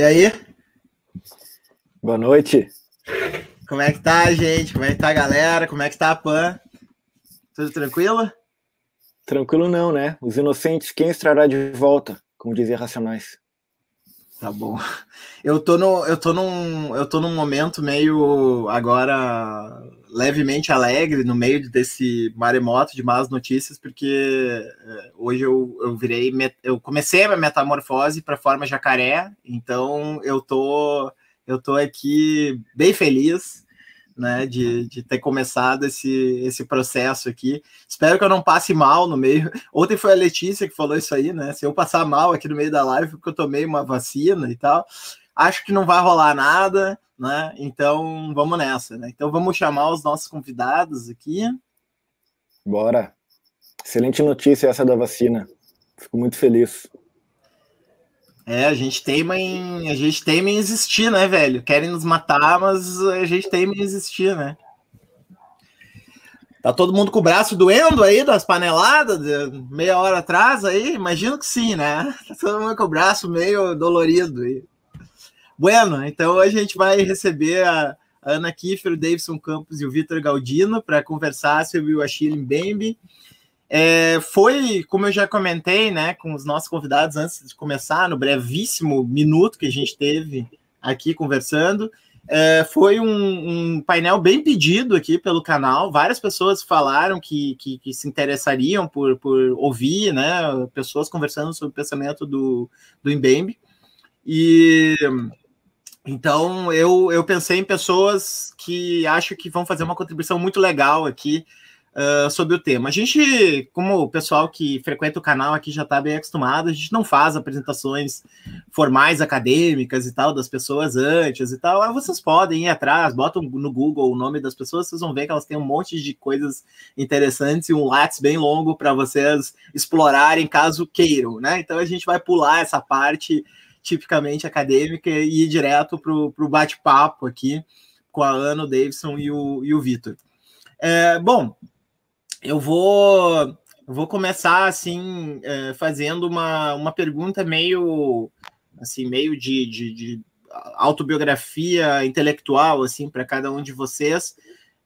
E aí? Boa noite. Como é que tá, gente? Como é que tá a galera? Como é que tá a Pan? Tudo tranquilo? Tranquilo não, né? Os inocentes, quem estará de volta, como dizia Racionais. Tá bom. Eu tô, no, eu, tô num, eu tô num momento meio agora levemente alegre no meio desse maremoto de más notícias, porque é, hoje eu, eu virei, eu comecei a metamorfose para forma jacaré, então eu tô, eu tô aqui bem feliz, né, de, de ter começado esse, esse processo aqui. Espero que eu não passe mal no meio. Ontem foi a Letícia que falou isso aí, né? Se eu passar mal aqui no meio da live, porque eu tomei uma vacina e tal, acho que não vai rolar nada né? Então vamos nessa, né? Então vamos chamar os nossos convidados aqui. Bora. Excelente notícia essa da vacina. Fico muito feliz. É, a gente teima em a gente teima em existir, né, velho? Querem nos matar, mas a gente teima em existir, né? Tá todo mundo com o braço doendo aí das paneladas, meia hora atrás aí? Imagino que sim, né? Tá todo mundo com o braço meio dolorido aí. Bueno, então a gente vai receber a Ana Kiefer, o Davidson Campos e o Vitor Galdino para conversar sobre o Achille Mbembe. É, foi, como eu já comentei, né, com os nossos convidados antes de começar, no brevíssimo minuto que a gente teve aqui conversando, é, foi um, um, painel bem pedido aqui pelo canal. Várias pessoas falaram que, que, que, se interessariam por, por ouvir, né, pessoas conversando sobre o pensamento do, do Mbembe. E então, eu, eu pensei em pessoas que acho que vão fazer uma contribuição muito legal aqui uh, sobre o tema. A gente, como o pessoal que frequenta o canal aqui já está bem acostumado, a gente não faz apresentações formais acadêmicas e tal das pessoas antes e tal. Ah, vocês podem ir atrás, botam no Google o nome das pessoas, vocês vão ver que elas têm um monte de coisas interessantes e um látis bem longo para vocês explorarem caso queiram, né? Então a gente vai pular essa parte tipicamente acadêmica e ir direto para o bate-papo aqui com a Ana, o Davidson e o, e o Vitor. É, bom, eu vou, vou começar assim é, fazendo uma, uma pergunta meio assim meio de, de, de autobiografia intelectual assim para cada um de vocês,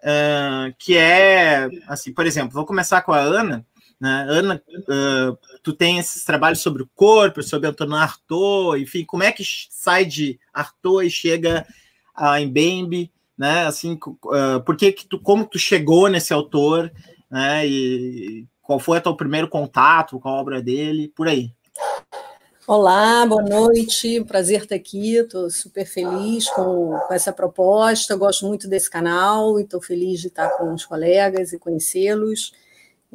é, que é assim, por exemplo, vou começar com a Ana. Né? Ana, uh, tu tem esses trabalhos sobre o corpo, sobre Antonin Artaud, enfim, como é que sai de Artaud e chega a Mbembe, né? Assim, uh, por que, que tu, como tu chegou nesse autor, né? E qual foi o teu primeiro contato com a obra dele, por aí. Olá, boa noite, prazer estar aqui, estou super feliz com, com essa proposta, gosto muito desse canal e estou feliz de estar com os colegas e conhecê-los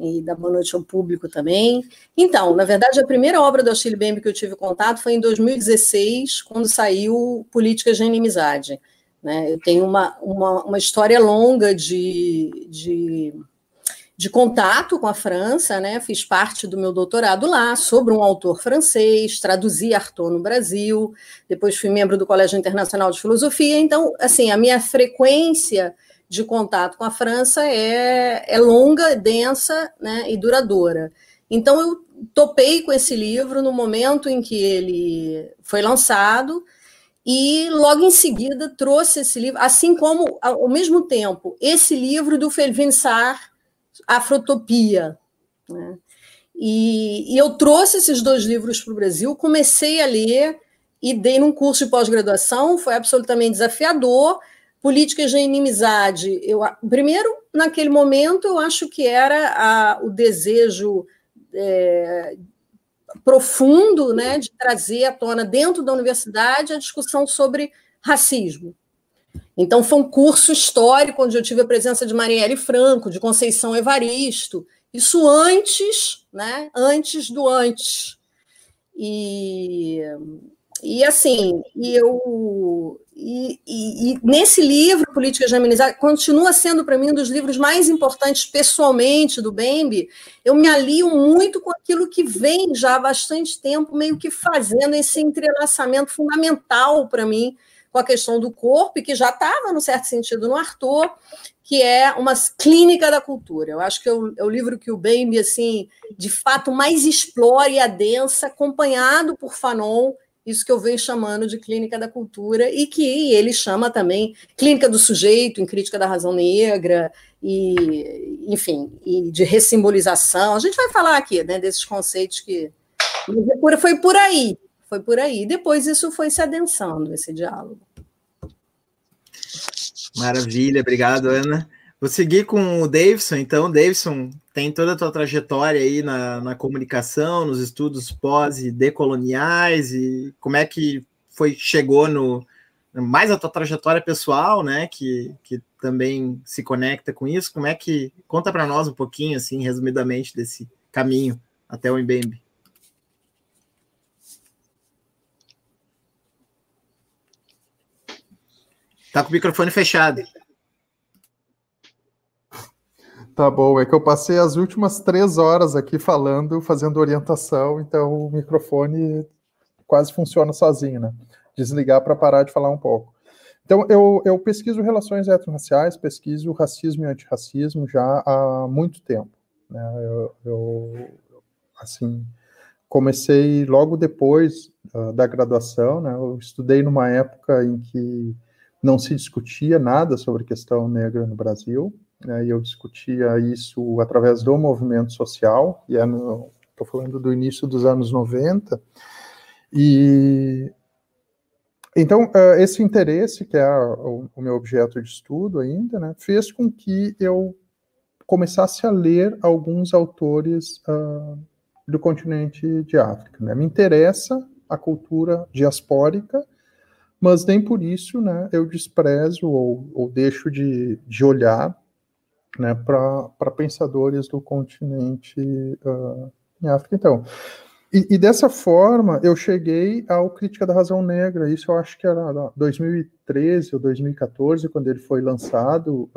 e dar boa noite ao público também. Então, na verdade, a primeira obra do Achille Mbembe que eu tive contato foi em 2016, quando saiu Políticas de Inimizade. Né? Eu tenho uma, uma, uma história longa de, de, de, contato com a França, né? fiz parte do meu doutorado lá sobre um autor francês, traduzi Artaud no Brasil, depois fui membro do Colégio Internacional de Filosofia, então, assim, a minha frequência de contato com a França é, é longa, densa né, e duradoura. Então, eu topei com esse livro no momento em que ele foi lançado e logo em seguida trouxe esse livro, assim como, ao mesmo tempo, esse livro do Felvin Sarr, Afrotopia. Né? E, e eu trouxe esses dois livros para o Brasil, comecei a ler e dei num curso de pós-graduação, foi absolutamente desafiador, Políticas de inimizade. Eu, primeiro, naquele momento, eu acho que era a, o desejo é, profundo né, de trazer à tona, dentro da universidade, a discussão sobre racismo. Então, foi um curso histórico onde eu tive a presença de Marielle Franco, de Conceição Evaristo, isso antes, né, antes do antes. E, e assim, eu e, e, nesse livro, Políticas de Amenizade, continua sendo para mim um dos livros mais importantes pessoalmente do Bembe. Eu me alio muito com aquilo que vem já há bastante tempo, meio que fazendo esse entrelaçamento fundamental para mim com a questão do corpo, e que já estava, no certo sentido, no Arthur, que é uma clínica da cultura. Eu acho que é o, é o livro que o Bembe, assim, de fato, mais explora e adensa, acompanhado por Fanon isso que eu venho chamando de clínica da cultura, e que ele chama também clínica do sujeito, em crítica da razão negra, e, enfim, e de ressimbolização. A gente vai falar aqui né, desses conceitos que. Foi por aí, foi por aí. Depois isso foi se adensando, esse diálogo. Maravilha, obrigado, Ana. Vou seguir com o Davidson, então. Davidson, tem toda a tua trajetória aí na, na comunicação, nos estudos pós e decoloniais, e como é que foi, chegou no. Mais a tua trajetória pessoal, né? Que, que também se conecta com isso. Como é que. Conta para nós um pouquinho, assim, resumidamente, desse caminho até o Embembe. Tá com o microfone fechado. Tá bom, é que eu passei as últimas três horas aqui falando, fazendo orientação, então o microfone quase funciona sozinho, né? Desligar para parar de falar um pouco. Então, eu, eu pesquiso relações étnico-raciais, pesquiso racismo e antirracismo já há muito tempo. Né? Eu, eu, assim, comecei logo depois uh, da graduação, né? Eu estudei numa época em que não se discutia nada sobre questão negra no Brasil, né, e eu discutia isso através do movimento social, e estou é falando do início dos anos 90, e então é, esse interesse, que é o, o meu objeto de estudo ainda, né, fez com que eu começasse a ler alguns autores uh, do continente de África. Né? Me interessa a cultura diaspórica, mas nem por isso né, eu desprezo ou, ou deixo de, de olhar né, para pensadores do continente uh, em África. Então, e, e, dessa forma eu cheguei ao Crítica da Razão Negra, isso eu acho que era 2013 ou 2014, quando ele foi lançado,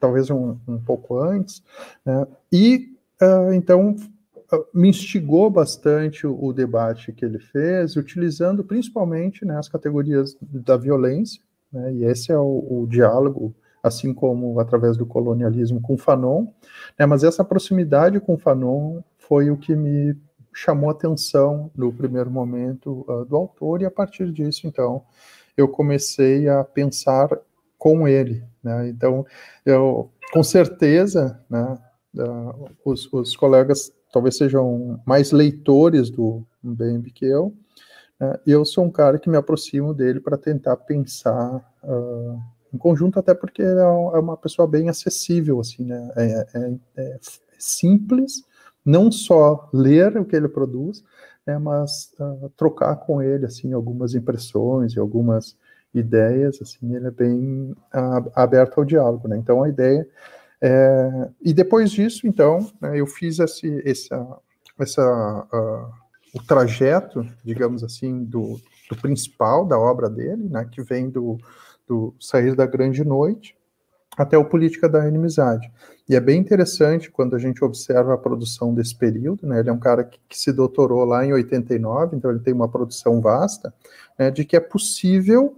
talvez um, um, pouco antes, né, e então me instigou bastante o, o, debate que ele fez, utilizando principalmente né, as categorias da violência, né, e esse é o, o, diálogo, assim como através do colonialismo com Fanon, né, mas essa proximidade com Fanon foi o que me chamou a atenção no primeiro momento uh, do autor, e a partir disso, então, eu comecei a pensar com ele. Né, então, eu, com certeza, né, uh, os, os colegas talvez sejam mais leitores do Mbembe que eu. Né? Eu sou um cara que me aproximo dele para tentar pensar uh, em conjunto, até porque é, é uma pessoa bem acessível, assim, né? É, é, é, simples, não só ler o que ele produz, né, mas uh, trocar com ele, assim, algumas impressões e algumas ideias, assim, ele é bem uh, aberto ao diálogo, né? Então a ideia é, e depois disso, então, né, eu fiz esse, essa, essa, uh, o trajeto, digamos assim, do, do, principal da obra dele, né, que vem do, do Sair da Grande Noite até o Política da Inimizade. E é bem interessante quando a gente observa a produção desse período, né, ele é um cara que, que se doutorou lá em 89, então ele tem uma produção vasta, né, de que é possível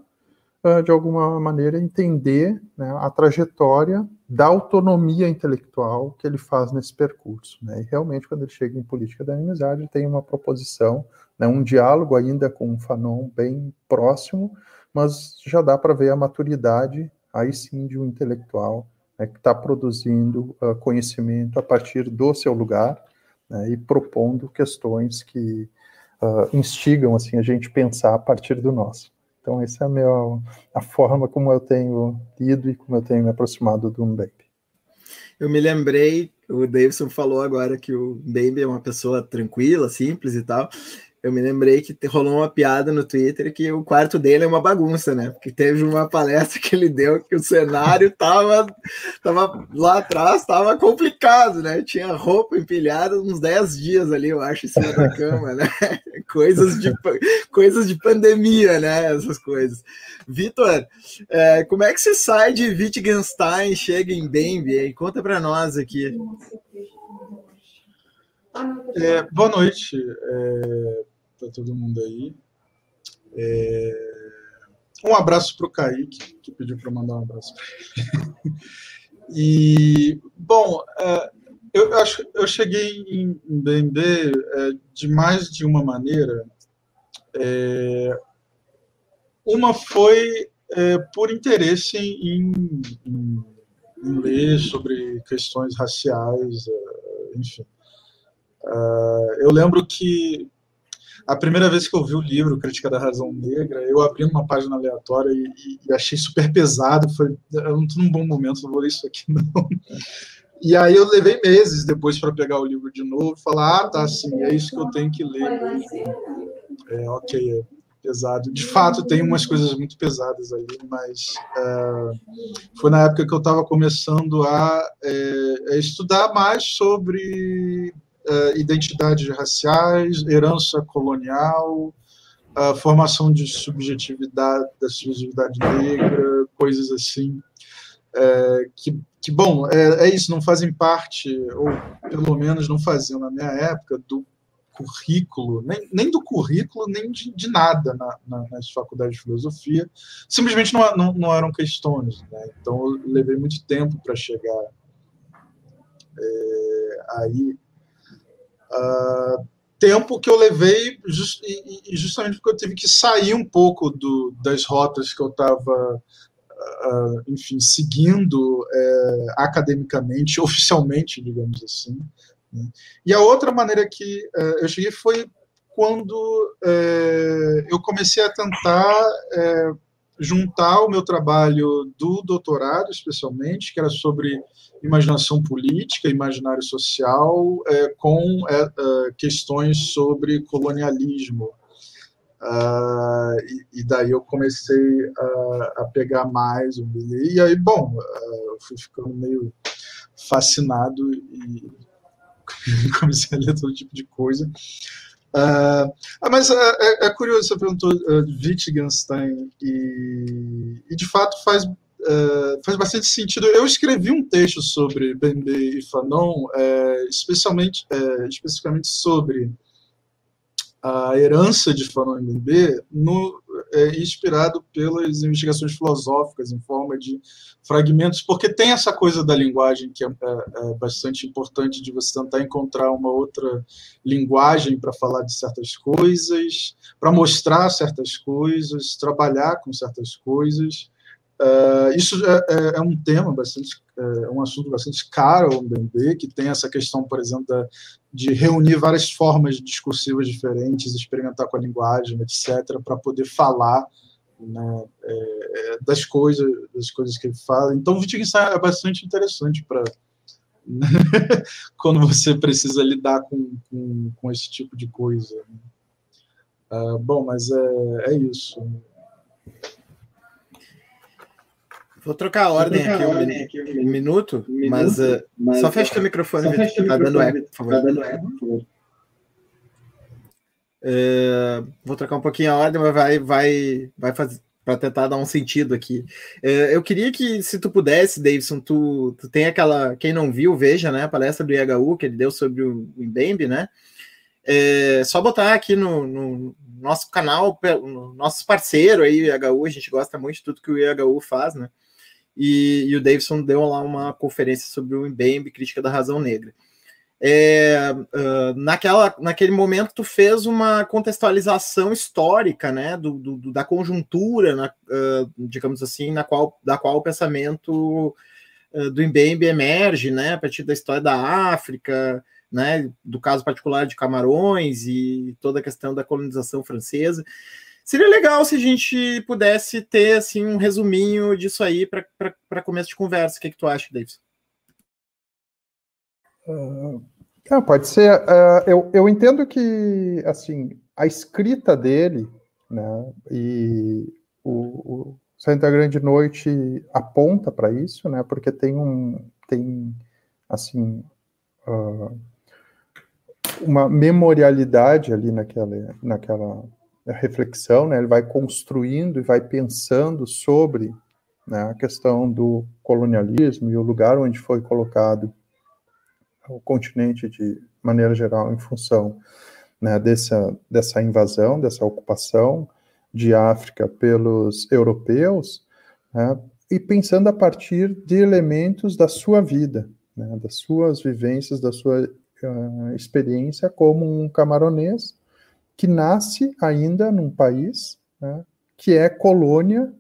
de alguma maneira, entender né, a trajetória da autonomia intelectual que ele faz nesse percurso. Né? E realmente, quando ele chega em política da ele tem uma proposição, né, um diálogo ainda com o Fanon bem próximo, mas já dá para ver a maturidade, aí sim, de um intelectual né, que está produzindo uh, conhecimento a partir do seu lugar né, e propondo questões que uh, instigam assim, a gente pensar a partir do nosso. Então, essa é a, minha, a forma como eu tenho lido e como eu tenho me aproximado do Mbembe. Eu me lembrei, o Davidson falou agora que o Mbembe é uma pessoa tranquila, simples e tal eu me lembrei que rolou uma piada no Twitter que o quarto dele é uma bagunça, né? Porque teve uma palestra que ele deu que o cenário tava, tava lá atrás, tava complicado, né? Tinha roupa empilhada uns 10 dias ali, eu acho, em cima da cama, né? Coisas de, coisas de pandemia, né? Essas coisas. Vitor, é, como é que você sai de Wittgenstein chega em Bembe? Conta para nós aqui. É, boa noite é, para todo mundo aí. É, um abraço para o Kaique, que pediu para mandar um abraço para ele. E, bom, é, eu acho eu cheguei em BNB é, de mais de uma maneira. É, uma foi por interesse em, em, em, ler sobre questões raciais, enfim. É, eu lembro que a primeira vez que eu vi o livro Crítica da Razão Negra, eu abri uma página aleatória e, e achei super pesado. Foi, eu não estou num bom momento, não vou ler isso aqui, não. E aí eu levei meses depois para pegar o livro de novo e falar, ah, tá, sim, é isso que eu tenho que ler. É, ok, é pesado. De fato, tem umas coisas muito pesadas ali, mas é, foi na época que eu estava começando a, é, estudar mais sobre é, identidades raciais, herança colonial, a formação de subjetividade, da subjetividade negra, coisas assim é, que, que, bom, é, é, isso, não fazem parte, ou pelo menos não faziam na minha época, do currículo, nem, nem do currículo, nem de, de nada na, na, nas faculdades de filosofia, simplesmente não, não, não eram questões. Né? Então, eu levei muito tempo para chegar é, aí. Uh, tempo que eu levei just, e, justamente porque eu tive que sair um pouco do, das rotas que eu estava uh, enfim, seguindo uh, academicamente, oficialmente, digamos assim. Né? E a outra maneira que uh, eu cheguei foi quando eh, eu comecei a tentar juntar o meu trabalho do doutorado, especialmente, que era sobre imaginação política, imaginário social, com questões sobre colonialismo. Uh, e, e, daí eu comecei a, a pegar mais. E aí, bom, uh, eu fui ficando meio fascinado e comecei a ler todo tipo de coisa. Uh, mas é, é, curioso, você perguntou uh, Wittgenstein, e, e de fato faz, uh, faz bastante sentido. Eu escrevi um texto sobre Bembe e Fanon, especialmente, especificamente sobre a herança de Fanon Mbembe no, é inspirado pelas investigações filosóficas em forma de fragmentos, porque tem essa coisa da linguagem que é, é, é bastante importante de você tentar encontrar uma outra linguagem para falar de certas coisas, para mostrar certas coisas, trabalhar com certas coisas. Uh, isso é, é, é, um tema bastante, é um assunto bastante caro ao MBB, que tem essa questão, por exemplo, da, de reunir várias formas discursivas diferentes, experimentar com a linguagem, etc., para poder falar né, é, das coisas, das coisas que ele fala. Então, o Wittgenstein é bastante interessante para quando você precisa lidar com, com, com, esse tipo de coisa. Uh, bom, mas é, é isso. Vou trocar a ordem, trocar aqui, a ordem um, aqui um, minuto, minuto mas, uh, mas, só fecha o microfone, só fecha tá, dando eco, por favor. Tá dando eco, por favor. Uh, vou trocar um pouquinho a ordem, mas vai, vai, vai fazer para tentar dar um sentido aqui. Uh, eu queria que, se tu pudesse, Davidson, tu, tu tem aquela. Quem não viu, veja, né? A palestra do IHU que ele deu sobre o Embembe, né? É, só botar aqui no, no, nosso canal, no nosso parceiro aí, o IHU, a gente gosta muito de tudo que o IHU faz, né? E, e o Davidson deu lá uma conferência sobre o Mbembe, crítica da razão negra. É, uh, naquela, naquele momento tu fez uma contextualização histórica, né, do, do da conjuntura, na, uh, digamos assim, na qual, da qual o pensamento uh, do Mbembe emerge, né, a partir da história da África, né, do caso particular de Camarões e toda a questão da colonização francesa. Seria legal se a gente pudesse ter assim um resuminho disso aí para começo de conversa. O que, que tu acha, Davis? Uh, pode ser. Uh, eu, eu entendo que assim a escrita dele, né, e o, o Santa Grande Noite aponta para isso, né, porque tem um tem assim uh, uma memorialidade ali naquela naquela reflexão, né, ele vai construindo e vai pensando sobre né, a questão do colonialismo e o lugar onde foi colocado o continente de maneira geral em função né, dessa, dessa invasão, dessa ocupação de África pelos europeus, né, e pensando a partir de elementos da sua vida, né, das suas vivências, da sua uh, experiência como um camaronês que nasce ainda num país né, que é colônia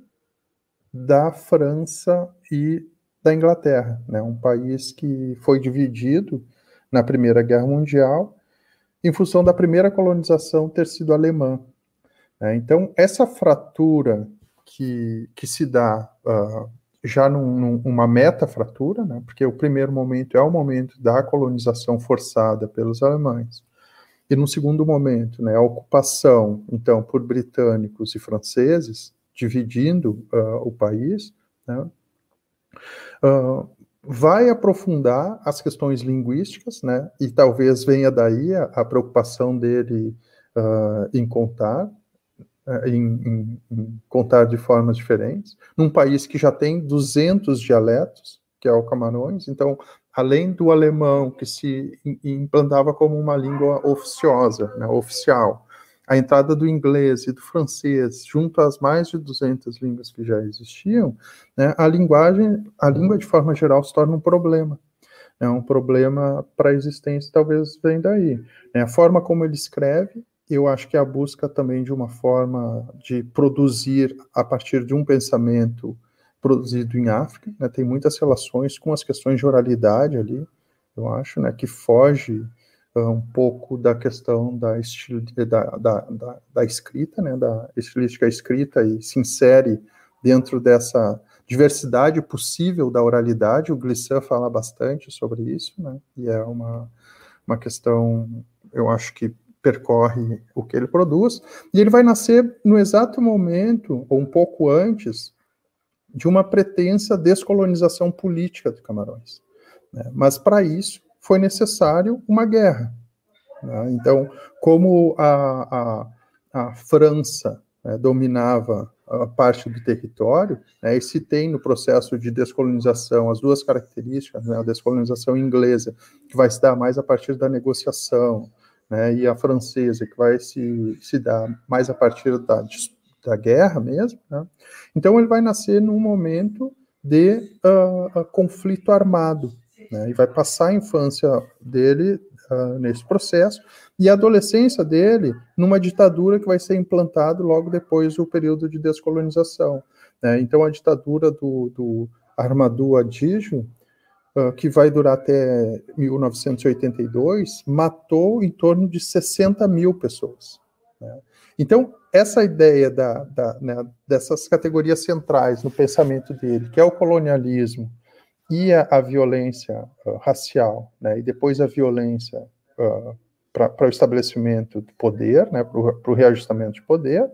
da França e da Inglaterra, né, um país que foi dividido na Primeira Guerra Mundial em função da primeira colonização ter sido alemã. Né. Então, essa fratura que, que se dá uh, já num, numa meta-fratura, né, porque o primeiro momento é o momento da colonização forçada pelos alemães, e no segundo momento, né, a ocupação, então, por britânicos e franceses, dividindo uh, o país, né, uh, vai aprofundar as questões linguísticas, né, e talvez venha daí a, a preocupação dele uh, em contar, em, em, em, contar de formas diferentes, num país que já tem 200 dialetos, que é o Camarões, então, além do alemão, que se implantava como uma língua oficiosa, né, oficial, a entrada do inglês e do francês, junto às mais de 200 línguas que já existiam, né, a linguagem, a língua de forma geral se torna um problema. É um problema para a existência, talvez vem daí. É, a forma como ele escreve, eu acho que é a busca também de uma forma de produzir a partir de um pensamento produzido em África, né, tem muitas relações com as questões de oralidade ali, eu acho, né, que foge um pouco da questão da, da, da, da, da, escrita, né, da estilística escrita e se insere dentro dessa diversidade possível da oralidade. O Glissant fala bastante sobre isso, né, e é uma, uma questão, eu acho que percorre o que ele produz, e ele vai nascer no exato momento, ou um pouco antes, de uma pretensa descolonização política de Camarões. Né? Mas, para isso, foi necessário uma guerra. Né? Então, como a, a, a França né, dominava a parte do território, né, e se tem no processo de descolonização as duas características, né, a descolonização inglesa, que vai se dar mais a partir da negociação, né, e a francesa, que vai se, se dar mais a partir da, da guerra mesmo. Né? Então, ele vai nascer num momento de uh, conflito armado, né, e vai passar a infância dele uh, nesse processo, e a adolescência dele numa ditadura que vai ser implantada logo depois do período de descolonização. Né? Então, a ditadura do, do Armadou Adígio, uh, que vai durar até 1982, matou em torno de 60 mil pessoas. Né? Então, essa ideia da, da, né, dessas categorias centrais no pensamento dele, que é o colonialismo, e a, a violência uh, racial, né, e depois a violência uh, para o estabelecimento do poder, né, para o reajustamento de poder,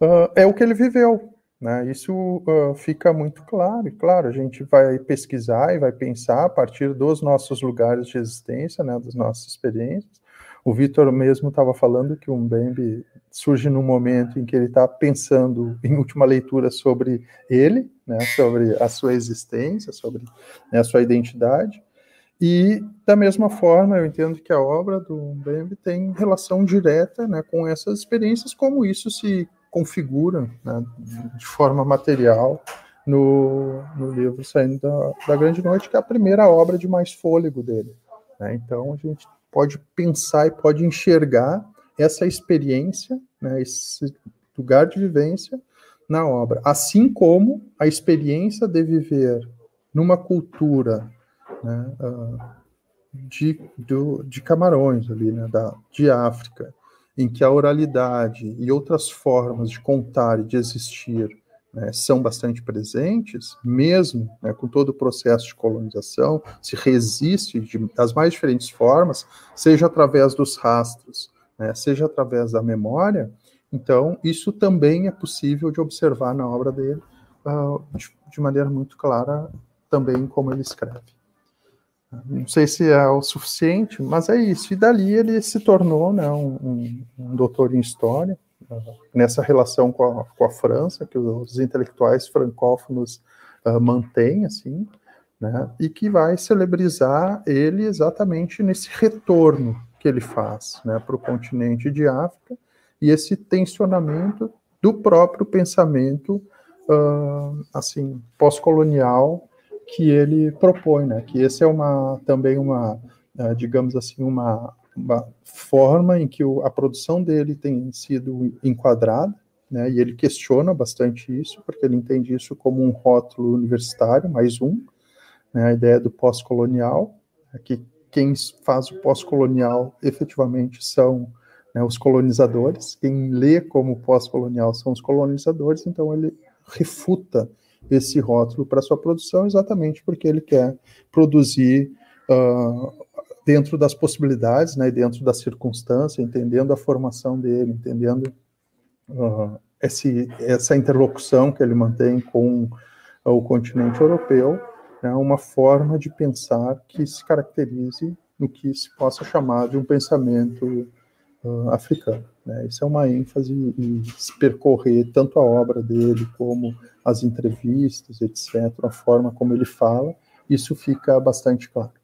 uh, é o que ele viveu. Né, isso fica muito claro, e claro, a gente vai pesquisar e vai pensar a partir dos nossos lugares de existência, né, das nossas experiências. O Vitor mesmo estava falando que o Mbembe surge num momento em que ele está pensando em última leitura sobre ele, né, sobre a sua existência, sobre né, a sua identidade. E, da mesma forma, eu entendo que a obra do Mbembe tem relação direta né, com essas experiências, como isso se configura né, de forma material no, no livro Saindo da, da, Grande Noite, que é a primeira obra de mais fôlego dele. Né? Então, a gente pode pensar e pode enxergar essa experiência, né, esse lugar de vivência na obra, assim como a experiência de viver numa cultura né, uh, de, do, de Camarões ali, né, da, de África, em que a oralidade e outras formas de contar e de existir né, são bastante presentes, mesmo né, com todo o processo de colonização, se resiste de, das mais diferentes formas, seja através dos rastros, né, seja através da memória, então isso também é possível de observar na obra dele uh, de, de, maneira muito clara, também como ele escreve. Não sei se é o suficiente, mas é isso. E dali ele se tornou né, um, um, um doutor em história, nessa relação com a, com a, França, que os intelectuais francófonos uh, mantêm, assim, né, e que vai celebrizar ele exatamente nesse retorno que ele faz né, para o continente de África e esse tensionamento do próprio pensamento uh, assim pós-colonial que ele propõe, né? Que esse é uma também uma, uh, digamos assim, uma, forma em que o, a produção dele tem sido enquadrada, né? E ele questiona bastante isso, porque ele entende isso como um rótulo universitário, mais um, né? A ideia do pós-colonial, é que quem faz o pós-colonial efetivamente são né, os colonizadores, quem lê como pós-colonial são os colonizadores, então ele refuta esse rótulo para sua produção exatamente porque ele quer produzir uh, dentro das possibilidades, né, dentro da circunstância, entendendo a formação dele, entendendo uh, esse, essa interlocução que ele mantém com o continente europeu, é uma forma de pensar que se caracterize no que se possa chamar de um pensamento uh, africano. Né? Isso é uma ênfase em se percorrer tanto a obra dele como as entrevistas, etc., a forma como ele fala, isso fica bastante claro.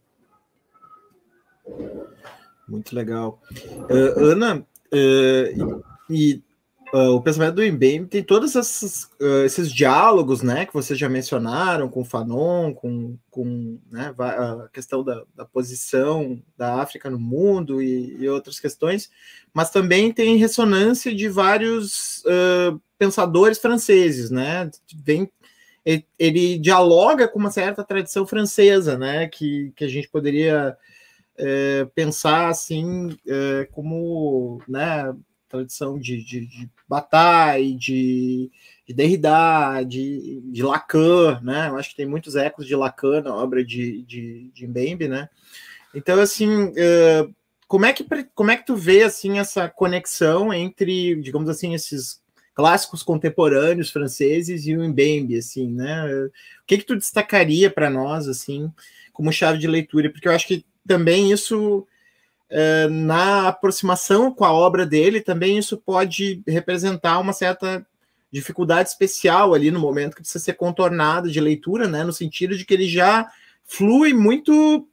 Muito legal. Uh, Ana, uh, e uh, o pensamento do Mbembe tem todos esses, esses diálogos, né, que vocês já mencionaram com o Fanon, com, com né, a questão da, da posição da África no mundo e, e, outras questões, mas também tem ressonância de vários pensadores franceses, né, vem ele, dialoga com uma certa tradição francesa, né, que, que a gente poderia é, pensar assim é, como né, tradição de, de, de Bataille, de, de Derrida, de, de Lacan, né? Eu acho que tem muitos ecos de Lacan na obra de, de, de Mbembe, né? Então, assim, uh, como, é que, como é que tu vê, assim, essa conexão entre, digamos assim, esses clássicos contemporâneos franceses e o Mbembe, assim, né? O que que tu destacaria para nós, assim, como chave de leitura? Porque eu acho que também isso é, na aproximação com a obra dele, também isso pode representar uma certa dificuldade especial ali no momento que precisa ser contornado de leitura, né? No sentido de que ele já flui muito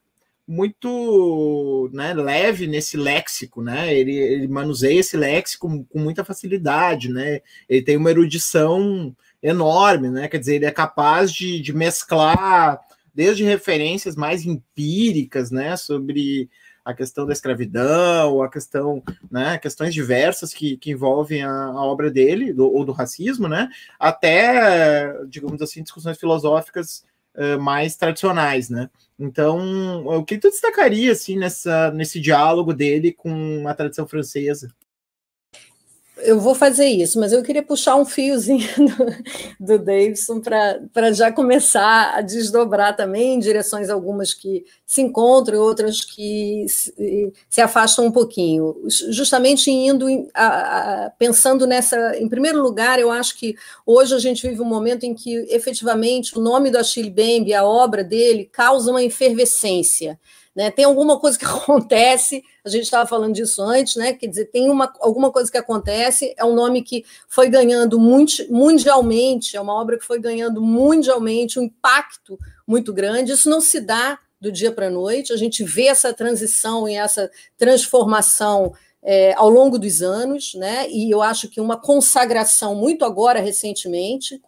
muito né, leve nesse léxico, né? Ele, ele manuseia esse léxico com, com muita facilidade, né? Ele tem uma erudição enorme, né? Quer dizer, ele é capaz de, de mesclar desde referências mais empíricas, né, sobre a questão da escravidão, a questão, né, questões diversas que, que envolvem a, a obra dele, do, ou do racismo, né, até, digamos assim, discussões filosóficas uh, mais tradicionais, né. Então, o que tu destacaria, assim, nessa, nesse diálogo dele com a tradição francesa? Eu vou fazer isso, mas eu queria puxar um fiozinho do, do Davidson para já começar a desdobrar também em direções algumas que se encontram e outras que se, se afastam um pouquinho. Justamente indo a, a, pensando nessa. Em primeiro lugar, eu acho que hoje a gente vive um momento em que efetivamente o nome do Achille Mbembe, a obra dele, causa uma efervescência. Né? Tem alguma coisa que acontece, a gente estava falando disso antes, né? Quer dizer, tem uma, alguma coisa que acontece, é um nome que foi ganhando mundialmente, é uma obra que foi ganhando mundialmente um impacto muito grande. Isso não se dá do dia para a noite, a gente vê essa transição e essa transformação é, ao longo dos anos, né? E eu acho que uma consagração muito agora recentemente,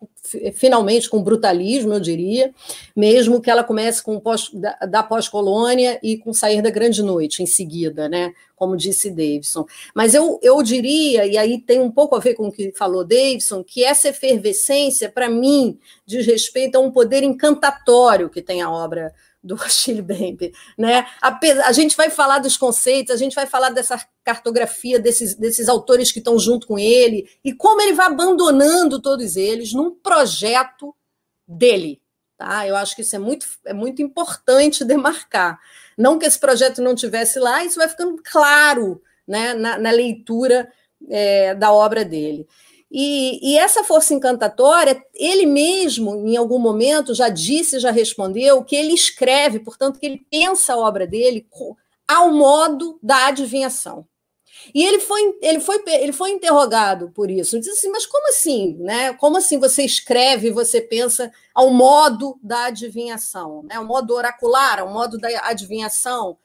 finalmente com brutalismo, eu diria, mesmo que ela comece com pós, da, da pós-colônia e com sair da grande noite em seguida, né? Como disse Davidson. Mas eu, eu diria, e aí tem um pouco a ver com o que falou Davidson, que essa efervescência, para mim, diz respeito a um poder encantatório que tem a obra do Achille Bembe, né? A, a, gente vai falar dos conceitos, a gente vai falar dessa cartografia desses, desses autores que estão junto com ele e como ele vai abandonando todos eles num projeto dele, tá? Eu acho que isso é muito, é muito importante demarcar. Não que esse projeto não tivesse lá, isso vai ficando claro, né? Na, na leitura é, da obra dele. E, e, essa força encantatória, ele mesmo, em algum momento, já disse, já respondeu que ele escreve, portanto, que ele pensa a obra dele ao modo da adivinhação. E ele foi, ele foi, ele foi interrogado por isso. Ele disse assim, mas como assim? Né? Como assim você escreve, você pensa ao modo da adivinhação, né? ao modo oracular, ao modo da adivinhação?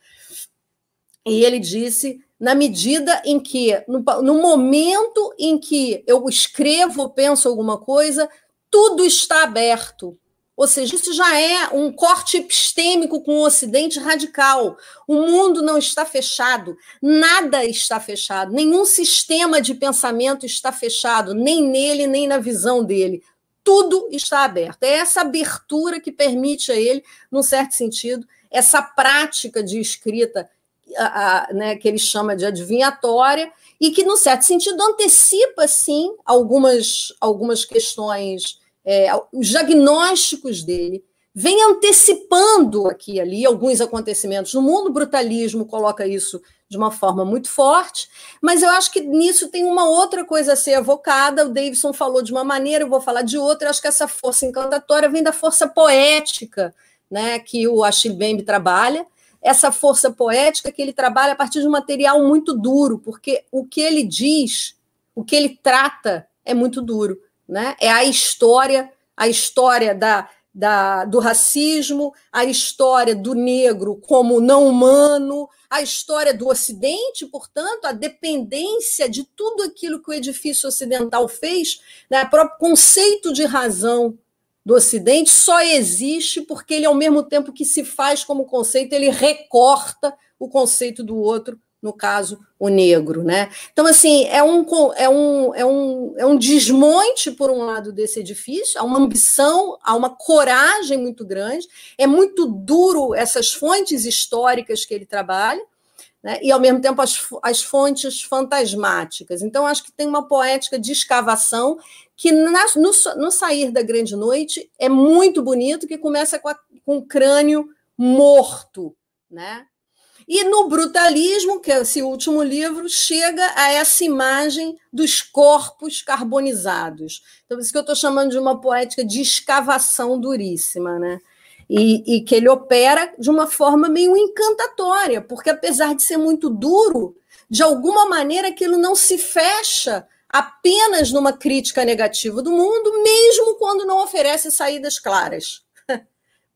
E ele disse na medida em que, no, no momento em que eu escrevo, penso alguma coisa, tudo está aberto. Ou seja, isso já é um corte epistêmico com o Ocidente radical. O mundo não está fechado, nada está fechado, nenhum sistema de pensamento está fechado, nem nele, nem na visão dele. Tudo está aberto. É essa abertura que permite a ele, num certo sentido, essa prática de escrita a, a, né, que ele chama de adivinhatória, e que, num certo sentido, antecipa, sim, algumas, algumas questões, é, os diagnósticos dele, vem antecipando aqui e ali alguns acontecimentos no mundo. O brutalismo coloca isso de uma forma muito forte, mas eu acho que nisso tem uma outra coisa a ser evocada. O Davidson falou de uma maneira, eu vou falar de outra. Eu acho que essa força encantatória vem da força poética né, que o Achille Mbembe trabalha, essa força poética que ele trabalha a partir de um material muito duro, porque o que ele diz, o que ele trata é muito duro, né? É a história, a história da, da, do racismo, a história do negro como não humano, a história do Ocidente, portanto, a dependência de tudo aquilo que o edifício ocidental fez, né? o próprio conceito de razão do Ocidente só existe porque ele, ao mesmo tempo que se faz como conceito, ele recorta o conceito do outro, no caso, o negro. Né? Então, assim, é um, é, um, é, um, é um desmonte, por um lado, desse edifício, há uma ambição, há uma coragem muito grande, é muito duro essas fontes históricas que ele trabalha, né? e, ao mesmo tempo, as, as fontes fantasmáticas. Então, acho que tem uma poética de escavação que na, no, no, sair da grande noite é muito bonito, que começa com, a, com o crânio morto, né? E no brutalismo, que é esse último livro, chega a essa imagem dos corpos carbonizados. Então, por isso que eu estou chamando de uma poética de escavação duríssima, né? E, e que ele opera de uma forma meio encantatória, porque apesar de ser muito duro, de alguma maneira aquilo não se fecha apenas numa crítica negativa do mundo, mesmo quando não oferece saídas claras.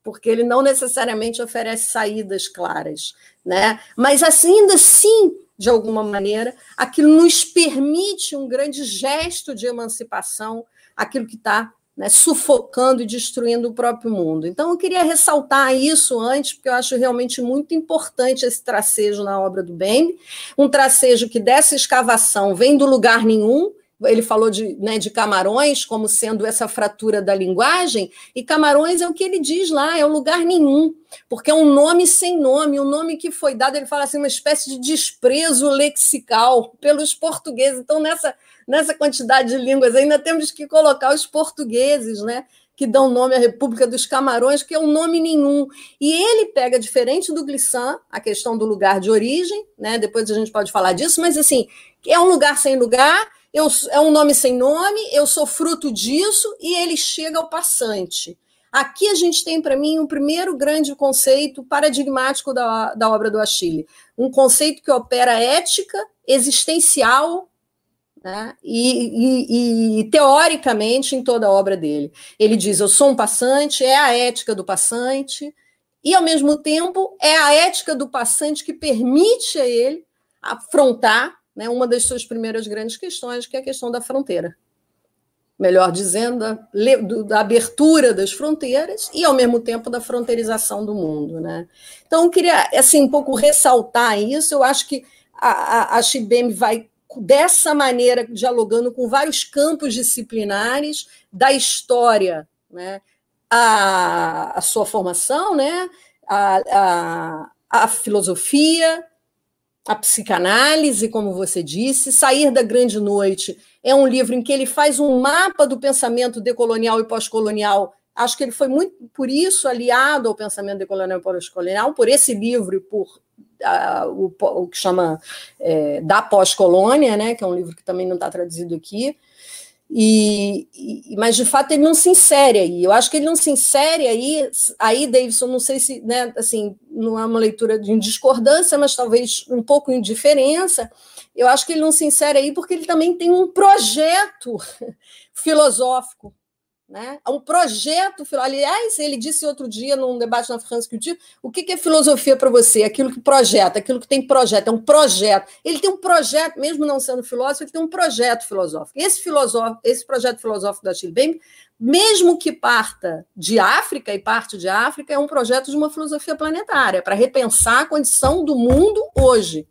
Porque ele não necessariamente oferece saídas claras, né? Mas assim, ainda assim, de alguma maneira, aquilo nos permite um grande gesto de emancipação, aquilo que está né, sufocando e destruindo o próprio mundo. Então, eu queria ressaltar isso antes, porque eu acho realmente muito importante esse tracejo na obra do Bembe, um tracejo que dessa escavação vem do lugar nenhum, ele falou de, né, de Camarões como sendo essa fratura da linguagem, e Camarões é o que ele diz lá, é o lugar nenhum, porque é um nome sem nome, um nome que foi dado, ele fala assim, uma espécie de desprezo lexical pelos portugueses. Então, nessa nessa quantidade de línguas, ainda temos que colocar os portugueses, né? que dão nome à República dos Camarões, que é um nome nenhum. E ele pega, diferente do Glissant, a questão do lugar de origem, né? depois a gente pode falar disso, mas assim, é um lugar sem lugar, eu, é um nome sem nome, eu sou fruto disso, e ele chega ao passante. Aqui a gente tem, para mim, o um primeiro grande conceito paradigmático da, da obra do Achille. Um conceito que opera ética existencial né? E, e, e, teoricamente em toda a obra dele. Ele diz: Eu sou um passante, é a ética do passante, e ao mesmo tempo é a ética do passante que permite a ele afrontar né, uma das suas primeiras grandes questões, que é a questão da fronteira. Melhor dizendo, da, da abertura das fronteiras e, ao mesmo tempo, da fronteirização do mundo. Né? Então, eu queria assim, um pouco ressaltar isso. Eu acho que a, a, a vai dessa maneira, dialogando com vários campos disciplinares da história, né? a, a sua formação, né? a, a, a filosofia, a psicanálise, como você disse, Sair da Grande Noite é um livro em que ele faz um mapa do pensamento decolonial e pós-colonial. Acho que ele foi muito por isso aliado ao pensamento decolonial e pós-colonial, por esse livro e por o, o, que chama é, Da Pós-Colônia, né, que é um livro que também não está traduzido aqui. E, e, mas de fato ele não se insere aí. Eu acho que ele não se insere aí. Aí, Davidson, não sei se, né, assim, não é uma leitura de discordância, mas talvez um pouco em diferença. Eu acho que ele não se insere aí porque ele também tem um projeto filosófico Né? É um projeto, aliás, ele disse outro dia num debate na France Culture, o que é filosofia para você? Aquilo que projeta, aquilo que tem projeto, é um projeto. Ele tem um projeto, mesmo não sendo filósofo, ele tem um projeto filosófico. Esse, filosófico, esse projeto filosófico da Mbembe, mesmo que parta de África e parte de África, é um projeto de uma filosofia planetária, para repensar a condição do mundo hoje.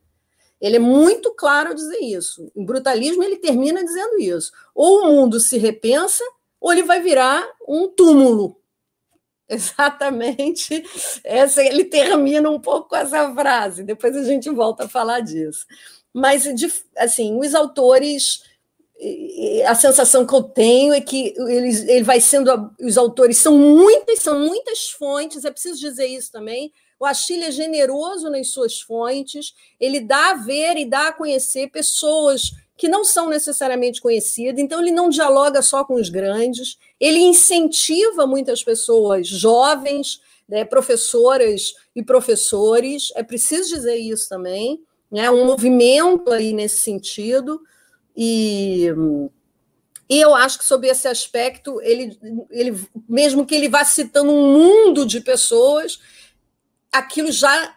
Ele é muito claro a dizer isso. Em brutalismo, ele termina dizendo isso. Ou o mundo se repensa, ou ele vai virar um túmulo. Exatamente. Essa, ele termina um pouco com essa frase, depois a gente volta a falar disso. Mas, assim, os autores, a sensação que eu tenho é que eles, ele vai sendo. Os autores são muitas, são muitas fontes, é preciso dizer isso também. O Achille é generoso nas suas fontes, ele dá a ver e dá a conhecer pessoas que não são necessariamente conhecidas, então ele não dialoga só com os grandes, ele incentiva muitas pessoas jovens, né, professoras e professores, é preciso dizer isso também, né, um movimento aí nesse sentido, e, e eu acho que sobre esse aspecto, ele, ele, mesmo que ele vá citando um mundo de pessoas, aquilo já,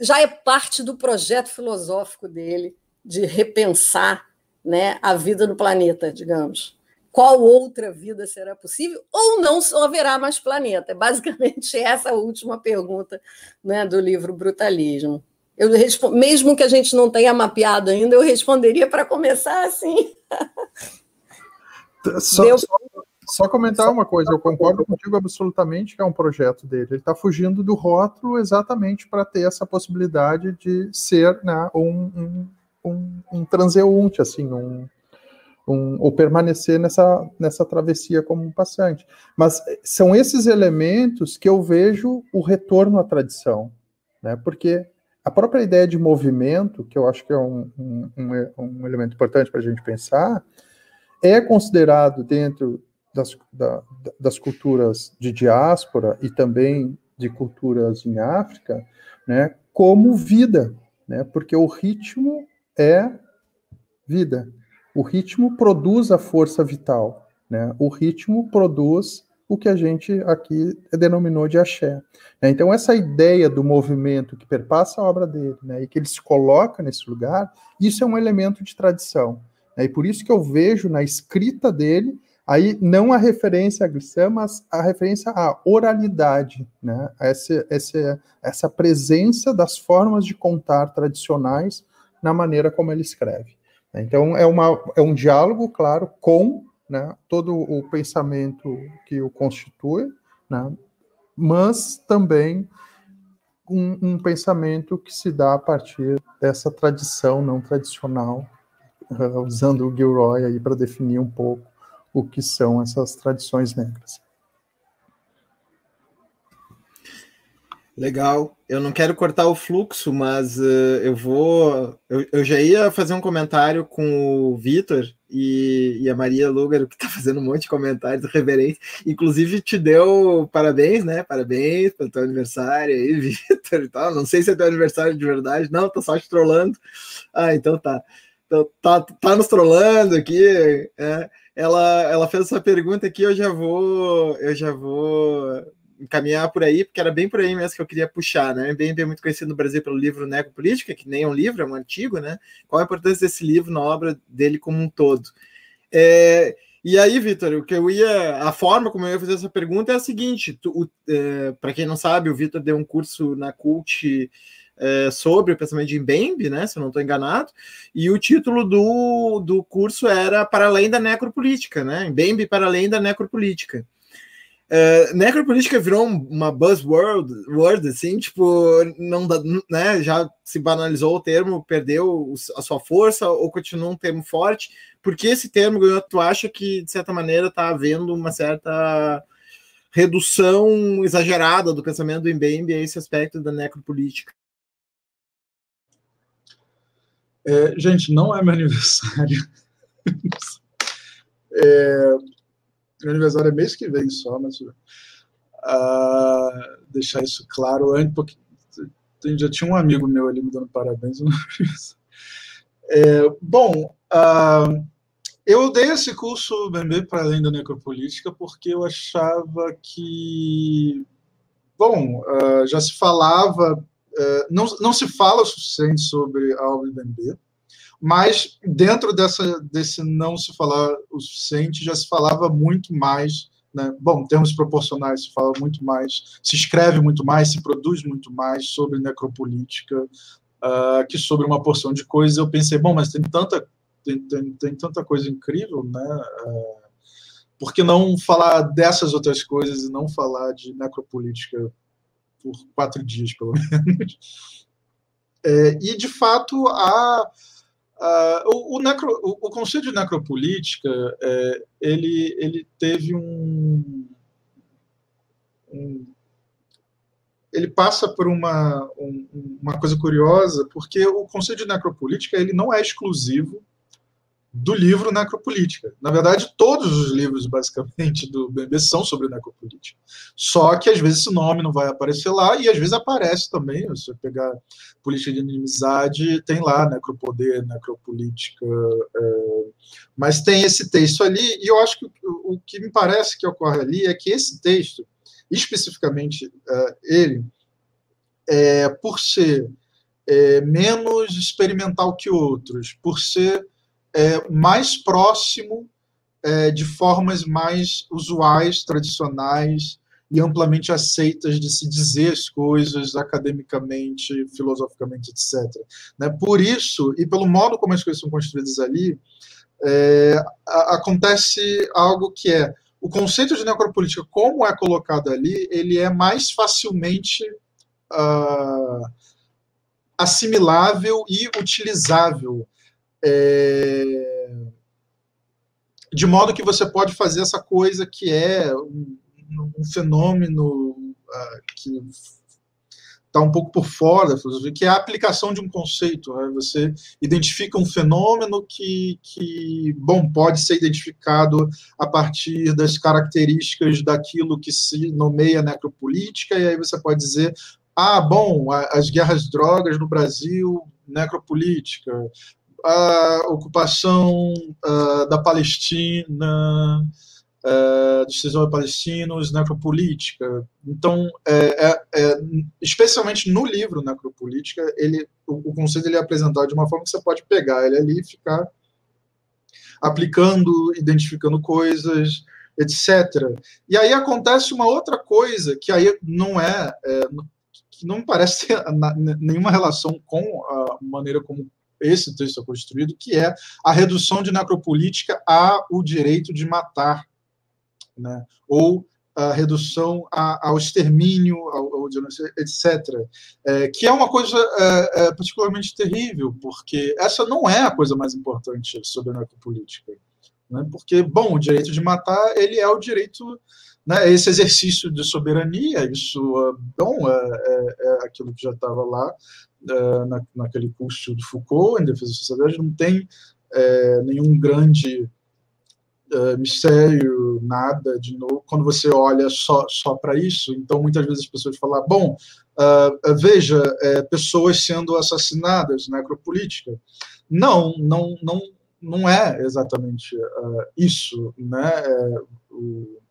já é parte do projeto filosófico dele, de repensar né, a vida no planeta, digamos. Qual outra vida será possível? Ou não haverá mais planeta? É basicamente essa a última pergunta né, do livro Brutalismo. Eu mesmo que a gente não tenha mapeado ainda, eu responderia para começar assim. Só, Deu... só, só, comentar uma coisa, eu concordo contigo absolutamente que é um projeto dele. Ele está fugindo do rótulo exatamente para ter essa possibilidade de ser né, um, um um, um transeunte, assim, um, um, ou permanecer nessa, nessa travessia como um passante. Mas são esses elementos que eu vejo o retorno à tradição, né? porque a própria ideia de movimento, que eu acho que é um, um, um elemento importante para a gente pensar, é considerado dentro das, da, das culturas de diáspora e também de culturas em África, né, como vida, né, porque o ritmo é vida. O ritmo produz a força vital, né? O ritmo produz o que a gente aqui denominou de axé. Né? Então, essa ideia do movimento que perpassa a obra dele, né, e que ele se coloca nesse lugar, isso é um elemento de tradição. Né? E por isso que eu vejo na escrita dele, aí não a referência a Glissam, mas a referência à oralidade, né? essa, essa, essa presença das formas de contar tradicionais na maneira como ele escreve. Então, é, uma, é um diálogo, claro, com né, todo o pensamento que o constitui, né, mas também um, um, pensamento que se dá a partir dessa tradição não tradicional, uh, usando o Gilroy aí para definir um pouco o que são essas tradições negras. Legal. Eu não quero cortar o fluxo, mas uh, eu vou. Eu, eu, já ia fazer um comentário com o Vitor e, e, a Maria Lúgaro, que está fazendo um monte de comentários reverentes. Inclusive, te deu parabéns, né? Parabéns pelo teu aniversário aí, Vitor e tal. Não sei se é teu aniversário de verdade. Não, tô só te trollando. Ah, então tá. Então, tá, tá nos trollando aqui. É. Ela, ela fez essa pergunta aqui, eu já vou. Eu já vou encaminhar por aí, porque era bem por aí mesmo que eu queria puxar, né? Bem, bem muito conhecido no Brasil pelo livro Necropolítica, que nem é um livro, é um artigo, né? Qual a importância desse livro na obra dele como um todo? É, e aí, Vitor, o que eu ia, a forma como eu ia fazer essa pergunta é a seguinte: é, para quem não sabe, o Vitor deu um curso na Cult é, sobre o pensamento de Mbembe, né? Se eu não estou enganado, e o título do, do curso era Para Além da Necropolítica, né? Mbembe para Além da Necropolítica. Uh, necropolítica virou uma buzzword, word, assim, tipo, não dá, né, já se banalizou o termo, perdeu a sua força ou continua um termo forte? Porque esse termo tu acha que, de certa maneira, está havendo uma certa redução exagerada do pensamento do Mbembe a esse aspecto da necropolítica? É, gente, não é meu aniversário. é, meu aniversário é mês que vem só, mas uh, deixar isso claro antes, porque já tinha um amigo meu ali me dando parabéns. É, bom, uh, eu dei esse curso BMB para além da necropolítica porque eu achava que, bom, uh, já se falava, uh, não, não se fala o suficiente sobre a obra do BMB, mas dentro dessa, desse não se falar o suficiente, já se falava muito mais, né? bom, termos proporcionais, se fala muito mais, se escreve muito mais, se produz muito mais sobre necropolítica uh, que sobre uma porção de coisas. Eu pensei, bom, mas tem tanta tem, tem, tem tanta coisa incrível, né? É, por que não falar dessas outras coisas e não falar de necropolítica por quatro dias, pelo menos? É, e, de fato, a, a o, o, necro, o, o, conceito de necropolítica é, ele, ele teve um, um ele passa por uma, um, uma coisa curiosa, porque o conceito de necropolítica ele não é exclusivo do livro Necropolítica. Na verdade, todos os livros, basicamente, do BNB são sobre necropolítica. Só que, às vezes, esse nome não vai aparecer lá, e às vezes aparece também. Se você pegar política de inimizade, tem lá necropoder, necropolítica. É... Mas tem esse texto ali, e eu acho que o, o, que me parece que ocorre ali é que esse texto, especificamente é, ele, é, por ser é, menos experimental que outros, por ser é, mais próximo é, de formas mais usuais, tradicionais e amplamente aceitas de se dizer as coisas academicamente, filosoficamente, etc. Né? Por isso, e pelo modo como as coisas são construídas ali, é, a, acontece algo que é o conceito de necropolítica, como é colocado ali, ele é mais facilmente uh, assimilável e utilizável é, de modo que você pode fazer essa coisa que é um, um fenômeno uh, que está um pouco por fora que é a aplicação de um conceito. Né? Você identifica um fenômeno que, que, bom, pode ser identificado a partir das características daquilo que se nomeia necropolítica, e aí você pode dizer, ah, bom, as guerras drogas no Brasil, necropolítica a ocupação uh, da Palestina, uh, dos territórios palestinos, necropolítica. Então, é, é, é, especialmente no livro Necropolítica, ele, o, o, conceito ele é apresentado de uma forma que você pode pegar ele ali e ficar aplicando, identificando coisas, etc. E aí acontece uma outra coisa que aí não é, é não parece ter nenhuma relação com a maneira como esse texto é construído, que é a redução de necropolítica ao direito de matar, né? ou a redução a, ao extermínio, ao, ao etc. É, que é uma coisa é, é, particularmente terrível, porque essa não é a coisa mais importante sobre a necropolítica. Né? Porque, bom, o direito de matar ele é o direito né, esse exercício de soberania, isso, bom, é, é, é aquilo que já estava lá, uh, na, naquele curso de Foucault, em Defesa da Sociedade, não tem é, nenhum grande uh, mistério, nada de novo, quando você olha só, só para isso. Então, muitas vezes as pessoas falam, bom, uh, veja, é, pessoas sendo assassinadas, necropolítica. Não, não, não, não é exatamente uh, isso, né? É, o...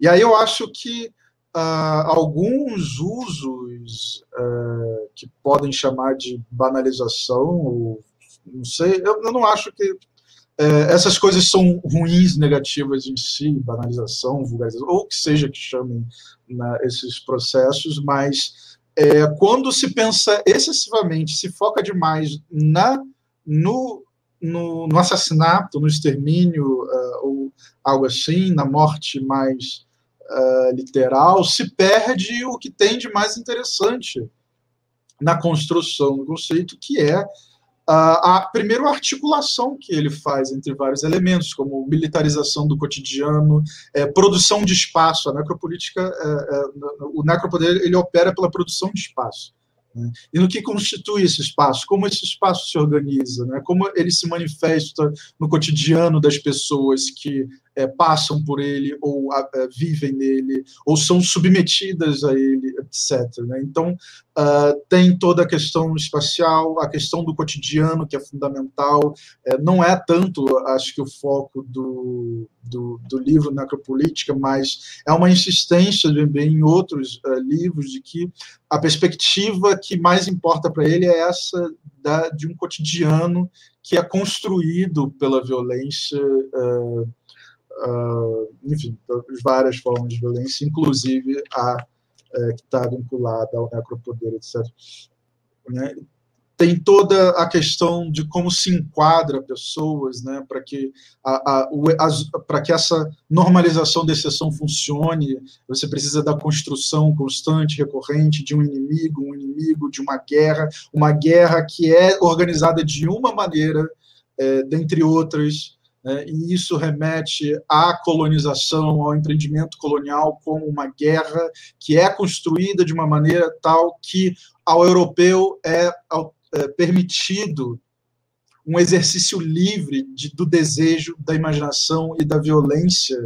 E aí eu acho que uh, alguns usos uh, que podem chamar de banalização, ou, não sei, eu, eu não acho que uh, essas coisas são ruins, negativas em si, banalização, vulgarização, ou que seja que chamem né, esses processos, mas é, quando se pensa excessivamente, se foca demais na no, no, no assassinato, no extermínio, uh, ou algo assim, na morte mais uh, literal, se perde o que tem de mais interessante na construção do conceito, que é uh, a primeira articulação que ele faz entre vários elementos, como militarização do cotidiano, é, produção de espaço. A necropolítica, é, é, o necropoder, ele opera pela produção de espaço. Né? E no que constitui esse espaço? Como esse espaço se organiza? Né? Como ele se manifesta no cotidiano das pessoas que é, passam por ele ou é, vivem nele ou são submetidas a ele, etc. Né? Então uh, tem toda a questão espacial, a questão do cotidiano que é fundamental. É, não é tanto, acho que o foco do, do, do, livro Necropolítica, mas é uma insistência também em outros uh, livros de que a perspectiva que mais importa para ele é essa da, de um cotidiano que é construído pela violência. Uh, uh, enfim, várias formas de violência, inclusive a é, que está vinculada ao necropoder, etc. Né? Tem toda a questão de como se enquadra pessoas, né, para que, a, a, que essa normalização da exceção funcione. Você precisa da construção constante, recorrente de um inimigo, um inimigo, de uma guerra, uma guerra que é organizada de uma maneira, é, dentre outras, né, e isso remete à colonização, ao empreendimento colonial como uma guerra que é construída de uma maneira tal que ao europeu é, é permitido um exercício livre de, do desejo, da imaginação e da violência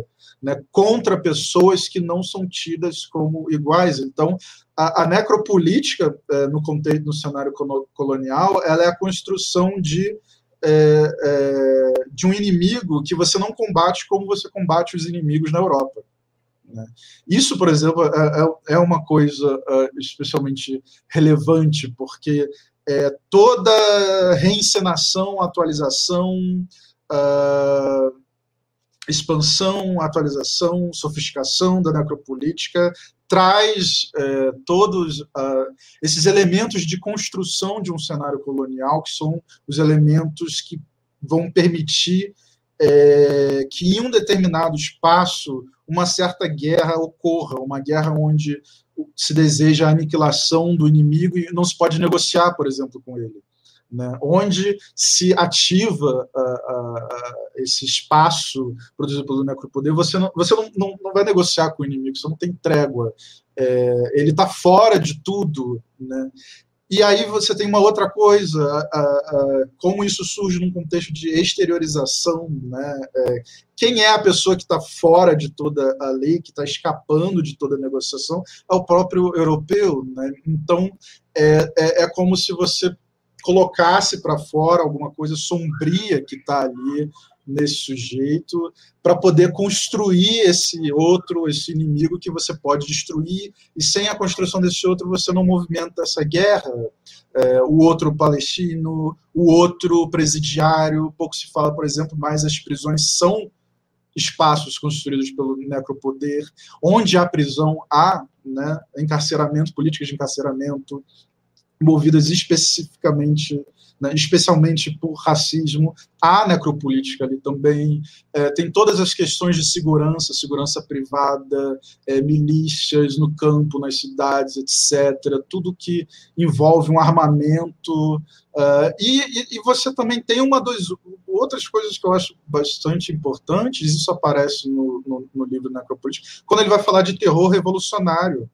né, contra pessoas que não são tidas como iguais. Então, a, a necropolítica, é, no contexto no cenário colonial, ela é a construção de é, é, de um inimigo que você não combate como você combate os inimigos na Europa. Né? Isso, por exemplo, é, é, é uma coisa é, especialmente relevante, porque é, toda reencenação, atualização, uh, expansão, atualização, sofisticação da necropolítica traz é, todos uh, esses elementos de construção de um cenário colonial, que são os elementos que vão permitir é, que em um determinado espaço uma certa guerra ocorra, uma guerra onde se deseja a aniquilação do inimigo e não se pode negociar, por exemplo, com ele né, onde se ativa uh, uh, esse espaço produzido pelo necropoder, você não, você não, não, não vai negociar com o inimigo, você não tem trégua, é, ele está fora de tudo. Né? E aí você tem uma outra coisa, uh, como isso surge num contexto de exteriorização, né? É, quem é a pessoa que está fora de toda a lei, que está escapando de toda a negociação, é o próprio europeu, né? Então é, é, é como se você colocasse para fora alguma coisa sombria que está ali nesse sujeito, para poder construir esse outro, esse inimigo que você pode destruir, e sem a construção desse outro você não movimenta essa guerra. É, o outro palestino, o outro presidiário, pouco se fala, por exemplo, mas as prisões são espaços construídos pelo necropoder, onde há prisão, há né, encarceramento, políticas de encarceramento, movidas especificamente, né, especialmente por racismo. Há necropolítica ali também. É, tem todas as questões de segurança, segurança privada, é, milícias no campo, nas cidades, etc. Tudo que envolve um armamento. Uh, e, e, você também tem uma das outras coisas que eu acho bastante importantes, isso aparece no, no, no livro Necropolítica, quando ele vai falar de terror revolucionário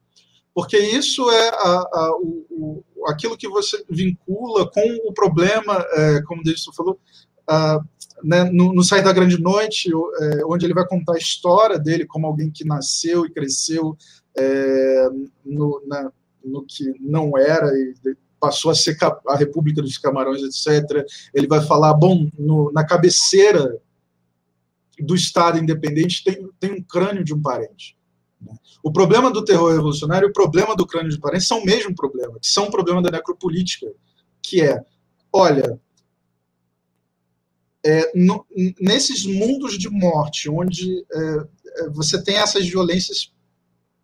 porque isso é a, a, o, aquilo que você vincula com o problema, é, como o Davidson falou, a, né, no, no Sair da Grande Noite, é, onde ele vai contar a história dele como alguém que nasceu e cresceu é, no, na, no que não era e passou a ser a República dos Camarões, etc. Ele vai falar, bom, no, na cabeceira do Estado independente tem, tem um crânio de um parente. O problema do terror revolucionário e o problema do crânio de parentes são o mesmo problema, que são o problema da necropolítica, que é, olha, é, no, nesses mundos de morte, onde é, é você tem essas violências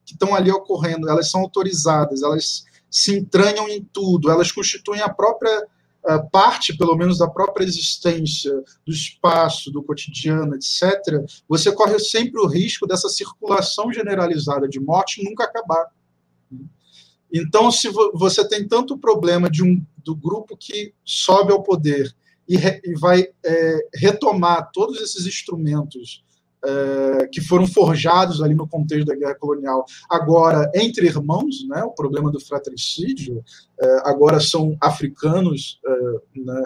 que estão ali ocorrendo, elas são autorizadas, elas se entranham em tudo, elas constituem a própria parte, pelo menos, da própria existência, do espaço, do cotidiano, etc., você corre sempre o risco dessa circulação generalizada de morte nunca acabar. Então, se você tem tanto problema de um, do grupo que sobe ao poder e, re, e vai é, retomar todos esses instrumentos é, que foram forjados ali no contexto da guerra colonial, agora entre irmãos, né, o problema do fratricídio, é, agora são africanos é, né,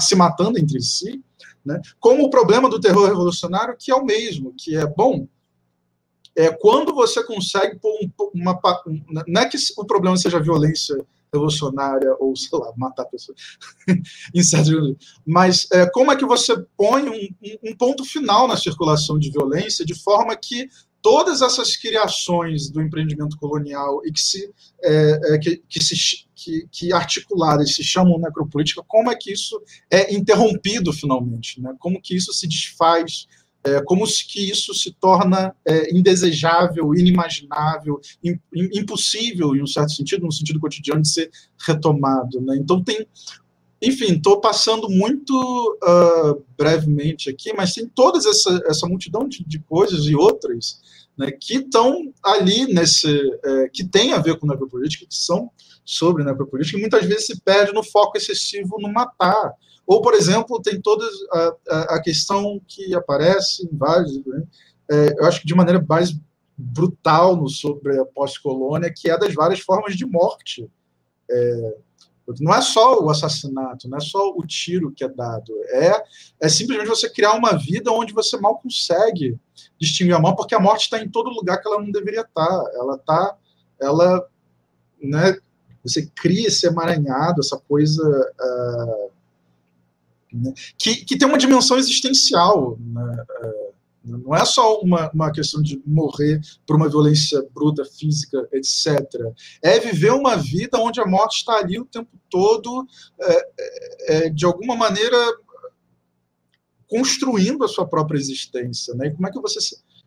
se matando entre si, né? como o problema do terror revolucionário, que é o mesmo, que é, bom, é quando você consegue pôr um, uma... Não é que o problema seja violência revolucionária ou, sei lá, matar pessoas, em mas é, como é que você põe um, um ponto final na circulação de violência de forma que todas essas criações do empreendimento colonial e que se, é, é, que, que, se que, que, articuladas se chamam necropolítica, como é que isso é interrompido finalmente? Né? Como que isso se desfaz? É, como que isso se torna é, indesejável, inimaginável, in, impossível, em um certo sentido, no sentido cotidiano, de ser retomado? Né? Então tem enfim, estou passando muito uh, brevemente aqui, mas tem toda essa, essa multidão de, de coisas e outras né, que estão ali nesse. É, que tem a ver com necropolítica, que são sobre necropolítica, e muitas vezes se perde no foco excessivo no matar. Ou, por exemplo, tem toda a, a, questão que aparece em vários. Né, é, eu acho que de maneira mais brutal no, sobre a pós-colônia, que é das várias formas de morte. É, não é só o assassinato, não é só o tiro que é dado, é, é simplesmente você criar uma vida onde você mal consegue distinguir a morte, porque a morte está em todo lugar que ela não deveria estar. Tá. Ela está, ela, né, você cria esse emaranhado, essa coisa uh, né, que, que tem uma dimensão existencial, né, uh, não é só uma, uma questão de morrer por uma violência bruta, física, etc. É viver uma vida onde a morte está ali o tempo todo, é, é, é, de alguma maneira construindo a sua própria existência. Né? E como é que você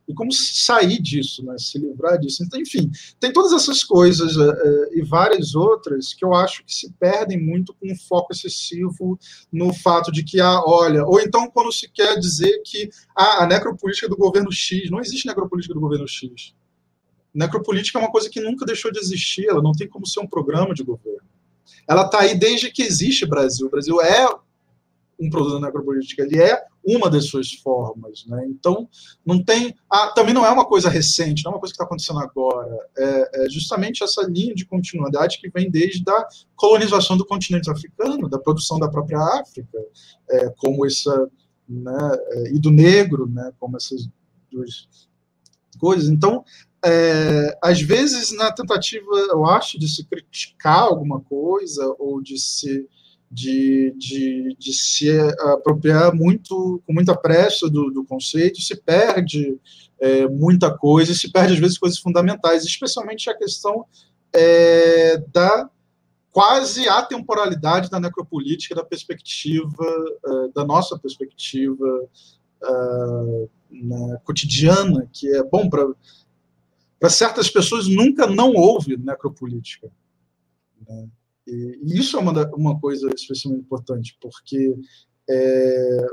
e como sair disso, né? se livrar disso. Então, enfim, tem todas essas coisas uh, e várias outras que eu acho que se perdem muito com um foco excessivo no fato de que, ah, olha, ou então quando se quer dizer que ah, a necropolítica do governo X, não existe necropolítica do governo X. Necropolítica é uma coisa que nunca deixou de existir, ela não tem como ser um programa de governo. Ela está aí desde que existe Brasil. O Brasil é um produto da necropolítica, ele é uma das suas formas. Né? Então, não tem. Ah, também não é uma coisa recente, não é uma coisa que está acontecendo agora. É, é, justamente essa linha de continuidade que vem desde a colonização do continente africano, da produção da própria África, é, como essa. Né, é, e do negro, né, como essas duas coisas. Então, é, às vezes, na tentativa, eu acho, de se criticar alguma coisa ou de se de, de, de se apropriar muito, com muita pressa do, do conceito, se perde é, muita coisa, se perde às vezes coisas fundamentais, especialmente a questão é, da quase atemporalidade da necropolítica, da perspectiva, é, da nossa perspectiva é, né, cotidiana, que é bom para para certas pessoas nunca não houve necropolítica. Né? E, isso é uma, uma coisa especialmente importante, porque é,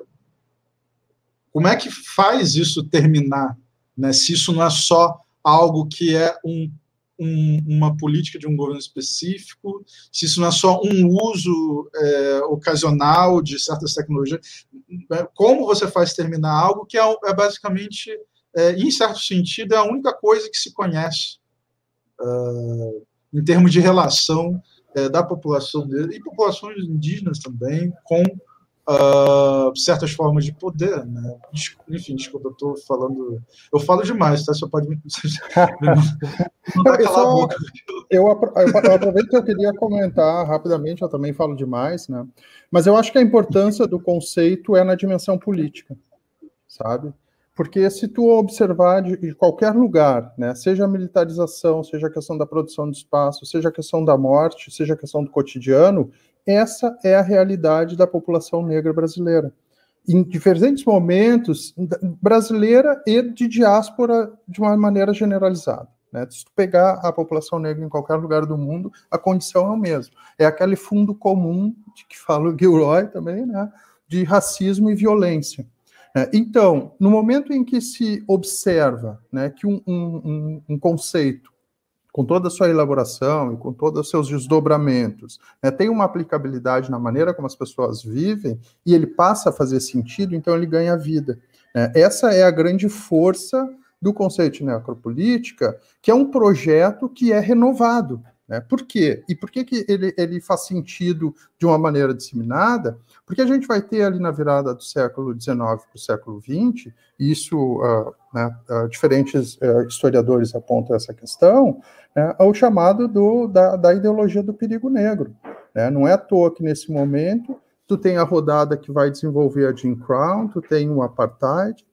como é que faz isso terminar? Né, se isso não é só algo que é um, um, uma política de um governo específico, se isso não é só um uso é, ocasional de certas tecnologias, né, como você faz terminar algo que é, é basicamente, é, em certo sentido, é a única coisa que se conhece uh, em termos de relação é, da população dele, e populações indígenas também, com uh, certas formas de poder. Né? Enfim, desculpa, eu estou falando. Eu falo demais, tá? Você pode me. não dá aquela boca. Eu, eu aproveito que eu queria comentar rapidamente, eu também falo demais, né? Mas eu acho que a importância do conceito é na dimensão política, sabe? Porque se tu observar de, de, qualquer lugar, né, seja a militarização, seja a questão da produção de espaço, seja a questão da morte, seja a questão do cotidiano, essa é a realidade da população negra brasileira. Em diferentes momentos, brasileira e de diáspora de uma maneira generalizada. Né? Se tu pegar a população negra em qualquer lugar do mundo, a condição é o mesmo. É aquele fundo comum de que fala o Gilroy também, né? de racismo e violência. É, então, no momento em que se observa né, que um, um, um, conceito, com toda a sua elaboração e com todos os seus desdobramentos, né, tem uma aplicabilidade na maneira como as pessoas vivem e ele passa a fazer sentido, então ele ganha vida. Né. Essa é a grande força do conceito de necropolítica, que é um projeto que é renovado. Né? Por quê? E por que, que ele, ele faz sentido de uma maneira disseminada? Porque a gente vai ter ali na virada do século XIX para o século XX, isso uh, né, uh, diferentes uh, historiadores apontam essa questão, né, o chamado do, da, da, ideologia do perigo negro. Né? Não é à toa que nesse momento tu tem a rodada que vai desenvolver a Jim Crown, tu tem o apartheid,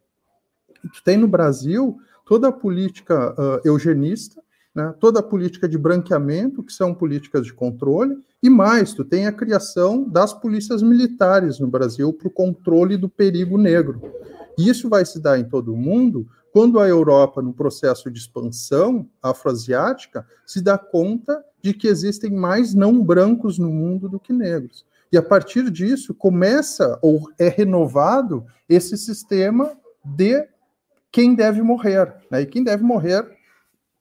tu tem no Brasil toda a política eugenista, né, toda a política de branqueamento, que são políticas de controle, e mais, tu tem a criação das polícias militares no Brasil para o controle do perigo negro. Isso vai se dar em todo o mundo quando a Europa, no processo de expansão afroasiática, se dá conta de que existem mais não brancos no mundo do que negros. E a partir disso começa ou é renovado esse sistema de quem deve morrer. Né? E quem deve morrer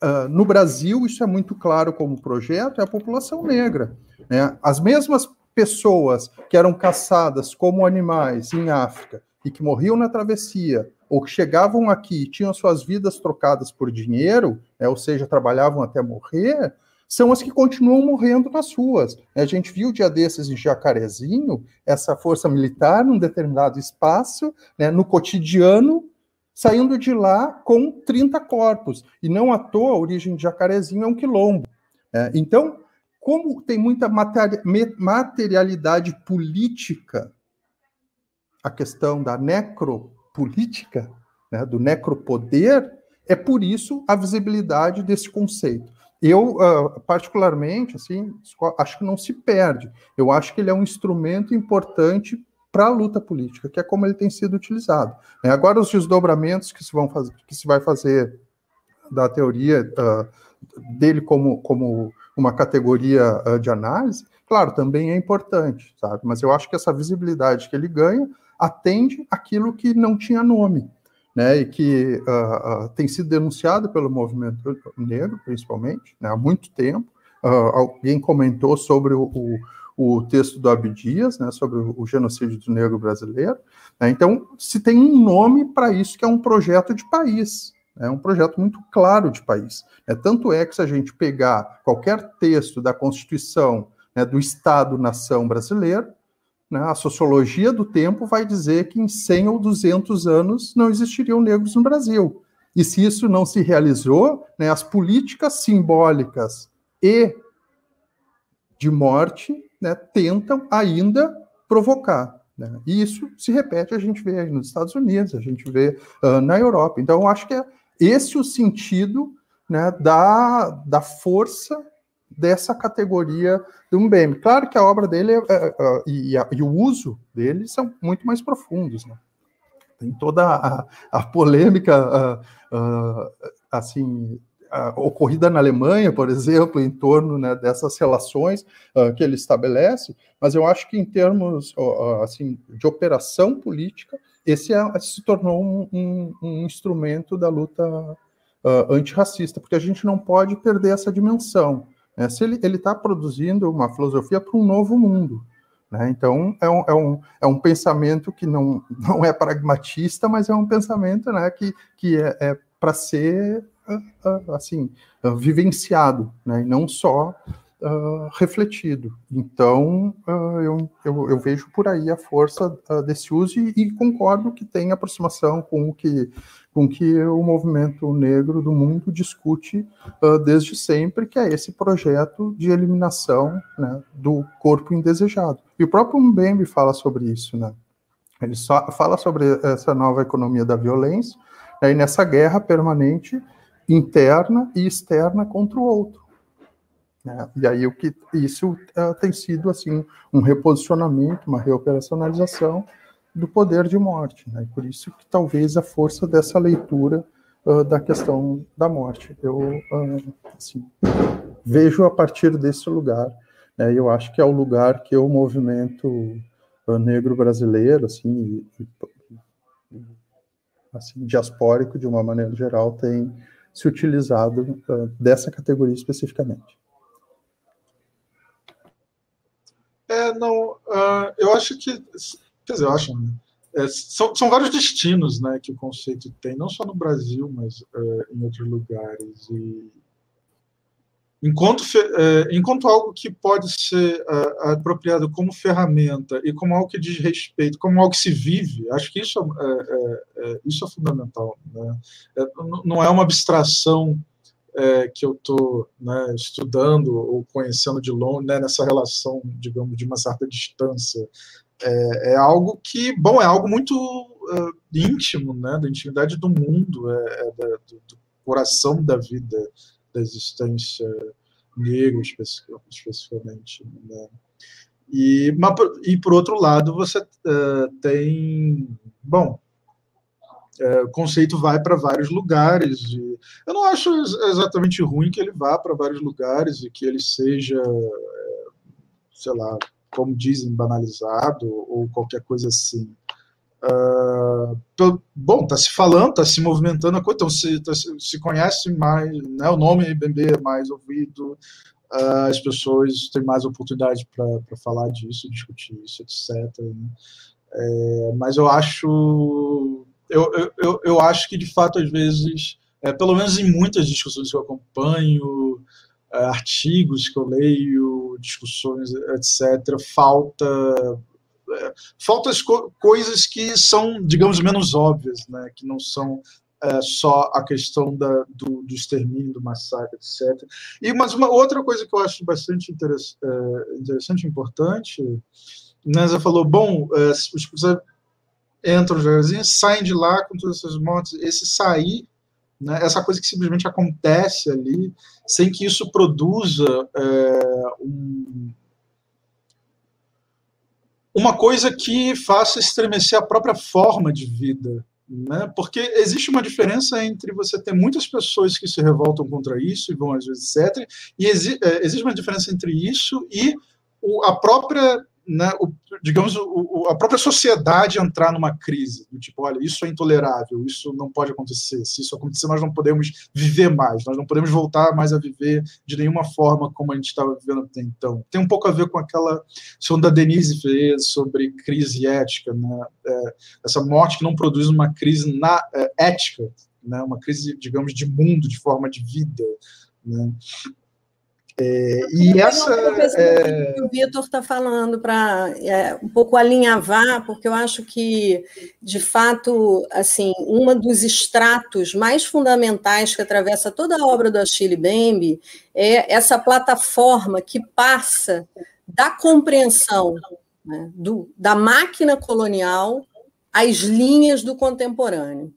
Uh, no Brasil, isso é muito claro como projeto, é a população negra. Né? As mesmas pessoas que eram caçadas como animais em África e que morriam na travessia, ou que chegavam aqui e tinham suas vidas trocadas por dinheiro, né? ou seja, trabalhavam até morrer, são as que continuam morrendo nas ruas. A gente viu dia desses em Jacarezinho, essa força militar num determinado espaço, né, no cotidiano, saindo de lá com 30 corpos. E não à toa, a origem de Jacarezinho é um quilombo. É, então, como tem muita materialidade política, a questão da necropolítica, né, do necropoder, é por isso a visibilidade desse conceito. Eu, uh, particularmente, assim, acho que não se perde. Eu acho que ele é um instrumento importante para a luta política, que é como ele tem sido utilizado. É, agora, os desdobramentos que se, vão fazer, que se vai fazer da teoria uh, dele como, como uma categoria uh, de análise, claro, também é importante, sabe? Mas eu acho que essa visibilidade que ele ganha atende aquilo que não tinha nome, né? E que uh, tem sido denunciado pelo movimento negro, principalmente, né? há muito tempo. alguém comentou sobre o, o o texto do Abdias, né, sobre o, genocídio do negro brasileiro. Né, então, se tem um nome para isso, que é um projeto de país, é um projeto muito claro de país. É, tanto é que se a gente pegar qualquer texto da Constituição né, do Estado-nação brasileiro, né, a sociologia do tempo vai dizer que em 100 ou 200 anos não existiriam negros no Brasil. E se isso não se realizou, né, as políticas simbólicas e de morte né, tentam ainda provocar. Né? E isso se repete, a gente vê nos Estados Unidos, a gente vê uh, na Europa. Então, eu acho que é esse o sentido né, da, da força dessa categoria do Mbembe. Claro que a obra dele é, é, é, e, a, e, o uso dele são muito mais profundos. Né? Tem toda a, a polêmica uh, uh, ocorrida na Alemanha, por exemplo, em torno né, dessas relações uh, que ele estabelece, mas eu acho que em termos uh, assim de operação política, esse é, se tornou um, um, um, instrumento da luta uh, antirracista, porque a gente não pode perder essa dimensão. Né? Se ele está produzindo uma filosofia para um novo mundo, né? Então, é um, é, um, é um pensamento que não, não é pragmatista, mas é um pensamento né, que, que é, é para ser assim vivenciado, né, e não só uh, refletido. Então, uh, eu, eu, eu, vejo por aí a força uh, desse uso e, e, concordo que tem aproximação com o que, com que o movimento negro do mundo discute desde sempre, que é esse projeto de eliminação né, do corpo indesejado. E o próprio Mbembe fala sobre isso, né? Ele fala sobre essa nova economia da violência, né, e nessa guerra permanente interna e externa contra o outro. Né? E aí o que isso uh, tem sido assim um reposicionamento, uma reoperacionalização do poder de morte. Né? por isso que talvez a força dessa leitura uh, da questão da morte. Eu uh, assim, vejo a partir desse lugar. Né? Eu acho que é o lugar que o movimento negro brasileiro, assim, e, assim, diaspórico de uma maneira geral, tem se utilizado uh, dessa categoria especificamente. É, não, uh, eu acho que, quer dizer, eu acho, é, são, são vários destinos, né, que o conceito tem, não só no Brasil, mas uh, em outros lugares, e enquanto, é, enquanto algo que pode ser é, apropriado como ferramenta e como algo que diz respeito, como algo que se vive, acho que isso é, é, é isso é fundamental. Né? não é uma abstração que eu estou né, estudando ou conhecendo de longe, né, nessa relação, digamos, de uma certa distância. É, algo que, bom, é algo muito uh, íntimo, né, da intimidade do mundo, é, do, do coração da vida da existência negra, especificamente. Né? E, mas, e, por outro lado, você uh, tem. Bom, uh, o conceito vai para vários lugares. E eu não acho exatamente ruim que ele vá para vários lugares e que ele seja, sei lá, como dizem, banalizado ou qualquer coisa assim. Uh, bom, está se falando, está se movimentando a coisa, então se, tá, se conhece mais, né, o nome IBB é mais ouvido, uh, as pessoas têm mais oportunidade para falar disso, discutir isso, etc. Né? É, mas eu acho, eu, eu, eu acho que de fato às vezes, é, pelo menos em muitas discussões que eu acompanho, é, artigos que eu leio, discussões, etc., falta faltam as co coisas que são, digamos, menos óbvias, né? que não são é, só a questão da, do, do extermínio, do massacre, etc. E mas uma outra coisa que eu acho bastante interess, é, interessante importante, Nasa falou, bom, é, os policiais entram no saem de lá com todas essas mortes, esse sair, né, essa coisa que simplesmente acontece ali, sem que isso produza é, um, uma coisa que faça estremecer a própria forma de vida. Né? Porque existe uma diferença entre você ter muitas pessoas que se revoltam contra isso e vão às vezes, etc. E exi é, existe uma diferença entre isso e o, a própria né, o, digamos, o, a própria sociedade entrar numa crise, do tipo, olha, isso é intolerável, isso não pode acontecer, se isso acontecer, nós não podemos viver mais, nós não podemos voltar mais a viver de nenhuma forma como a gente estava vivendo até então. Tem um pouco a ver com aquela questão da Denise fez sobre crise ética, né, é, essa morte que não produz uma crise na, é, ética, né, uma crise, digamos, de mundo, de forma de vida, né, é, e essa é... que o Vitor está falando para é, um pouco alinhavar, porque eu acho que de fato assim uma dos estratos mais fundamentais que atravessa toda a obra do Achille Bembe é essa plataforma que passa da compreensão né, do, da máquina colonial às linhas do contemporâneo.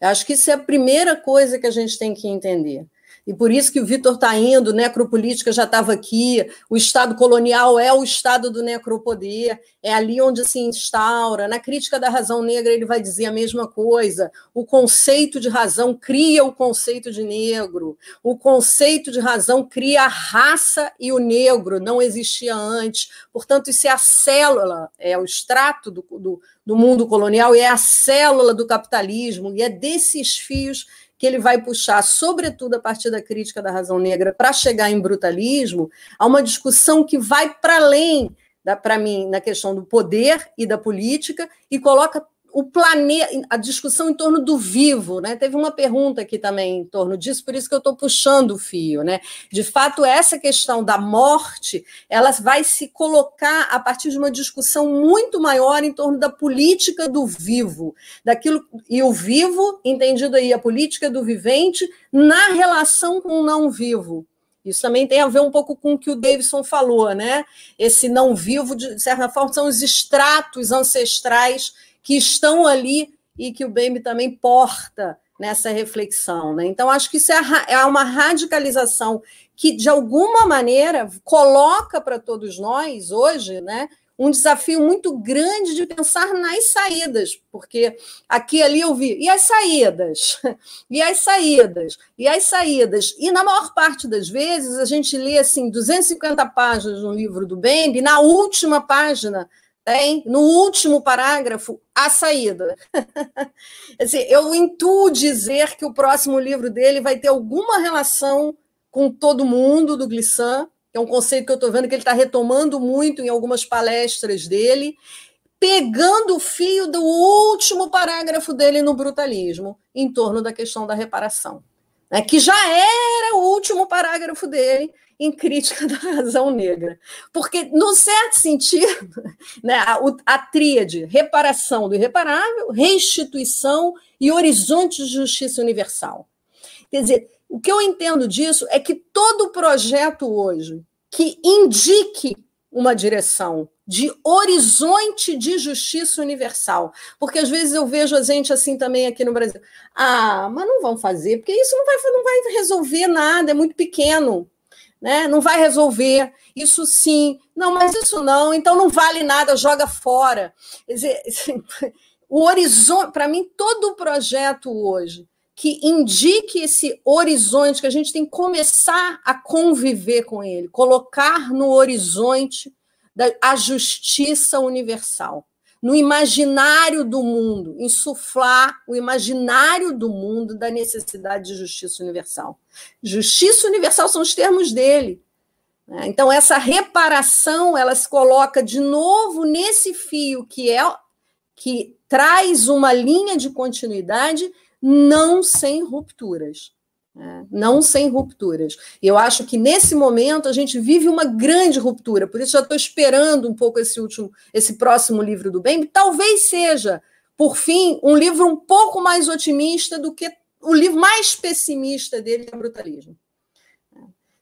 Eu acho que isso é a primeira coisa que a gente tem que entender e por isso que o Vitor está indo, necropolítica já estava aqui, o Estado colonial é o Estado do necropoder, é ali onde se instaura. Na crítica da razão negra, ele vai dizer a mesma coisa. O conceito de razão cria o conceito de negro, o conceito de razão cria a raça e o negro, não existia antes. Portanto, isso é a célula, é o extrato do, do, do mundo colonial, e é a célula do capitalismo, e é desses fios que ele vai puxar, sobretudo a partir da crítica da razão negra, para chegar em brutalismo, a uma discussão que vai para além, para mim, na questão do poder e da política, e coloca o planeta, a discussão em torno do vivo, né? Teve uma pergunta aqui também em torno disso, por isso que eu estou puxando o fio, né? De fato, essa questão da morte, ela vai se colocar a partir de uma discussão muito maior em torno da política do vivo, daquilo e o vivo, entendido aí a política do vivente na relação com o não vivo. Isso também tem a ver um pouco com o que o Davidson falou, né? Esse não vivo, de certa forma, são os estratos ancestrais que estão ali e que o Bembe também porta nessa reflexão. Né? Então, acho que isso é, é uma radicalização que, de alguma maneira, coloca para todos nós hoje né, um desafio muito grande de pensar nas saídas, porque aqui e ali eu vi, e as saídas? E as saídas? E as saídas? E na maior parte das vezes a gente lê assim 250 páginas no livro do Bembe, na última página tem no último parágrafo a saída. assim, eu intuo dizer que o próximo livro dele vai ter alguma relação com todo mundo do Glissant, que é um conceito que eu estou vendo que ele está retomando muito em algumas palestras dele, pegando o fio do último parágrafo dele no brutalismo, em torno da questão da reparação. Né, que já era o último parágrafo dele em crítica da razão negra. Porque, no certo sentido, né, a, a tríade reparação do irreparável, restituição e horizonte de justiça universal. Quer dizer, o que eu entendo disso é que todo projeto hoje que indique uma direção de horizonte de justiça universal. Porque às vezes eu vejo a gente assim também aqui no Brasil. Ah, mas não vão fazer, porque isso não vai, não vai resolver nada, é muito pequeno. Né? Não vai resolver. Isso sim. Não, mas isso não. Então não vale nada, joga fora. Quer dizer, o horizonte, para mim, todo o projeto hoje que indique esse horizonte, que a gente tem que começar a conviver com ele, colocar no horizonte da, a justiça universal, no imaginário do mundo, insuflar o imaginário do mundo da necessidade de justiça universal. Justiça universal são os termos dele. Né? Então, essa reparação ela se coloca de novo nesse fio que é que traz uma linha de continuidade não sem rupturas. Né? Não sem rupturas. Eu acho que nesse momento a gente vive uma grande ruptura, por isso já estou esperando um pouco esse último, esse próximo livro do bem. Talvez seja, por fim, um livro um pouco mais otimista do que o livro mais pessimista dele, que é o Brutalismo.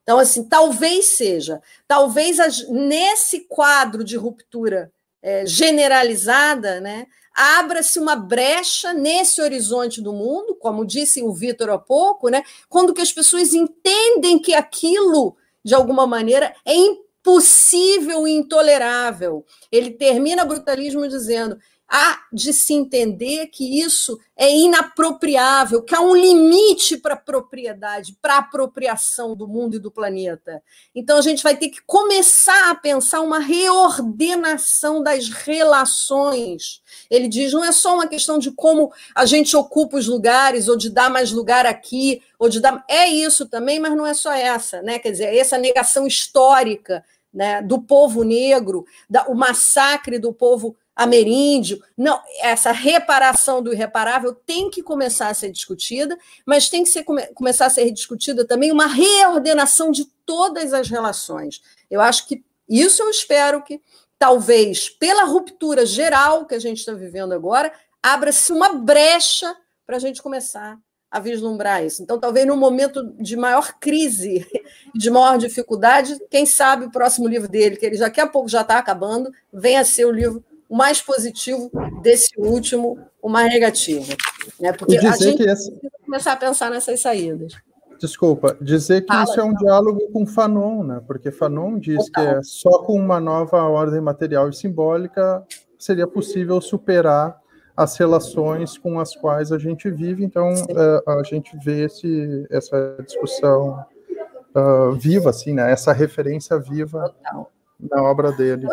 Então, assim, talvez seja, talvez nesse quadro de ruptura é, generalizada, né, abra-se uma brecha nesse horizonte do mundo, como disse o Vitor há pouco, né? quando que as pessoas entendem que aquilo, de alguma maneira, é impossível e intolerável. Ele termina o brutalismo dizendo: há de se entender que isso é inapropriável, que há um limite para a propriedade, para a apropriação do mundo e do planeta. Então a gente vai ter que começar a pensar uma reordenação das relações. Ele diz, não é só uma questão de como a gente ocupa os lugares ou de dar mais lugar aqui, ou de dar é isso também, mas não é só essa, né? Quer dizer, essa negação histórica né, do povo negro, da, o massacre do povo ameríndio. Não, essa reparação do irreparável tem que começar a ser discutida, mas tem que ser, come, começar a ser discutida também uma reordenação de todas as relações. Eu acho que isso eu espero que, talvez, pela ruptura geral que a gente está vivendo agora, abra-se uma brecha para a gente começar a vislumbrar isso. Então, talvez no momento de maior crise, de maior dificuldade, quem sabe o próximo livro dele, que ele daqui a pouco já está acabando, venha a ser o livro o mais positivo desse último, o mais negativo. Né? Porque a gente esse... precisa começar a pensar nessas saídas. Desculpa, dizer que Fala, isso é um diálogo com Fanon, né? porque Fanon diz Total. que é só com uma nova ordem material e simbólica seria possível superar as relações com as quais a gente vive. Então, uh, a gente vê esse, essa discussão uh, viva, assim, né? essa referência viva Total. na obra dele.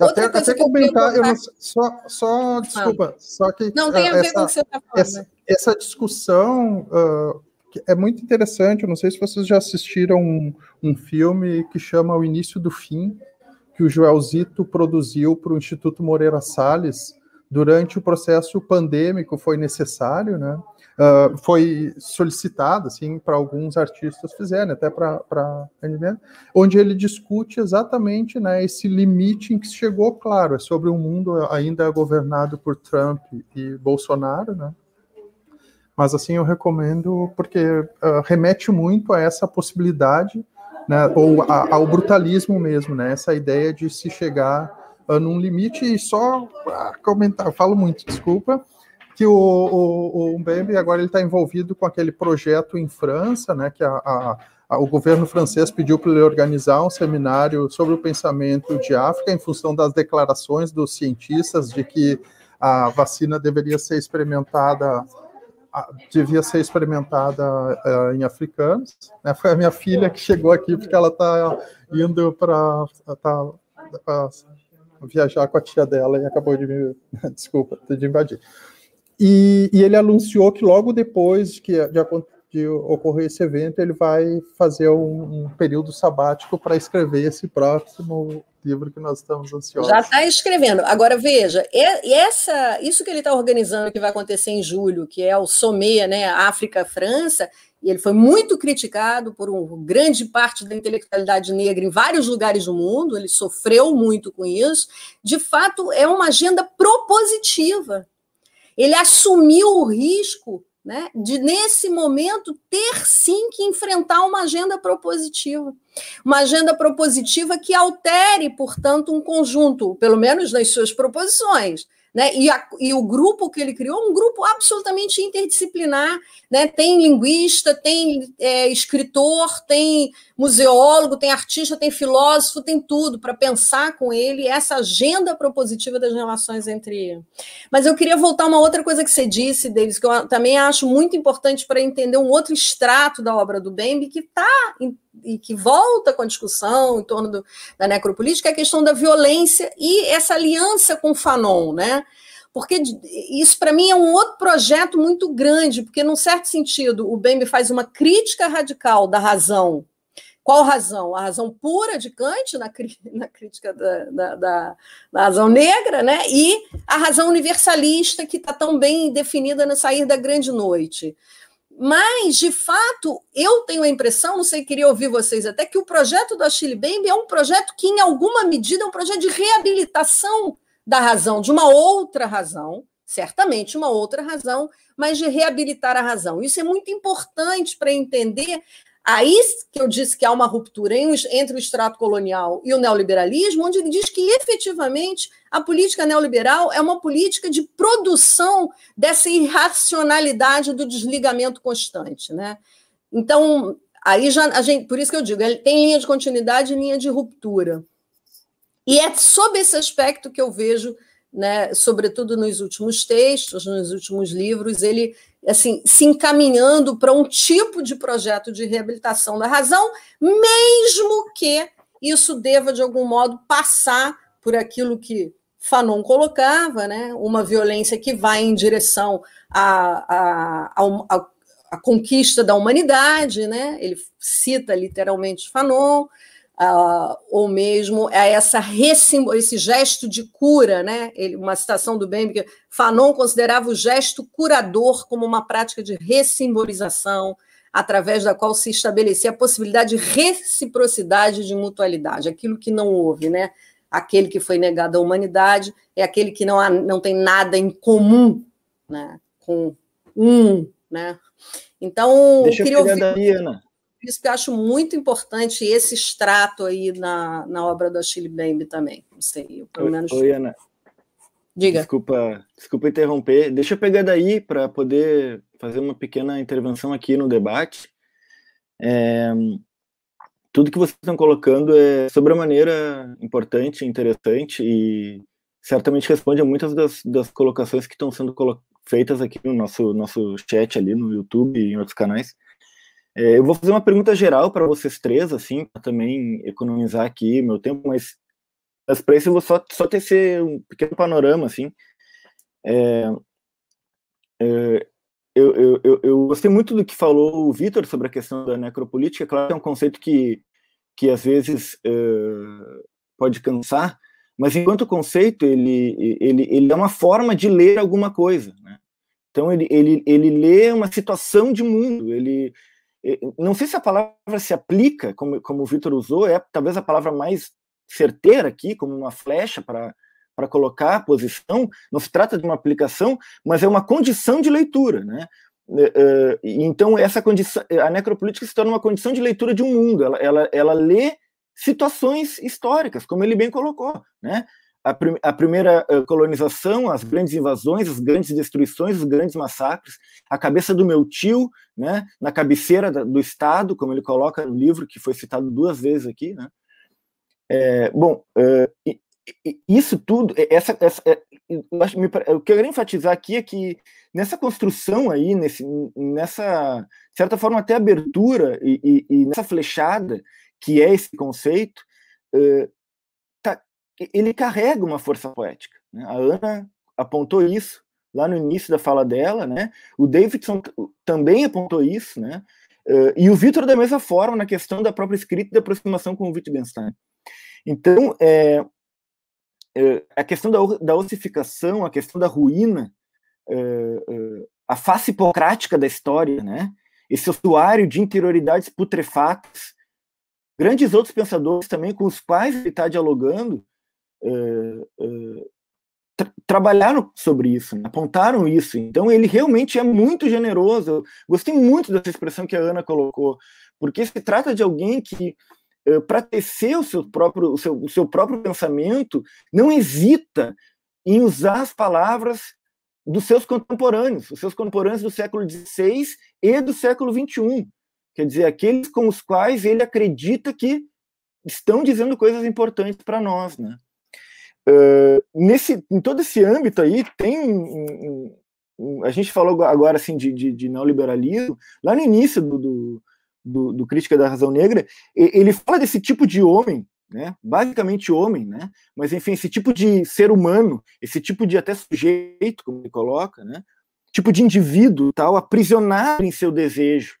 Até, até comentar, eu não, só, só, desculpa, ah. só que. Não, tem a ver essa, com o que você está falando. Essa, essa discussão uh, é muito interessante. Eu não sei se vocês já assistiram um, um filme que chama O Início do Fim, que o Joelzito produziu para o Instituto Moreira Salles durante o processo pandêmico, foi necessário, né? Uh, foi solicitado assim para alguns artistas fizerem, até para onde ele discute exatamente né, esse limite em que chegou, claro, é sobre um mundo ainda governado por Trump e Bolsonaro, né? Mas assim eu recomendo porque uh, remete muito a essa possibilidade, né, ou a, ao brutalismo mesmo, né? Essa ideia de se chegar uh, num limite e só comentar, falo muito, desculpa, que o, o, o Mbembe agora ele está envolvido com aquele projeto em França, né, que a, a, a, o governo francês pediu para ele organizar um seminário sobre o pensamento de África em função das declarações dos cientistas de que a vacina deveria ser experimentada devia ser experimentada uh, em africanos. Né? Foi a minha filha que chegou aqui porque ela está indo para tá, viajar com a tia dela e acabou de me desculpa de invadir. E, e, ele anunciou que logo depois que, de, de ocorrer esse evento, ele vai fazer um, um período sabático para escrever esse próximo livro que nós estamos ansiosos. Já está escrevendo. Agora, veja, essa, isso que ele está organizando, que vai acontecer em julho, que é o SOMEA, né, África-França, e ele foi muito criticado por uma grande parte da intelectualidade negra em vários lugares do mundo, ele sofreu muito com isso. De fato, é uma agenda propositiva. Ele assumiu o risco né, de, nesse momento, ter sim que enfrentar uma agenda propositiva. Uma agenda propositiva que altere, portanto, um conjunto, pelo menos nas suas proposições, né? E, a, e, o grupo que ele criou, um grupo absolutamente interdisciplinar, né? Tem linguista, tem é, escritor, tem museólogo, tem artista, tem filósofo, tem tudo para pensar com ele essa agenda propositiva das relações entre. Mas eu queria voltar a uma outra coisa que você disse, Davis, que eu também acho muito importante para entender um outro extrato da obra do Bembe que está e que volta com a discussão em torno do, da necropolítica é a questão da violência e essa aliança com Fanon, né? Porque isso, para mim, é um outro projeto muito grande, porque, num certo sentido, o Bembe faz uma crítica radical da razão. Qual razão? A razão pura de Kant, na, na crítica da, da, da, da, razão negra, né? e a razão universalista, que está tão bem definida no Sair da Grande Noite. Mas, de fato, eu tenho a impressão, não sei, queria ouvir vocês até, que o projeto do Achille Bembe é um projeto que, em alguma medida, é um projeto de reabilitação da razão, de uma outra razão, certamente uma outra razão, mas de reabilitar a razão. Isso é muito importante para entender Aí que eu disse que há uma ruptura entre o extrato colonial e o neoliberalismo, onde ele diz que efetivamente a política neoliberal é uma política de produção dessa irracionalidade do desligamento constante. Né? Então, aí já gente, por isso que eu digo, tem linha de continuidade e linha de ruptura. E é sob esse aspecto que eu vejo, né, sobretudo nos últimos textos, nos últimos livros, ele assim, se encaminhando para um tipo de projeto de reabilitação da razão, mesmo que isso deva, de algum modo, passar por aquilo que Fanon colocava, né? uma violência que vai em direção à, à, à, à conquista da humanidade, né? ele cita literalmente Fanon, Uh, ou mesmo a essa esse gesto de cura, né? Ele, uma citação do Bembe que Fanon considerava o gesto curador como uma prática de ressimbolização, através da qual se estabelecia a possibilidade de reciprocidade de mutualidade, aquilo que não houve, né? Aquele que foi negado à humanidade é aquele que não, há, não tem nada em comum, né? Com um, né? Então, Deixa eu queria ouvir... Ana isso que eu acho muito importante esse extrato aí na, na obra do Achille Bembe também. Não sei, pelo menos. Oi, Ana. Diga. Desculpa, desculpa interromper. Deixa eu pegar daí para poder fazer uma pequena intervenção aqui no debate. É, tudo que vocês estão colocando é sobre a maneira importante, interessante e certamente responde a muitas das, das colocações que estão sendo feitas aqui no nosso, nosso chat ali no YouTube e em outros canais. É, eu vou fazer uma pergunta geral para vocês três, assim, para também economizar aqui meu tempo, mas, mas para isso eu vou só, só tecer um pequeno panorama, assim. É, é, eu, eu, eu, eu, gostei muito do que falou o Vitor sobre a questão da necropolítica. Claro é um conceito que, que às vezes é, pode cansar, mas enquanto conceito, ele, ele, ele é uma forma de ler alguma coisa. Né? Então, ele, ele, ele lê uma situação de mundo, ele, não sei se a palavra se aplica, como, como o Vitor usou, é talvez a palavra mais certeira aqui, como uma flecha para colocar a posição, não se trata de uma aplicação, mas é uma condição de leitura, né? Então essa condição, a necropolítica se torna uma condição de leitura de um mundo. Ela, ela, ela lê situações históricas, como ele bem colocou, né? A, prim a primeira uh, colonização, as grandes invasões, as grandes destruições, os grandes massacres, a cabeça do meu tio, né, na cabeceira da, do Estado, como ele coloca no livro, que foi citado duas vezes aqui. Né? É, bom, uh, isso tudo, essa, essa, é, acho, me, o que eu quero enfatizar aqui é que nessa construção aí, nesse, nessa, de certa forma, até abertura e, e, e nessa flechada que é esse conceito, uh, ele carrega uma força poética. Né? A Ana apontou isso lá no início da fala dela, né? O Davidson também apontou isso, né? Uh, e o Vitor da mesma forma na questão da própria escrita e da aproximação com o Wittgenstein. Então, é, é, a questão da, da ossificação, a questão da ruína, é, a face hipocrática da história, né? Esse ossuário de interioridades putrefatas, grandes outros pensadores também com os quais ele está dialogando, tra trabalharam sobre isso, né? apontaram isso. Então ele realmente é muito generoso. Eu gostei muito dessa expressão que a Ana colocou, porque se trata de alguém que uh, para tecer o seu próprio o seu, o seu próprio pensamento não hesita em usar as palavras dos seus contemporâneos, os seus contemporâneos do século XVI e do século XXI. Quer dizer, aqueles com os quais ele acredita que estão dizendo coisas importantes para nós, né? Nesse, em todo esse âmbito aí, tem um, um, a gente falou agora assim de, de, de, neoliberalismo, lá no início do, do, do, do, Crítica da Razão Negra, ele fala desse tipo de homem, né, basicamente homem, né, mas enfim, esse tipo de ser humano, esse tipo de até sujeito, como ele coloca, né, tipo de indivíduo tal, aprisionado em seu desejo,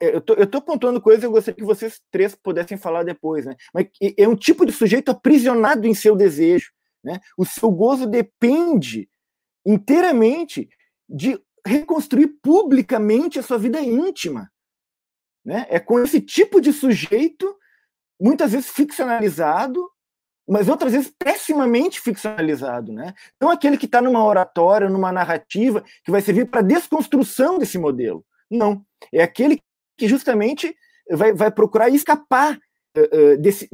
eu tô, eu tô apontando coisas, eu gostaria que vocês três pudessem falar depois, né? Mas é um tipo de sujeito aprisionado em seu desejo, né? O seu gozo depende inteiramente de reconstruir publicamente a sua vida íntima, né? É com esse tipo de sujeito, muitas vezes ficcionalizado, mas outras vezes pessimamente ficcionalizado, né? Então aquele que está numa oratória, numa narrativa que vai servir para desconstrução desse modelo. Não, é aquele que justamente vai, vai procurar escapar uh, desse,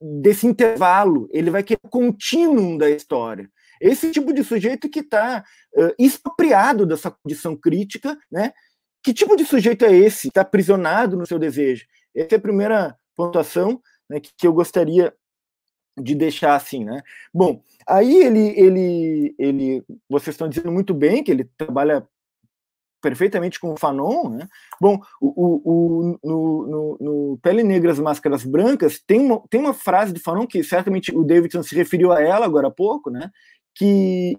desse intervalo, ele vai querer o contínuo da história. Esse tipo de sujeito que está uh, expropriado dessa condição crítica, né? Que tipo de sujeito é esse? Está aprisionado no seu desejo? Essa é a primeira pontuação né, que, que eu gostaria de deixar assim, né? Bom, aí ele, ele, ele, vocês estão dizendo muito bem que ele trabalha perfeitamente com o Fanon, né? Bom, o, o, no, no, no, Pele Negras Máscaras Brancas tem uma, tem uma frase do Fanon que certamente o Davidson se referiu a ela agora há pouco, né? Que,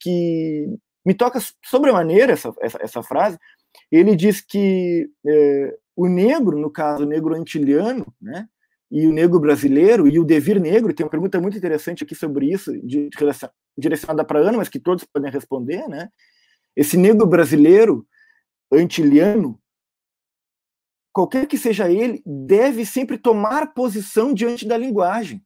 que me toca sobremaneira essa, essa, essa frase. Ele diz que é, o negro, no caso o negro antiliano, né? E o negro brasileiro e o devir negro, tem uma pergunta muito interessante aqui sobre isso, de, direcionada para Ana, mas que todos podem responder, né? Esse negro brasileiro, antiliano, qualquer que seja ele, deve sempre tomar posição diante da linguagem.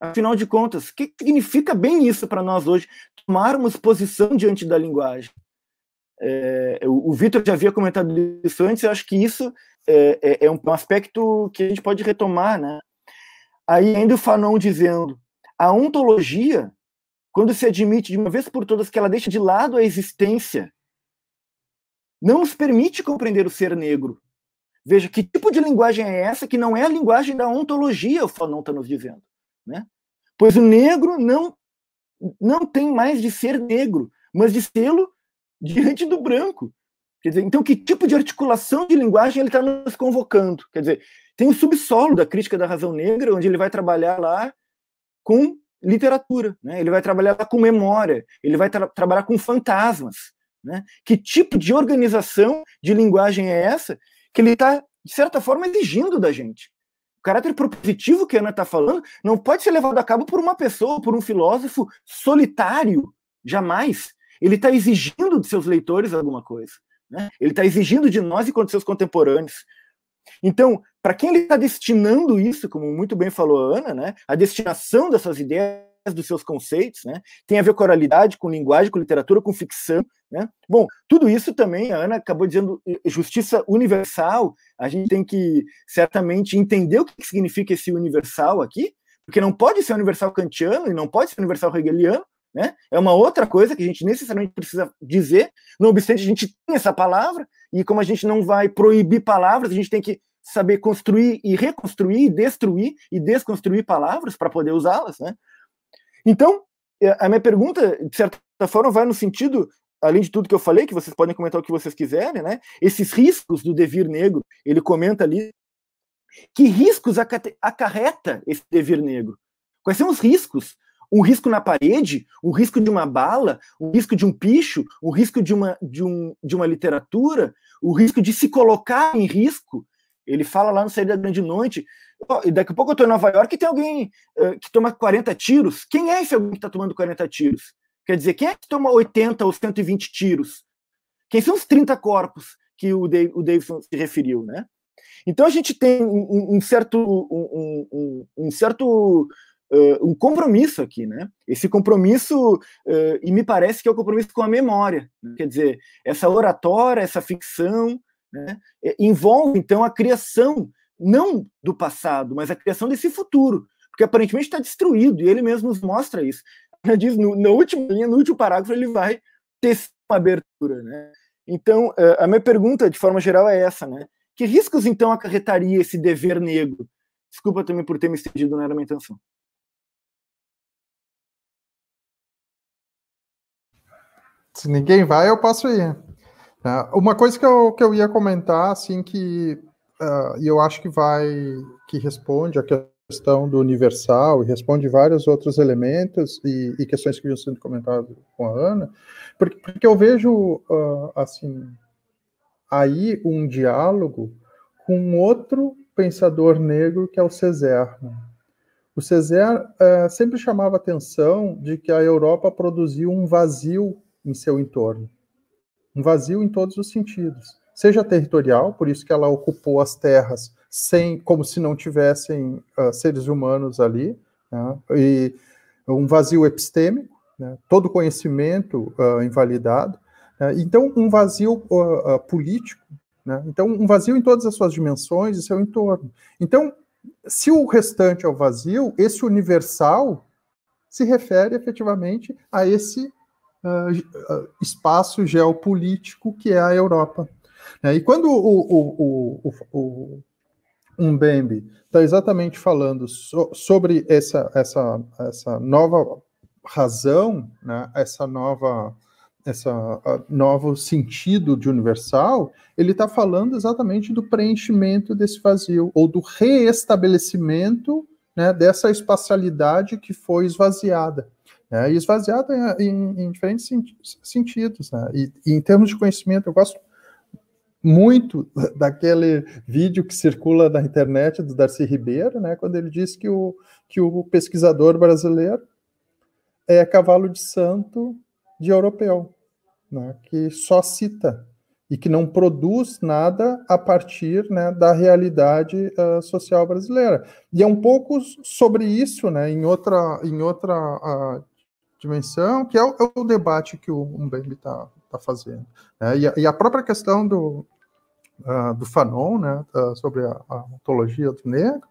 Afinal de contas, o que significa bem isso para nós hoje? Tomarmos posição diante da linguagem. É, o, Vitor já havia comentado isso antes, eu acho que isso é, é, é um aspecto que a gente pode retomar. Né? Aí ainda o Fanon dizendo, a ontologia quando se admite de uma vez por todas que ela deixa de lado a existência, não nos permite compreender o ser negro. Veja, que tipo de linguagem é essa que não é a linguagem da ontologia, o Fanon está nos dizendo. Né? Pois o negro não, não tem mais de ser negro, mas de sê-lo diante do branco. Quer dizer, então, que tipo de articulação de linguagem ele está nos convocando? Quer dizer, tem o subsolo da crítica da razão negra, onde ele vai trabalhar lá com literatura, né? ele vai trabalhar com memória, ele vai tra trabalhar com fantasmas. Né? Que tipo de organização de linguagem é essa que ele está, de certa forma, exigindo da gente? O caráter propositivo que a Ana está falando não pode ser levado a cabo por uma pessoa, por um filósofo solitário, jamais. Ele está exigindo de seus leitores alguma coisa. Né? Ele está exigindo de nós enquanto seus contemporâneos. Então, para quem ele está destinando isso, como muito bem falou a Ana, né, a destinação dessas ideias, dos seus conceitos, né, tem a ver com oralidade, com linguagem, com literatura, com ficção. Né? Bom, tudo isso também, a Ana acabou dizendo justiça universal, a gente tem que certamente entender o que significa esse universal aqui, porque não pode ser universal kantiano e não pode ser universal hegeliano, né? É uma outra coisa que a gente necessariamente precisa dizer, não obstante a gente tem essa palavra, e como a gente não vai proibir palavras, a gente tem que saber construir e reconstruir, destruir e desconstruir palavras para poder usá-las, né? Então, é, a minha pergunta, de certa forma, vai no sentido, além de tudo que eu falei, que vocês podem comentar o que vocês quiserem, né? Esses riscos do devir negro, ele comenta ali, que riscos acarreta esse devir negro? Quais são os riscos? um risco na parede, um risco de uma bala, um risco de um picho, um risco de uma, de, um, de uma literatura, o risco de se colocar em risco. Ele fala lá no Saída da Grande Noite, oh, e daqui a pouco eu estou em Nova York e tem alguém uh, que toma 40 tiros. Quem é esse alguém que está tomando 40 tiros? Quer dizer, quem é que toma 80 ou 120 tiros? Quem são os 30 corpos que o, Dave, o Davidson se referiu, né? Então a gente tem um, um certo, um, um, um certo uh, um compromisso aqui, né? Esse compromisso, uh, e me parece que é o compromisso com a memória. Né? Quer dizer, essa oratória, essa ficção, né? envolve então a criação não do passado, mas a criação desse futuro, porque aparentemente está destruído e ele mesmo nos mostra isso. Ele diz no, no último no último parágrafo ele vai ter uma abertura, né? Então, a minha pergunta, de forma geral, é essa, né? Que riscos, então, acarretaria esse dever negro? Desculpa também por ter me estendido, não era minha intenção. Se ninguém vai, eu posso ir. É, uma coisa que eu, que eu ia comentar, assim, que uh, eu acho que vai, que responde a questão do universal e responde vários outros elementos e, e questões que vinham sendo comentadas com a Ana, porque, porque eu vejo, uh, assim, aí um diálogo com outro pensador negro que é o Césaire. Né? O Césaire uh, sempre chamava atenção de que a Europa produziu um vazio em seu entorno. Um vazio em todos os sentidos. Seja territorial, por isso que ela ocupou as terras sem, como se não tivessem uh, seres humanos ali, né? e um vazio epistêmico, né? todo conhecimento uh, invalidado. Né? Então, um vazio uh, político, né? então, um vazio em todas as suas dimensões e seu entorno. Então, se o restante é o vazio, esse universal se refere efetivamente a esse uh, espaço geopolítico que é a Europa. É, e quando o, o, o, o Umbembe está exatamente falando so, sobre essa, essa, essa nova razão, né, essa nova essa novo sentido de universal, ele está falando exatamente do preenchimento desse vazio ou do reestabelecimento né, dessa espacialidade que foi esvaziada. Né, e esvaziada em, em diferentes sentidos. Né, e, e, em termos de conhecimento, eu gosto muito daquele vídeo que circula na internet do Darcy Ribeiro, né, quando ele diz que o, que o pesquisador brasileiro é cavalo de santo de europeu, né, que só cita e que não produz nada a partir né, da realidade uh, social brasileira. E é um pouco sobre isso, né, em outra, em outra uh, dimensão, que é o, é o, debate que o Mbembe está tá fazendo. Né? E, a, e, a, própria questão do, uh, do Fanon, né, sobre a, a, ontologia do negro,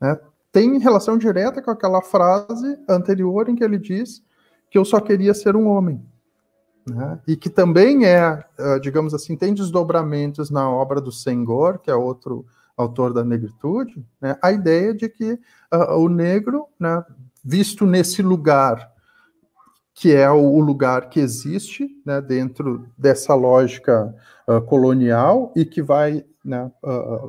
né, tem relação direta com aquela frase anterior em que ele diz que eu só queria ser um homem né? e que também é, uh, digamos assim, tem desdobramentos na obra do Senghor, que é outro autor da negritude, né? a ideia de que uh, o negro, né, visto nesse lugar, que é o, lugar que existe né, dentro dessa lógica uh, colonial e que vai né,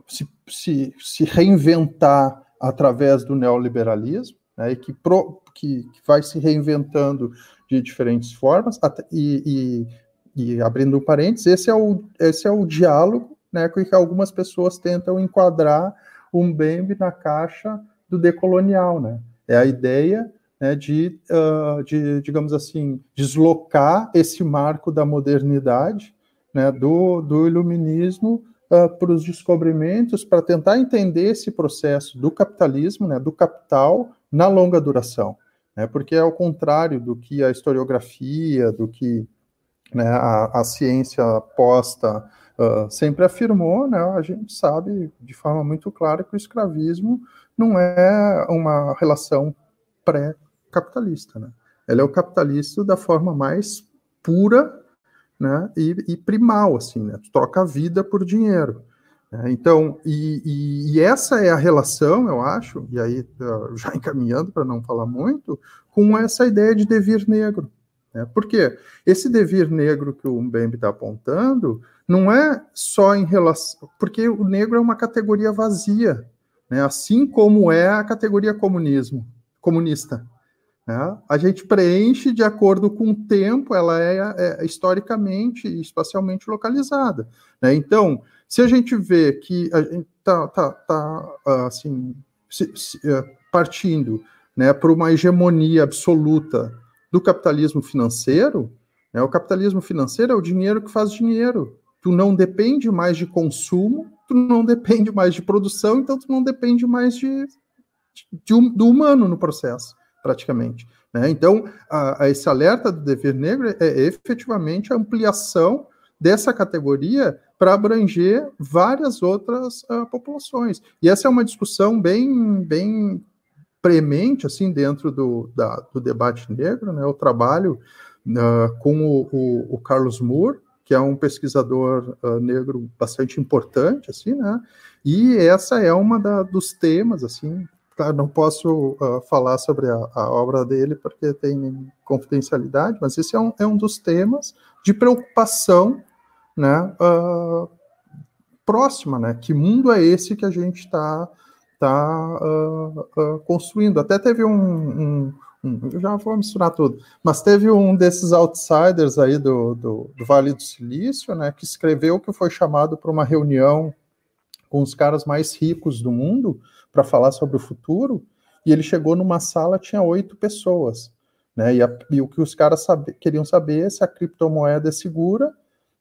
se, se, se, reinventar através do neoliberalismo, né, e que, pro, que, que vai se reinventando de diferentes formas, e, e, e, abrindo um parênteses, esse é o, esse é o diálogo né, que algumas pessoas tentam enquadrar o Mbembe na caixa do decolonial, né? É a ideia né, de, uh, de, digamos assim, deslocar esse marco da modernidade, né, do, do iluminismo uh, para os descobrimentos, para tentar entender esse processo do capitalismo, né, do capital na longa duração né, porque é ao contrário do que a historiografia, do que né, a, a, ciência posta uh, sempre afirmou, né, a gente sabe de forma muito clara que o escravismo não é uma relação pré-capitalista. Né? Ela é o capitalista da forma mais pura né, e, e primal, assim, né? troca a vida por dinheiro. É, então, e, e, e, essa é a relação, eu acho, e aí já encaminhando para não falar muito, com essa ideia de devir negro. Né? Por quê? Esse devir negro que o Mbembe está apontando não é só em relação. Porque o negro é uma categoria vazia, né? assim como é a categoria comunismo, comunista. Né? A gente preenche de acordo com o tempo, ela é, é historicamente e espacialmente localizada. Né? Então, se a gente vê que a gente está tá, tá, assim, se, se, é, partindo né, para uma hegemonia absoluta do capitalismo financeiro, né, o capitalismo financeiro é o dinheiro que faz dinheiro. Tu não depende mais de consumo, tu não depende mais de produção, então tu não depende mais de, de do humano no processo praticamente. Né? Então, a, a esse alerta do dever negro é, é efetivamente a ampliação dessa categoria para abranger várias outras uh, populações. E essa é uma discussão bem, bem premente assim dentro do, da, do debate negro. Né? Eu trabalho uh, com o, o, o, Carlos Moore, que é um pesquisador uh, negro bastante importante, assim, né? E essa é uma da, dos temas, assim, não posso uh, falar sobre a, a, obra dele porque tem confidencialidade, mas esse é um, é um dos temas de preocupação né, uh, próxima, né? Que mundo é esse que a gente está tá, uh, construindo? Até teve um, um, um, Eu já vou misturar tudo, mas teve um desses outsiders aí do, do, do Vale do Silício, né? Que escreveu que foi chamado para uma reunião com os caras mais ricos do mundo para falar sobre o futuro, e ele chegou numa sala, tinha oito pessoas. Né? E, a, e o que os caras sabe, queriam saber é se a criptomoeda é segura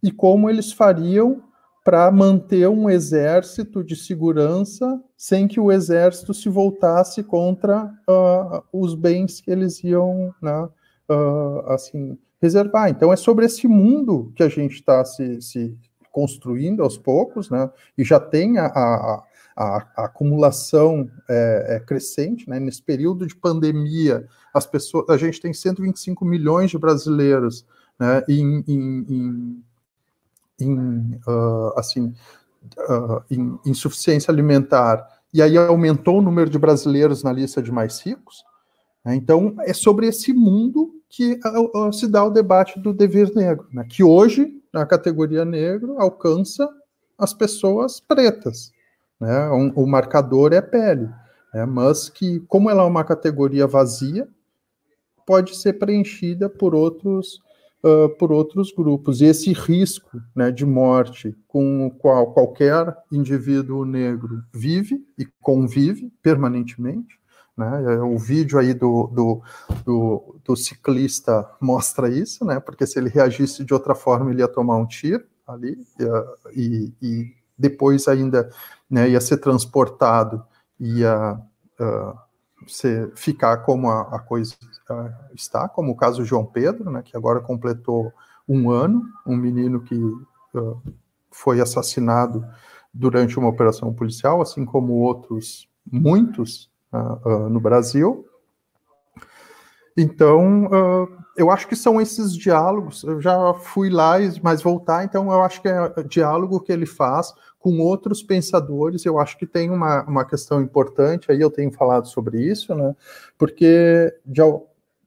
e como eles fariam para manter um exército de segurança sem que o exército se voltasse contra uh, os bens que eles iam né, uh, assim reservar. Então é sobre esse mundo que a gente está se, se, construindo aos poucos, né? E já tem a, a, a, a acumulação é, é, crescente, né? Nesse período de pandemia, as pessoas, a gente tem 125 milhões de brasileiros, né? Em, em, em, em uh, assim, uh, em insuficiência alimentar, e aí aumentou o número de brasileiros na lista de mais ricos. Né? Então, é sobre esse mundo que uh, se dá o debate do dever negro, né? que hoje, na categoria negro, alcança as pessoas pretas né? Um, o marcador é pele, né? mas que, como ela é uma categoria vazia, pode ser preenchida por outros, uh, por outros grupos. E esse risco né, de morte com o qual qualquer indivíduo negro vive e convive permanentemente, né? O vídeo aí do, do, do, do, ciclista mostra isso, né? Porque se ele reagisse de outra forma, ele ia tomar um tiro ali e, e depois ainda né, ia ser transportado, ia uh, ser, ficar como a, a coisa uh, está, como o caso João Pedro, né, que agora completou um ano, um menino que uh, foi assassinado durante uma operação policial, assim como outros, muitos no Brasil. Então, eu acho que são esses diálogos. Eu já fui lá, mas voltar, então eu acho que é diálogo que ele faz com outros pensadores, eu acho que tem uma, uma questão importante, aí eu tenho falado sobre isso, né? Porque já,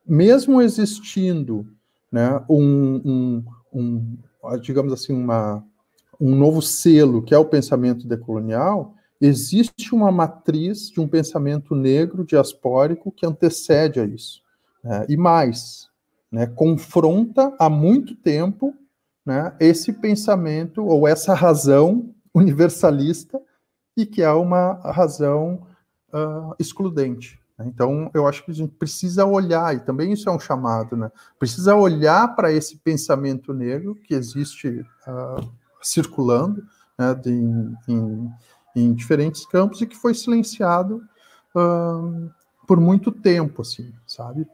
mesmo existindo né, um, um, um, digamos assim, uma, um novo selo, que é o pensamento decolonial, existe uma matriz de um pensamento negro diaspórico que antecede a isso. Né? E mais, né, confronta há muito tempo né, esse pensamento ou essa razão universalista e que é uma razão uh, excludente. Né? Então, eu acho que a gente precisa olhar, e também isso é um chamado, né? precisa olhar para esse pensamento negro que existe uh, circulando né, de, em, em, diferentes campos e que foi silenciado uh, por muito tempo, assim, sabe?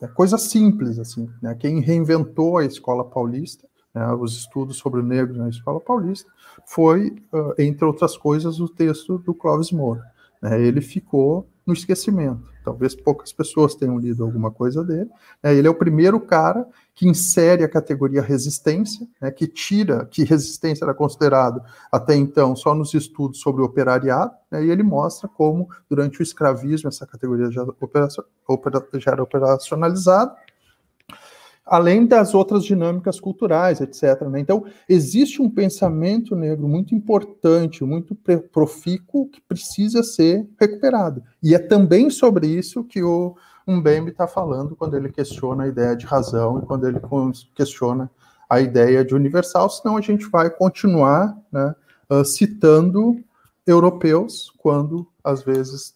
É coisa simples, assim, né? Quem reinventou a escola paulista né, os estudos sobre o negro na Escola Paulista, foi, uh, entre outras coisas, o texto do Clóvis Moura. Né, ele ficou no esquecimento. Talvez poucas pessoas tenham lido alguma coisa dele. Né, ele é o primeiro cara que insere a categoria resistência, né, que tira que resistência era considerado até então só nos estudos sobre o operariado, né, e ele mostra como, durante o escravismo, essa categoria já, já era operacionalizada, além das outras dinâmicas culturais, etc. Né? Então, existe um pensamento negro muito importante, muito profícuo, que precisa ser recuperado. E é também sobre isso que o Mbembe está falando quando ele questiona a ideia de razão e quando ele questiona a ideia de universal, senão a gente vai continuar né, uh, citando europeus quando, às vezes,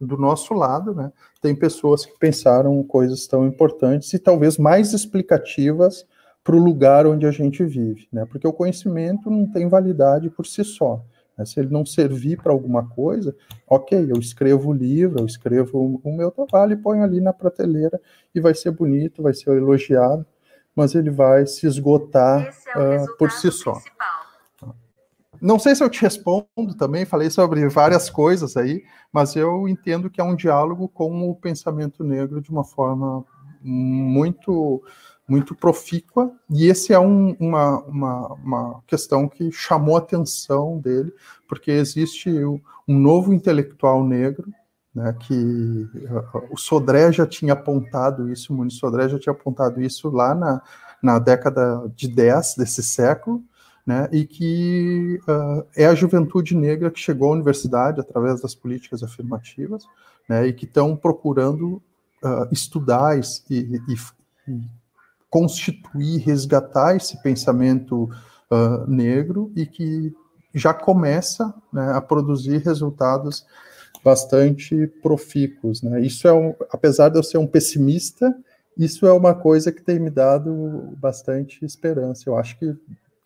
do nosso lado, né, tem pessoas que pensaram coisas tão importantes e talvez mais explicativas para o lugar onde a gente vive, né? Porque o conhecimento não tem validade por si só. Né? Se ele não servir para alguma coisa, ok, eu escrevo o livro, eu escrevo o meu trabalho e ponho ali na prateleira e vai ser bonito, vai ser elogiado, mas ele vai se esgotar é uh, por si só. Principal. Não sei se eu te respondo também, falei sobre várias coisas aí, mas eu entendo que é um diálogo com o pensamento negro de uma forma muito muito profícua, e esse é um, uma, uma, uma, questão que chamou a atenção dele, porque existe um novo intelectual negro, né, que uh, o Sodré já tinha apontado isso, o Muniz Sodré já tinha apontado isso lá na, na década de 10 desse século, né, e que uh, é a juventude negra que chegou à universidade através das políticas afirmativas, né, e que estão procurando uh, estudar e, e, e, constituir, resgatar esse pensamento uh, negro e que já começa né, a produzir resultados bastante profícuos. Né. Isso é, um, apesar de eu ser um pessimista, isso é uma coisa que tem me dado bastante esperança. Eu acho que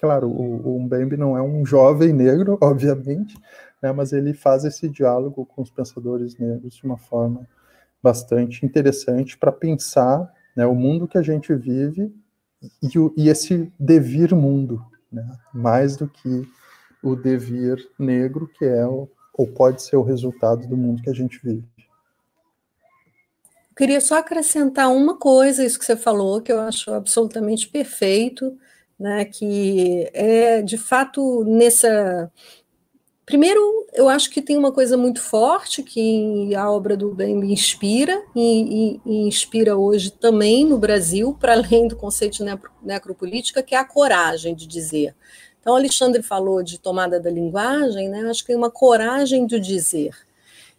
Claro, o, o Mbembe não é um jovem negro, obviamente, né, mas ele faz esse diálogo com os pensadores negros de uma forma bastante interessante para pensar né, o mundo que a gente vive e, o, e esse devir mundo, né, mais do que o devir negro, que é o, ou pode ser o resultado do mundo que a gente vive. queria só acrescentar uma coisa, isso que você falou, que eu acho absolutamente perfeito, né, que é de fato nessa. Primeiro, eu acho que tem uma coisa muito forte que a obra do Ben me inspira, e, e, e inspira hoje também no Brasil, para além do conceito de necropolítica, que é a coragem de dizer. Então, Alexandre falou de tomada da linguagem, né? acho que tem uma coragem de dizer.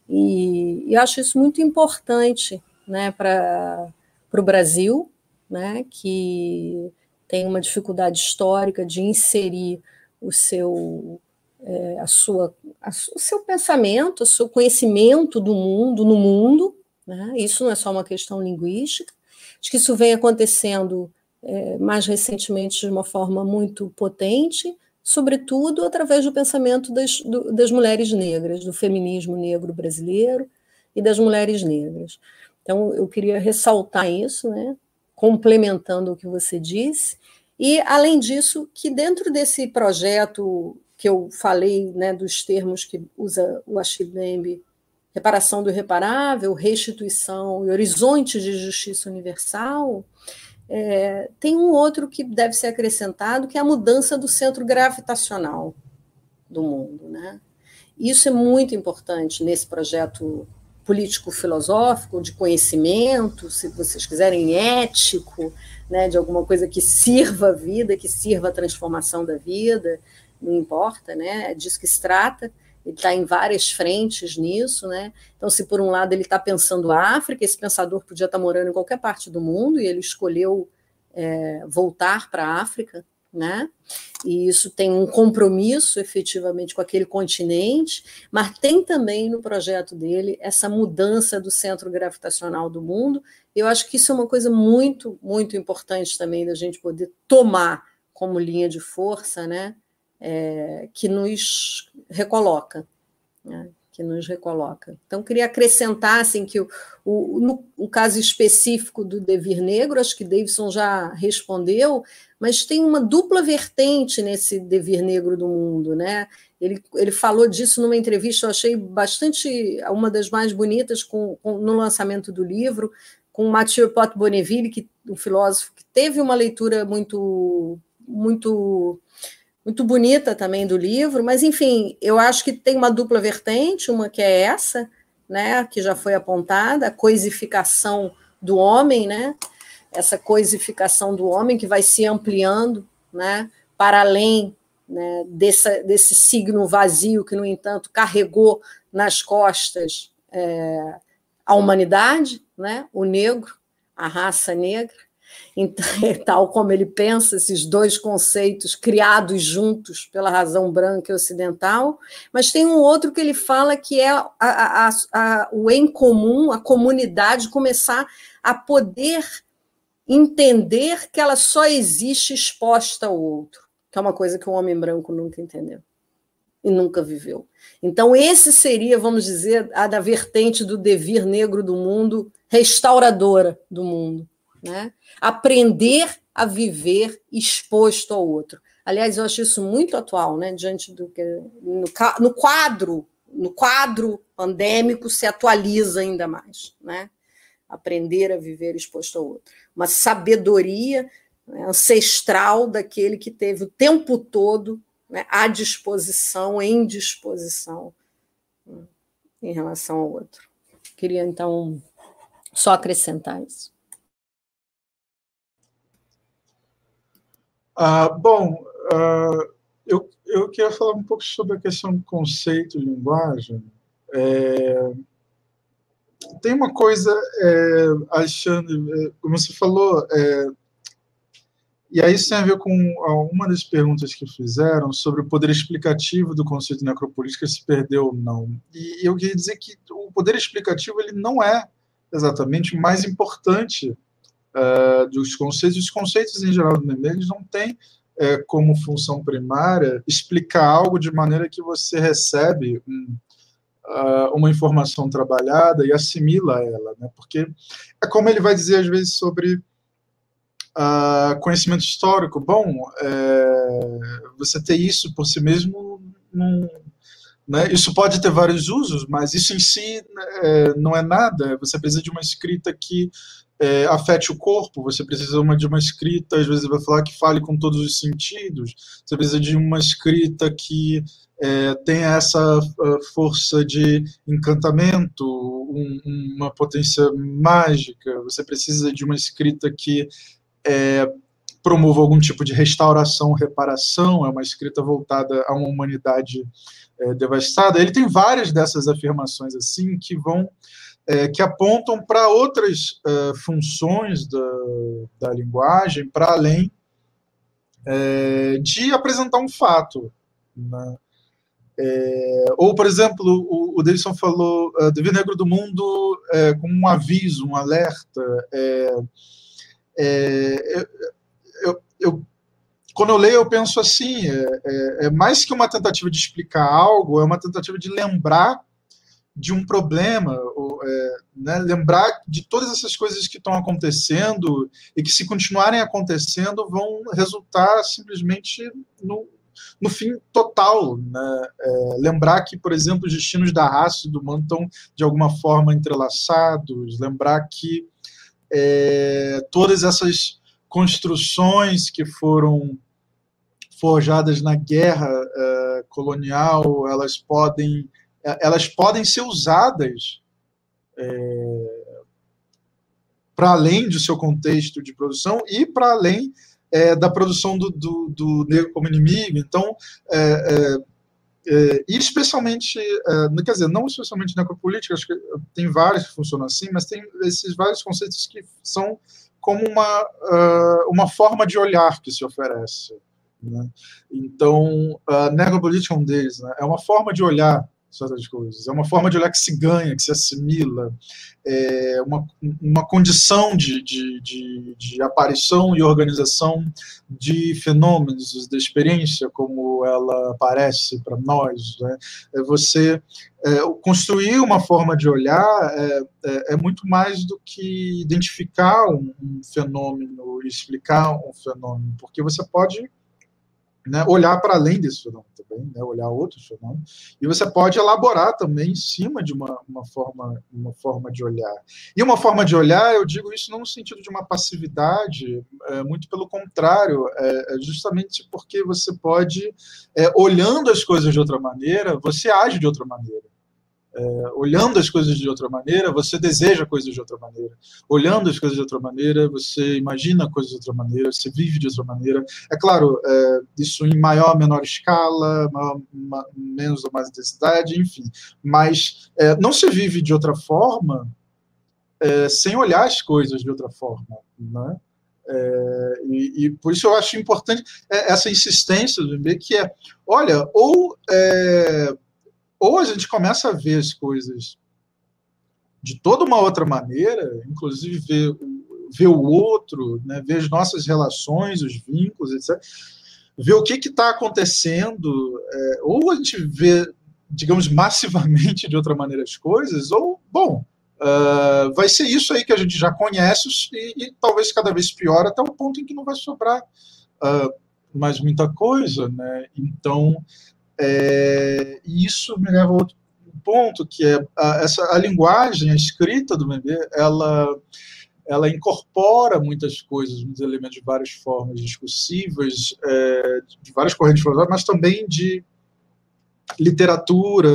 E, e acho isso muito importante né, para o Brasil, né, que tem uma dificuldade histórica de inserir o seu é, a sua, a, o seu pensamento, o seu conhecimento do mundo no mundo. Né? Isso não é só uma questão linguística. Acho que isso vem acontecendo é, mais recentemente de uma forma muito potente, sobretudo através do pensamento das, do, das mulheres negras, do feminismo negro brasileiro e das mulheres negras. Então, eu queria ressaltar isso, né? Complementando o que você disse, e, além disso, que dentro desse projeto que eu falei, né, dos termos que usa o Achille Mbembe, reparação do irreparável, restituição e horizonte de justiça universal, é, tem um outro que deve ser acrescentado, que é a mudança do centro gravitacional do mundo. Né? Isso é muito importante nesse projeto político-filosófico, de conhecimento, se vocês quiserem, ético, né, de alguma coisa que sirva a vida, que sirva a transformação da vida, não importa, né, é disso que se trata. Ele está em várias frentes nisso, né? Então, se por um lado ele está pensando a África, esse pensador podia estar tá morando em qualquer parte do mundo e ele escolheu é, voltar para a África, né? E isso tem um compromisso efetivamente com aquele continente, mas tem também no projeto dele essa mudança do centro gravitacional do mundo. Eu acho que isso é uma coisa muito, muito importante também da gente poder tomar como linha de força, né? É, que nos recoloca. Né? Que nos recoloca. Então, queria acrescentar assim, que o, o, no, o caso específico do Devir Negro, acho que Davidson já respondeu, mas tem uma dupla vertente nesse Devir Negro do mundo. Né? Ele, ele falou disso numa entrevista, eu achei bastante, uma das mais bonitas com, com no lançamento do livro, com Mathieu Pot Bonneville, que, um filósofo que teve uma leitura muito, muito muito bonita também do livro, mas enfim, eu acho que tem uma dupla vertente, uma que é essa, né, que já foi apontada, a coisificação do homem, né, essa coisificação do homem que vai se ampliando né, para além né, desse, desse signo vazio que, no entanto, carregou nas costas é, a humanidade, né, o negro, a raça negra. Então, tal como ele pensa, esses dois conceitos criados juntos pela razão branca e ocidental, mas tem um outro que ele fala que é a, a, a, o em comum, a comunidade começar a poder entender que ela só existe exposta ao outro, que é uma coisa que o homem branco nunca entendeu e nunca viveu. Então, esse seria, vamos dizer, a da vertente do devir negro do mundo, restauradora do mundo. Né? Aprender a viver exposto ao outro. Aliás, eu acho isso muito atual, né? Diante do que no, no quadro, no quadro pandêmico se atualiza ainda mais, né? Aprender a viver exposto ao outro. Uma sabedoria né, ancestral daquele que teve o tempo todo né, à disposição, em disposição né, em relação ao outro. Queria, então, só acrescentar isso. Ah, bom, ah, eu, eu queria falar um pouco sobre a questão do conceito de linguagem. É, tem uma coisa, é, Alexandre, é, como você falou, é, e aí isso tem a ver com uma das perguntas que fizeram sobre o poder explicativo do conceito de necropolítica se perdeu ou não. E eu queria dizer que o poder explicativo ele não é exatamente o mais importante uh, dos conceitos. Os conceitos, em geral, do meme, eles não têm uh, como função primária explicar algo de maneira que você recebe um, uh, uma informação trabalhada e assimila ela, né? Porque é como ele vai dizer, às vezes, sobre Uh, conhecimento histórico, bom, é, você ter isso por si mesmo, não, né, isso pode ter vários usos, mas isso em si é, não é nada. Você precisa de uma escrita que é, afete o corpo, você precisa de uma escrita, às vezes vai falar que fale com todos os sentidos, você precisa de uma escrita que é, tenha essa força de encantamento, um, uma potência mágica, você precisa de uma escrita que é, promova algum tipo de restauração, reparação, é uma escrita voltada a uma humanidade é, devastada. Ele tem várias dessas afirmações assim que vão é, que apontam para outras é, funções da, da linguagem, para além é, de apresentar um fato. Né? É, ou, por exemplo, o, o Davidson falou uh, Dever Negro do Mundo é, como um aviso, um alerta. É, é, eu, eu, quando eu leio, eu penso assim: é, é, mais que uma tentativa de explicar algo, é uma tentativa de lembrar de um problema, é, né, lembrar de todas essas coisas que estão acontecendo e que, se continuarem acontecendo, vão resultar simplesmente no, no fim total. Né? É, lembrar que, por exemplo, os destinos da raça e do mundo estão, de alguma forma, entrelaçados, lembrar que é, todas essas construções que foram forjadas na guerra é, colonial, elas podem é, elas podem ser usadas é, para além do seu contexto de produção e para além é, da produção do, do, do, negro como inimigo. Então, é, é, é especialmente, quer dizer, não especialmente necropolítica, acho que tem vários que funcionam assim, mas tem esses vários conceitos que são como uma, uma forma de olhar que se oferece. Né? Então, a necropolítica é um deles, né? é uma forma de olhar certas coisas. É uma forma de olhar que se ganha, que se assimila, é uma, uma condição de, de, de, de aparição e organização de fenômenos, da experiência como ela aparece para nós. Né? É você é, construir uma forma de olhar é, é, é, muito mais do que identificar um, um fenômeno explicar um fenômeno, porque você pode né, olhar para além desse fenômeno também, né, olhar outros fenômenos, e você pode elaborar também em cima de uma, uma, forma, uma forma de olhar. E uma forma de olhar, eu digo isso não no sentido de uma passividade, é, muito pelo contrário, é, é justamente porque você pode, é, olhando as coisas de outra maneira, você age de outra maneira. É, olhando as coisas de outra maneira, você deseja coisas de outra maneira. Olhando as coisas de outra maneira, você imagina coisas de outra maneira, você vive de outra maneira. É claro, é, isso em maior ou menor escala, maior, ma, menos ou mais intensidade, enfim. Mas é, não se vive de outra forma é, sem olhar as coisas de outra forma. Né? É, e, e, por isso eu acho importante é, essa insistência do MB, que é, olha, ou ou a gente começa a ver as coisas de toda uma outra maneira, inclusive ver, ver o outro, né, ver as nossas relações, os vínculos, etc. Ver o que está acontecendo, é, ou a gente vê, digamos, massivamente de outra maneira as coisas, ou, bom, uh, vai ser isso aí que a gente já conhece e, e, talvez cada vez pior, até o ponto em que não vai sobrar uh, mais muita coisa, né? Então, é, e isso me leva a outro ponto, que é a, essa, a linguagem, a escrita do bebê, ela, ela incorpora muitas coisas, muitos elementos de várias formas discursivas, é, de várias correntes filosóficas, mas também de literatura,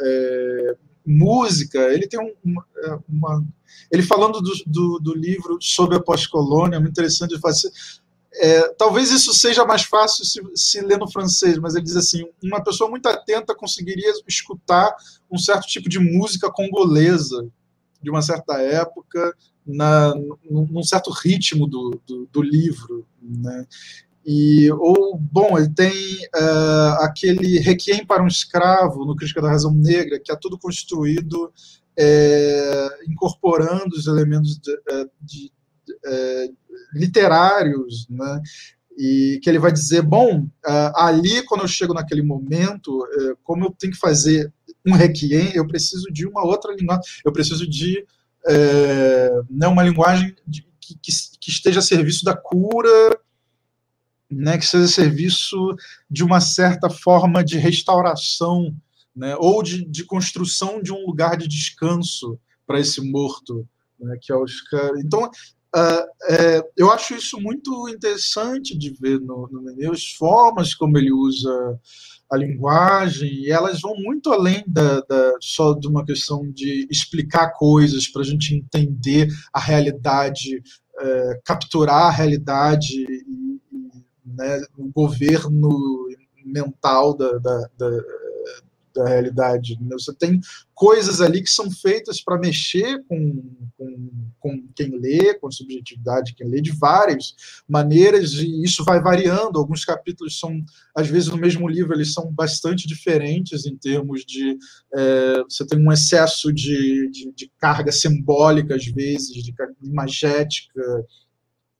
é, música. Ele tem um, uma, é, uma, Ele falando do, do, do livro sobre a pós-colônia, é muito interessante de fazer é, talvez isso seja mais fácil se, se ler no francês, mas ele diz assim: uma pessoa muito atenta conseguiria escutar um certo tipo de música congolesa de uma certa época, na, num certo ritmo do, do, do livro. Né? E, ou, bom, ele tem uh, aquele Requiem para um Escravo, no Crítica da Razão Negra, que é tudo construído é, incorporando os elementos de, é, de, de, é, literários, né? e que ele vai dizer, bom, uh, ali quando eu chego naquele momento, uh, como eu tenho que fazer um requiem, eu preciso de uma outra linguagem, eu preciso de uh, né, uma linguagem de, que, que, esteja a serviço da cura, né, que seja a serviço de uma certa forma de restauração, né, ou de, de construção de um lugar de descanso para esse morto, né, que é Oscar. Então, Uh, é, eu acho isso muito interessante de ver no, no as formas como ele usa a linguagem, e elas vão muito além da, da só de uma questão de explicar coisas para a gente entender a realidade, é, capturar a realidade e né, o governo mental da, da, da da realidade. Né? Você tem coisas ali que são feitas para mexer com, com, com, quem lê, com a subjetividade de quem lê, de várias maneiras, e isso vai variando. Alguns capítulos são, às vezes, no mesmo livro, eles são bastante diferentes em termos de. É, você tem um excesso de, de, de, carga simbólica, às vezes, de imagética.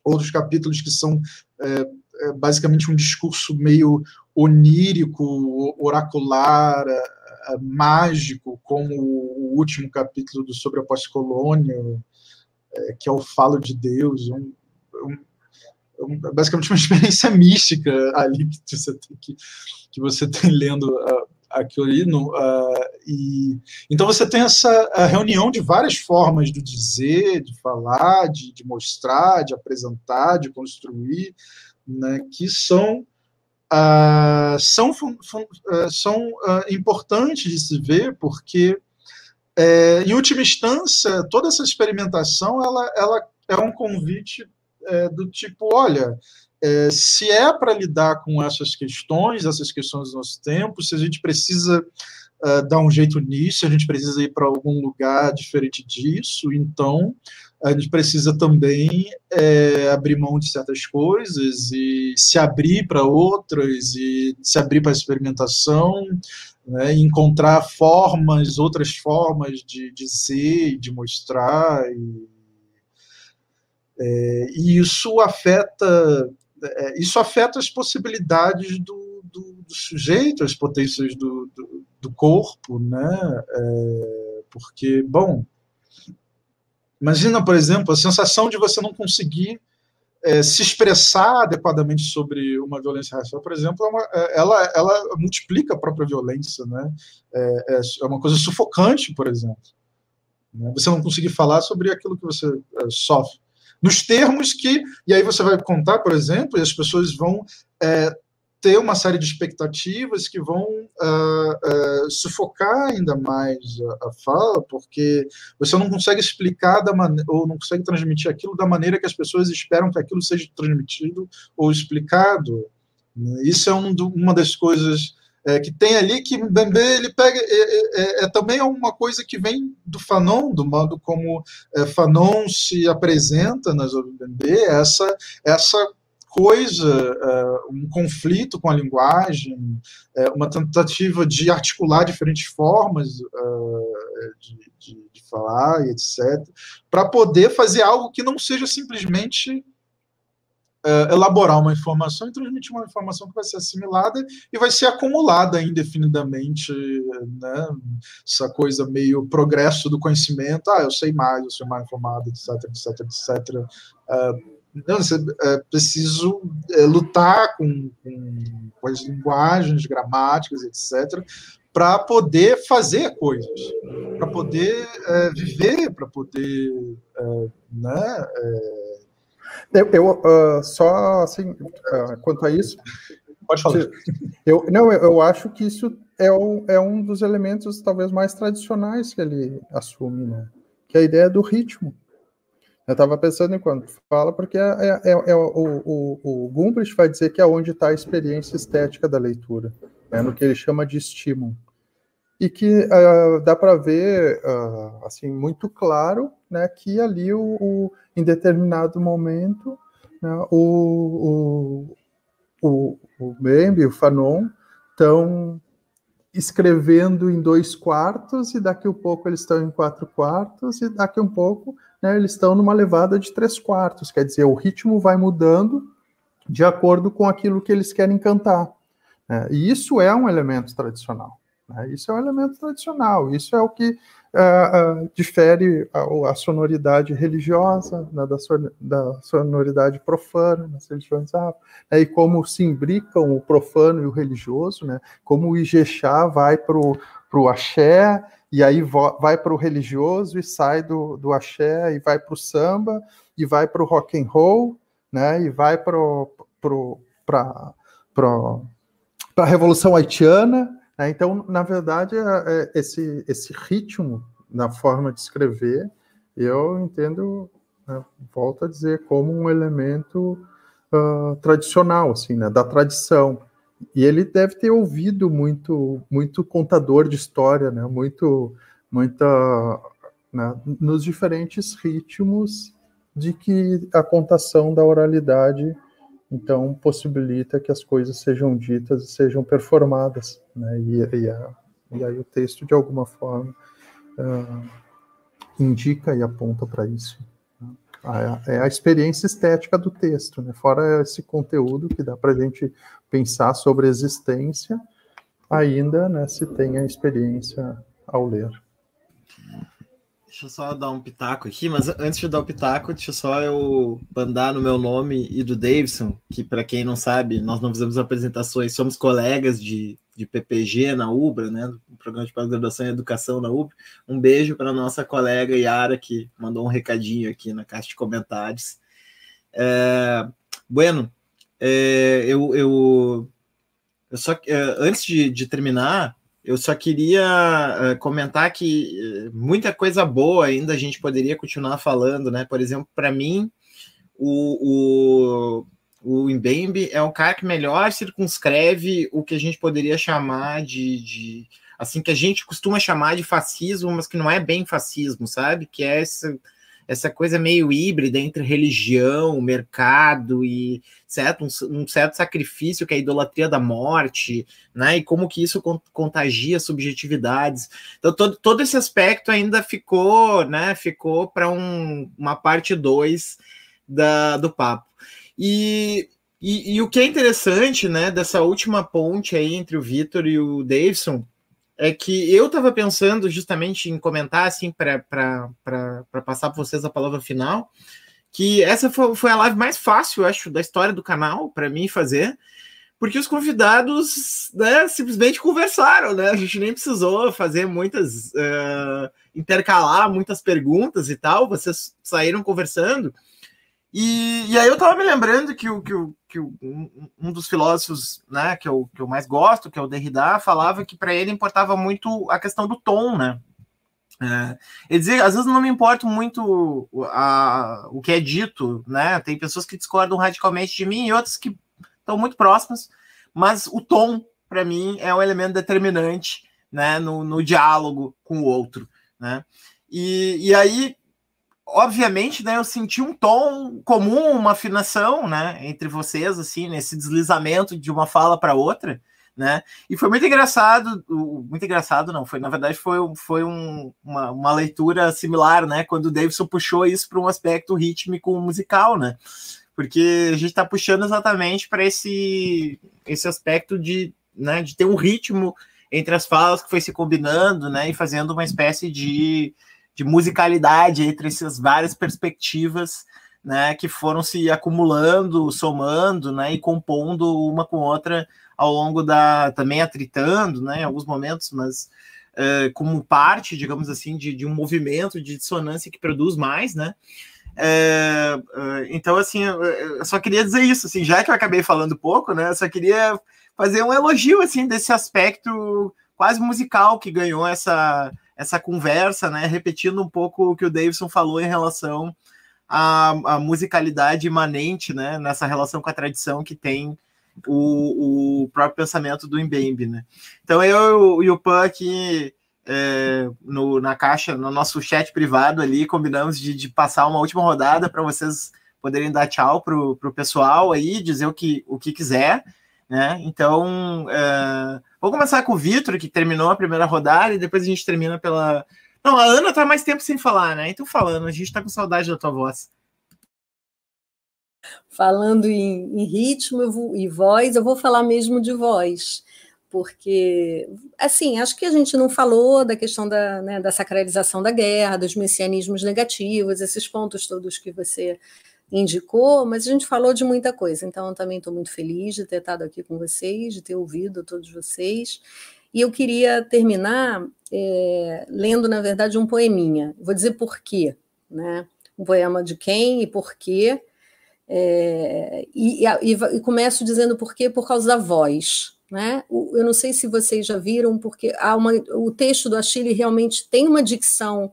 Outros capítulos que são. É, é basicamente um discurso meio onírico, oracular, eh, eh, mágico, como o último capítulo do Sobre a Pós-Colônia, eh, que é o Falo de Deus, um, um, basicamente uma experiência mística ali que você tem, que, que você tem lendo uh, aquilo ali. No, uh, e, então você tem essa reunião de várias formas de dizer, de falar, de, de mostrar, de apresentar, de construir, né, que são uh, são, uh, são uh, importantes de se ver, porque, é, em última instância, toda essa experimentação ela, ela é um convite é, do tipo: olha, é, se é para lidar com essas questões, essas questões do nosso tempo, se a gente precisa uh, dar um jeito nisso, a gente precisa ir para algum lugar diferente disso, então a gente precisa também é, abrir mão de certas coisas e se abrir para outras e se abrir para a experimentação, né, encontrar formas, outras formas de dizer de mostrar. E, é, e isso afeta é, isso afeta as possibilidades do, do, do sujeito, as potências do, do, do corpo, né? É, porque, bom, Imagina, por exemplo, a sensação de você não conseguir é, se expressar adequadamente sobre uma violência racial, por exemplo, é uma, é, ela, ela multiplica a própria violência, né? É, é, é, uma coisa sufocante, por exemplo. Né? Você não conseguir falar sobre aquilo que você é, sofre. Nos termos que, e aí você vai contar, por exemplo, e as pessoas vão ter uma série de expectativas que vão uh, uh, sufocar ainda mais a, a, fala, porque você não consegue explicar da ou não consegue transmitir aquilo da maneira que as pessoas esperam que aquilo seja transmitido ou explicado. Isso é um do, uma das coisas é, que tem ali que o Bembe ele pega é, é, é, é, também uma coisa que vem do Fanon, do modo como é, Fanon se apresenta nas obras do Bembe, essa essa coisa, uh, um conflito com a linguagem, uh, uma tentativa de articular diferentes formas uh, de, de, de, falar e etc., para poder fazer algo que não seja simplesmente elaborar uma informação e transmitir uma informação que vai ser assimilada e vai ser acumulada indefinidamente, né? essa coisa meio progresso do conhecimento, ah, eu sei mais, eu sou mais informado, etc, etc, etc. Uh, não, é preciso é, lutar com, com, com, as linguagens, gramáticas, etc., para poder fazer coisas, para poder é, viver, para poder. É, né, é. eu, eu uh, só assim, uh, quanto a isso. Pode falar. Eu, não, eu, eu acho que isso é, o, é um dos elementos talvez mais tradicionais que ele assume, né? Que é a ideia do ritmo. Eu estava pensando enquanto fala, porque é, é, é, é o, o, o Gumbrich vai dizer que é onde está a experiência estética da leitura, é no que ele chama de estímulo. E que uh, dá para ver, uh, assim, muito claro, né, que ali, o, o em determinado momento, né, o, o, o, o Bembe, o Fanon, estão escrevendo em dois quartos, e daqui a um pouco eles estão em quatro quartos, e daqui a um pouco né, eles estão numa levada de três quartos, quer dizer, o ritmo vai mudando de acordo com aquilo que eles querem cantar. Né, e isso é um elemento tradicional. Né, isso é um elemento tradicional, isso é o que uh, uh, difere a, a, sonoridade religiosa né, da, son, da, sonoridade profana nas religiões afro, e como se imbricam o profano e o religioso, né, como o Ijexá vai para o axé, e aí vai para o religioso e sai do, do axé e vai para o samba e vai para o rock and roll, né? E vai para a revolução haitiana. Né? Então, na verdade, é, é, esse esse ritmo na forma de escrever, eu entendo, né, volto a dizer, como um elemento uh, tradicional, assim, né? Da tradição. E ele deve ter ouvido muito, muito contador de história, né? Muito, muita, né? nos diferentes ritmos de que a contação da oralidade então possibilita que as coisas sejam ditas e sejam performadas, né? E, e, a, e aí o texto de alguma forma uh, indica e aponta para isso é a experiência estética do texto, né? Fora esse conteúdo que dá para a gente pensar sobre a existência, ainda né, se tem a experiência ao ler. Deixa eu só dar um pitaco aqui, mas antes de dar o pitaco, deixa só eu bandar no meu nome e do Davidson, que para quem não sabe, nós não fizemos apresentações, somos colegas de de PPG na UBRA, né, do Programa de Pós-Graduação em Educação na UBRA. Um beijo para nossa colega Yara, que mandou um recadinho aqui na caixa de comentários. É, bueno, é, eu, eu, eu, só é, antes de, de, terminar, eu só queria é, comentar que é, muita coisa boa ainda a gente poderia continuar falando, né? Por exemplo, para mim, o, o o Mbembe é um cara que melhor circunscreve o que a gente poderia chamar de, de, assim que a gente costuma chamar de fascismo, mas que não é bem fascismo, sabe? Que é essa, essa coisa meio híbrida entre religião, mercado e certo um, um, certo sacrifício que é a idolatria da morte, né? E como que isso contagia subjetividades. Então todo, todo esse aspecto ainda ficou, né? Ficou para um, uma parte 2 da, do papo. E, e, e, o que é interessante, né, dessa última ponte aí entre o Vitor e o Davidson, é que eu estava pensando justamente em comentar, assim, para passar para vocês a palavra final, que essa foi, foi a live mais fácil, eu acho, da história do canal, para mim fazer, porque os convidados né, simplesmente conversaram, né? A gente nem precisou fazer muitas. Uh, intercalar muitas perguntas e tal, vocês saíram conversando. E, e aí eu estava me lembrando que, o, que, o, que o, um dos filósofos né, que, eu, que eu mais gosto, que é o Derrida, falava que para ele importava muito a questão do tom, né? É, ele dizia, às vezes não me importa muito a, o que é dito, né? Tem pessoas que discordam radicalmente de mim e outras que estão muito próximas, mas o tom, para mim, é um elemento determinante né, no, no diálogo com o outro. Né? E, e aí, obviamente, né, eu senti um tom comum, uma afinação né, entre vocês, assim, nesse deslizamento de uma fala para outra. Né? E foi muito engraçado, muito engraçado, não, foi na verdade foi, foi um, uma, uma leitura similar, né? Quando o Davidson puxou isso para um aspecto rítmico musical, né? Porque a gente está puxando exatamente para esse, esse aspecto de, né, de ter um ritmo entre as falas que foi se combinando, né? E fazendo uma espécie de, de musicalidade entre essas várias perspectivas né, que foram se acumulando, somando, né, e compondo uma com outra ao longo da também atritando, né, em alguns momentos, mas uh, como parte, digamos assim, de, de, um movimento de dissonância que produz mais, né? Uh, uh, então, assim, eu só queria dizer isso, assim, já que eu acabei falando pouco, né? Eu só queria fazer um elogio, assim, desse aspecto quase musical que ganhou essa essa conversa, né? Repetindo um pouco o que o Davidson falou em relação à, à musicalidade imanente, né? Nessa relação com a tradição que tem o, o próprio pensamento do Mbembe, né? Então eu e o Pan aqui é, no, na caixa, no nosso chat privado ali, combinamos de, de passar uma última rodada para vocês poderem dar tchau para o pessoal aí, dizer o que, o que quiser, né? Então, é, vou começar com o Vitor, que terminou a primeira rodada, e depois a gente termina pela. Não, a Ana tá mais tempo sem falar, né? Então, falando, a gente tá com saudade da tua voz. Falando em, em ritmo e voz, eu vou falar mesmo de voz, porque, assim, acho que a gente não falou da questão da, né, da sacralização da guerra, dos messianismos negativos, esses pontos todos que você indicou, mas a gente falou de muita coisa, então eu também estou muito feliz de ter estado aqui com vocês, de ter ouvido todos vocês. E eu queria terminar é, lendo, na verdade, um poeminha. Vou dizer por quê, né? Um poema de quem e por quê, é, e, e, e, começo dizendo por quê, por causa da voz. Né? Eu não sei se vocês já viram, porque há uma, o texto do Achille realmente tem uma dicção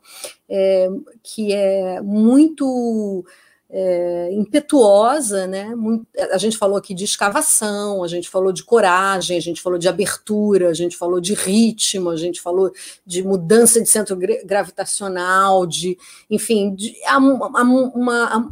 é, que é muito é, impetuosa, né? Muito, a gente falou aqui de escavação, a gente falou de coragem, a gente falou de abertura, a gente falou de ritmo, a gente falou de mudança de centro gravitacional, de, enfim, de, há uma, uma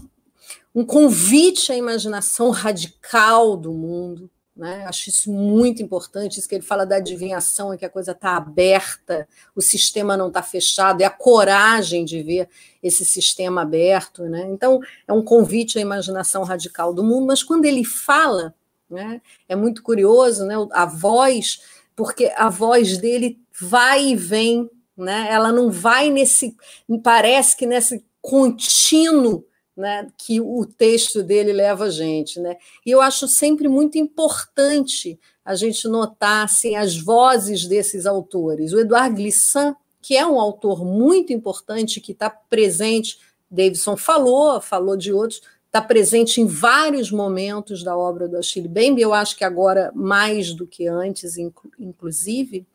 um convite à imaginação radical do mundo. Né? Acho isso muito importante, isso que ele fala da adivinhação, é que a coisa está aberta, o sistema não está fechado, é a coragem de ver esse sistema aberto. Né? Então, é um convite à imaginação radical do mundo, mas quando ele fala, né, é muito curioso, né, a voz, porque a voz dele vai e vem, né? ela não vai nesse, parece que nesse contínuo né, que o texto dele leva a gente. Né? E eu acho sempre muito importante a gente notar assim, as vozes desses autores. O Eduardo Glissant, que é um autor muito importante, que está presente, Davidson falou, falou de outros, está presente em vários momentos da obra do Achille Mbembe, eu acho que agora mais do que antes, inclusive,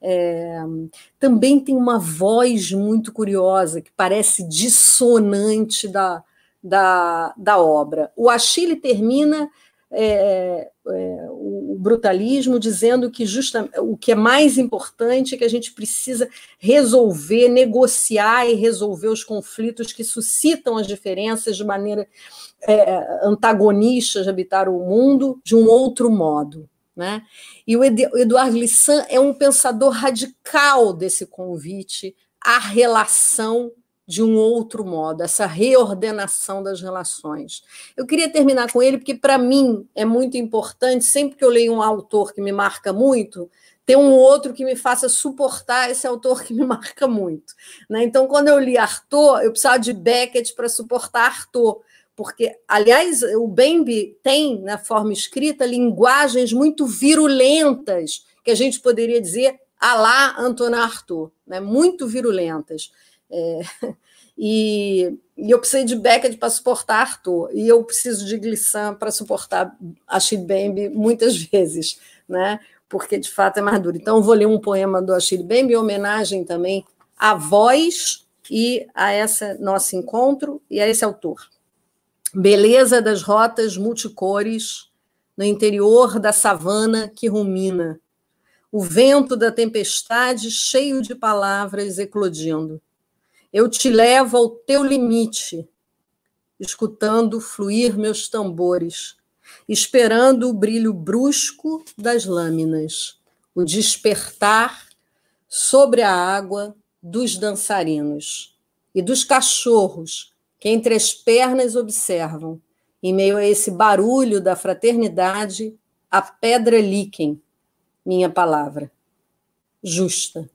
é, também tem uma voz muito curiosa, que parece dissonante da, da, da obra. O Achille termina é, é, o brutalismo dizendo que justa, o que é mais importante é que a gente precisa resolver, negociar e resolver os conflitos que suscitam as diferenças de maneira é, antagonista de habitar o mundo de um outro modo. Né? E o Eduardo Glissant é um pensador radical desse convite à relação de um outro modo, essa reordenação das relações. Eu queria terminar com ele, porque para mim é muito importante, sempre que eu leio um autor que me marca muito, ter um outro que me faça suportar esse autor que me marca muito. Né? Então, quando eu li Arthur, eu precisava de Beckett para suportar Arthur, porque, aliás, o Bembe tem, na forma escrita, linguagens muito virulentas, que a gente poderia dizer, a lá Antonin Arthur, né? muito virulentas. É, E, e eu precisei de Beckett para suportar Arthur, e eu preciso de Glissant para suportar Achille Bembe muitas vezes, né? porque de fato é mais duro. Então, eu vou ler um poema do Achille Bembe, em homenagem também à voz e a esse nosso encontro e a esse autor. Beleza das rotas multicores no interior da savana que rumina, o vento da tempestade cheio de palavras eclodindo. Eu te levo ao teu limite, escutando fluir meus tambores, esperando o brilho brusco das lâminas, o despertar sobre a água dos dançarinos e dos cachorros que entre as pernas observam, em meio a esse barulho da fraternidade, a pedra líquen, minha palavra. Justa,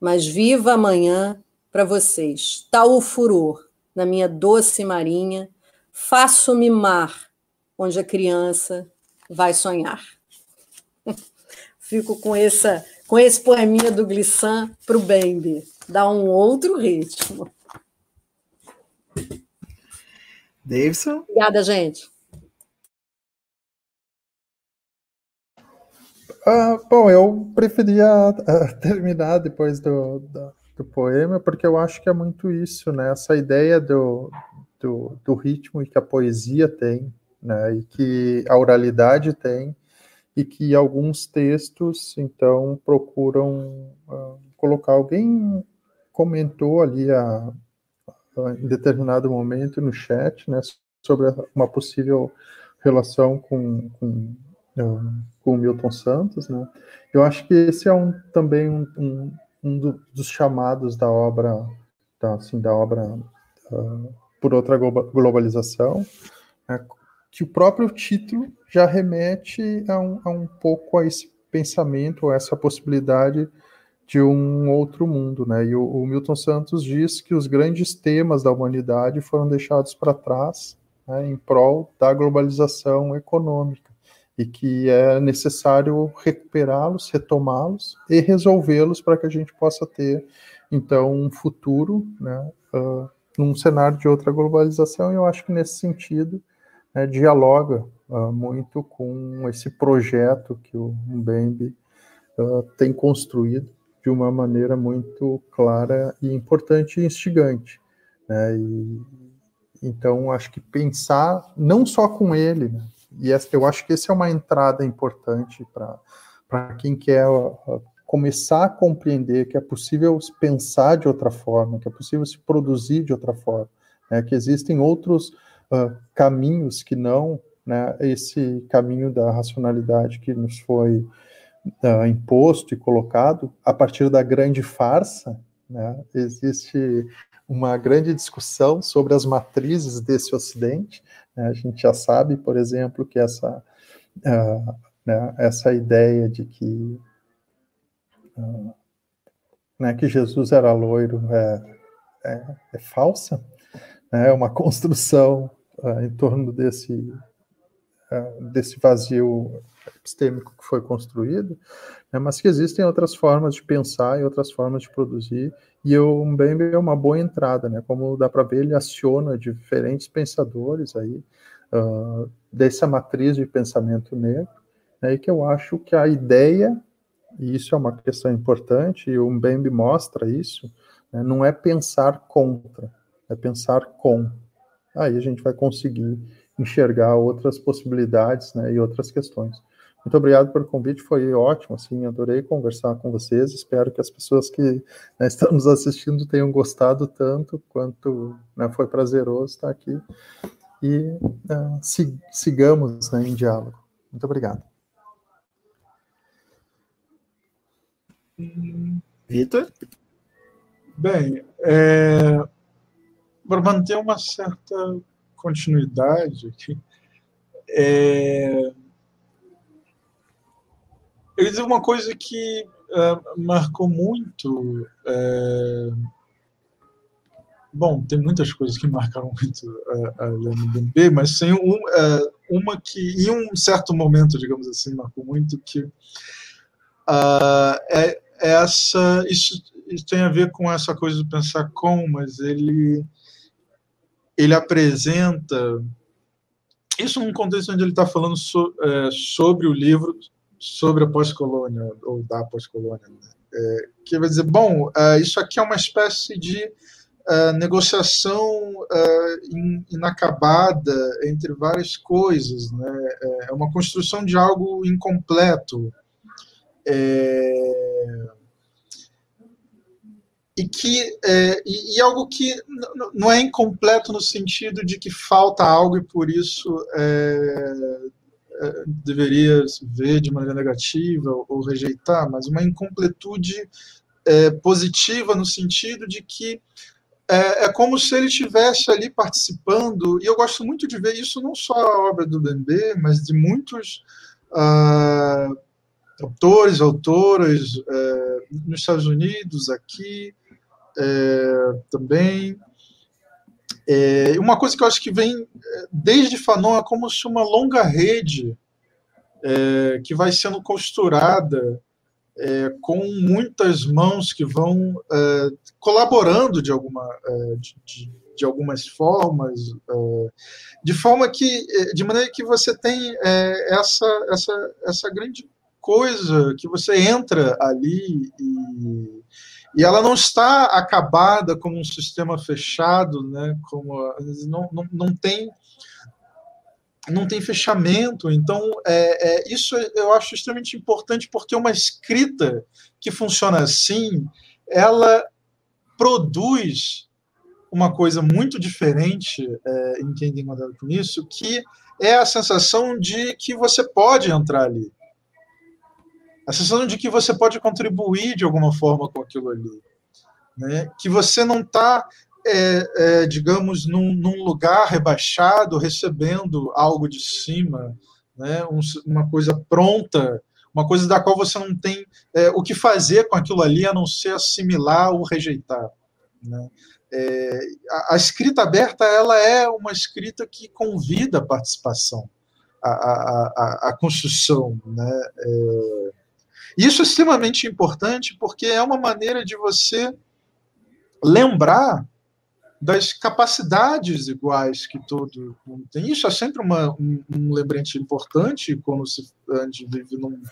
mas viva amanhã para vocês. Tal o furor na minha doce marinha, faço-me mar, onde a criança vai sonhar. Fico com essa com esse poeminha do Glissant para o Bembe. Dá um outro ritmo. Davidson? Obrigada, gente. Ah, bom, eu preferia uh, terminar depois do, do, do, poema, porque eu acho que é muito isso, né? Essa ideia do, do, do ritmo que a poesia tem, né? E que a oralidade tem, e que alguns textos, então, procuram uh, colocar. Alguém comentou ali a, a, em determinado momento no chat, né, sobre uma possível relação com, com, uh, com o Milton Santos, né? Eu acho que esse é um, também um, um, um dos chamados da obra, da, assim, da obra uh, por outra globalização, né, que o próprio título já remete a um, a um pouco a esse pensamento, a essa possibilidade de um outro mundo, né? E o, o, Milton Santos diz que os grandes temas da humanidade foram deixados para trás né, em prol da globalização econômica e que é necessário recuperá-los, retomá-los e resolvê-los para que a gente possa ter então um futuro, né, uh, num cenário de outra globalização. E eu acho que nesse sentido né, dialoga uh, muito com esse projeto que o Mbembe uh, tem construído de uma maneira muito clara e importante e instigante. Né, e, então, acho que pensar não só com ele, né, e essa, eu acho que essa é uma entrada importante para quem quer começar a compreender que é possível pensar de outra forma, que é possível se produzir de outra forma, né, que existem outros uh, caminhos que não né, esse caminho da racionalidade que nos foi uh, imposto e colocado a partir da grande farsa. Né, existe uma grande discussão sobre as matrizes desse Ocidente. Né, a gente já sabe, por exemplo, que essa, uh, né, essa ideia de que, uh, né, que Jesus era loiro é, é, é falsa, né, é uma construção uh, em torno desse, uh, desse vazio epistêmico que foi construído, né, mas que existem outras formas de pensar e outras formas de produzir, e o Mbembe é uma boa entrada, né, como dá para ver, ele aciona diferentes pensadores aí, uh, dessa matriz de pensamento negro, né, e que eu acho que a ideia, e isso é uma questão importante, e o Mbembe mostra isso, né, não é pensar contra, é pensar com, aí a gente vai conseguir enxergar outras possibilidades né, e outras questões. Muito obrigado pelo convite, foi ótimo, assim, adorei conversar com vocês, espero que as pessoas que né, estão nos assistindo tenham gostado tanto quanto né, foi prazeroso estar aqui e uh, sig sigamos né, em diálogo. Muito obrigado. Vitor? Bem, é, para manter uma certa continuidade aqui, é, ele dizer uma coisa que uh, marcou muito. Uh, bom, tem muitas coisas que marcaram muito a, a Bembe, mas tem um, uh, uma que, em um certo momento, digamos assim, marcou muito, que é essa. Isso, isso tem a ver com essa coisa de pensar com, mas ele ele apresenta isso num contexto onde ele está falando so, é, sobre o livro sobre a pós-colônia ou da pós-colônia, né? é, que vai dizer, bom, uh, isso aqui é uma espécie de uh, negociação uh, in, inacabada entre várias coisas, né? É, uma construção de algo incompleto. É, e que é, e, e, algo que não é incompleto no sentido de que falta algo e por isso é, deveria ver de maneira negativa ou, rejeitar, mas uma incompletude é, positiva no sentido de que é, é, como se ele estivesse ali participando, e eu gosto muito de ver isso não só a obra do Bembe, mas de muitos uh, autores, autoras nos Estados Unidos, aqui também. É, uma coisa que eu acho que vem desde Fanon é como se uma longa rede que vai sendo costurada é, com muitas mãos que vão é, colaborando de, alguma, é, de, de, de, algumas formas, é, de forma que, é, de maneira que você tem é, essa, essa, essa grande coisa que você entra ali e, e ela não está acabada como um sistema fechado, né? Como não, não, não tem não tem fechamento. Então, é, é, isso eu acho extremamente importante, porque uma escrita que funciona assim, ela produz uma coisa muito diferente é, em quem tem contato com isso, que é a sensação de que você pode entrar ali. A sensação de que você pode contribuir de alguma forma com aquilo ali. Né? Que você não está é, é, digamos, num, num, lugar rebaixado, recebendo algo de cima, né, um, uma coisa pronta, uma coisa da qual você não tem é, o que fazer com aquilo ali, a não ser assimilar ou rejeitar. Né? É, a, a, escrita aberta ela é uma escrita que convida a participação, a, a, a, a construção. Né? É, isso é extremamente importante porque é uma maneira de você lembrar das capacidades iguais que todo mundo tem. Isso é sempre uma, um, um lembrete importante quando se, a gente vive num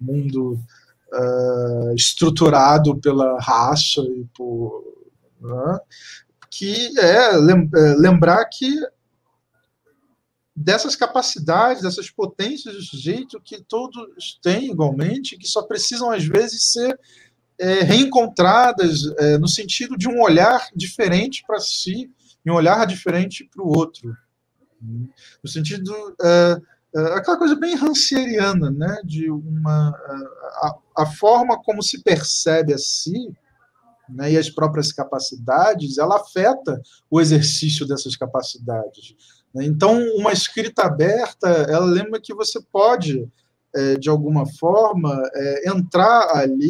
mundo uh, estruturado pela raça e por. Né, que é, é lembrar que dessas capacidades, dessas potências do sujeito que todos têm igualmente, que só precisam às vezes ser é, reencontradas é, no sentido de um olhar diferente para si e um olhar diferente para o outro. No sentido. É, é, aquela coisa bem rancieriana, né? de uma. A, a, forma como se percebe a si né, e as próprias capacidades, ela afeta o exercício dessas capacidades. Né. Então, uma escrita aberta, ela lembra que você pode é, de alguma forma, é, entrar ali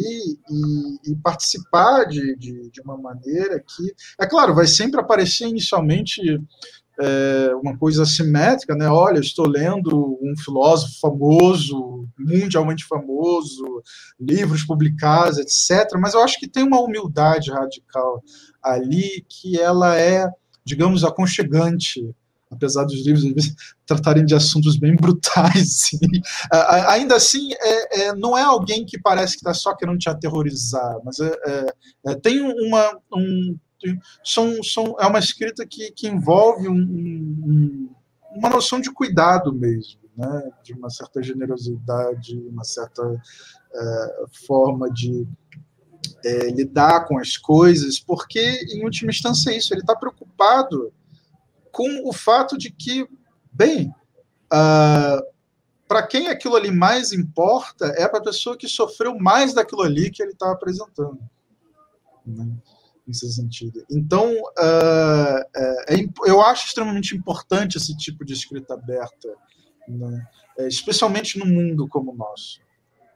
e, e participar de, de, de, uma maneira que, é claro, vai sempre aparecer inicialmente é, uma coisa assimétrica, né? Olha, estou lendo um filósofo famoso, mundialmente famoso, livros publicados, etc. Mas eu acho que tem uma humildade radical ali que ela é, digamos, aconchegante apesar dos livros tratarem de assuntos bem brutais. Ainda assim, é, é, não é alguém que parece que está só querendo te aterrorizar, mas é, é, é tem uma. Um, são, são, é uma escrita que, que envolve um, um, uma noção de cuidado mesmo, né? de uma certa generosidade, uma certa é, forma de lidar com as coisas, porque, em última instância, é isso, ele está preocupado com o fato de que, bem, uh, ah, para quem aquilo ali mais importa é para a pessoa que sofreu mais daquilo ali que ele está apresentando. Né? Nesse sentido. Então, uh, é, é, eu acho extremamente importante esse tipo de escrita aberta, né? é, especialmente num mundo como o nosso.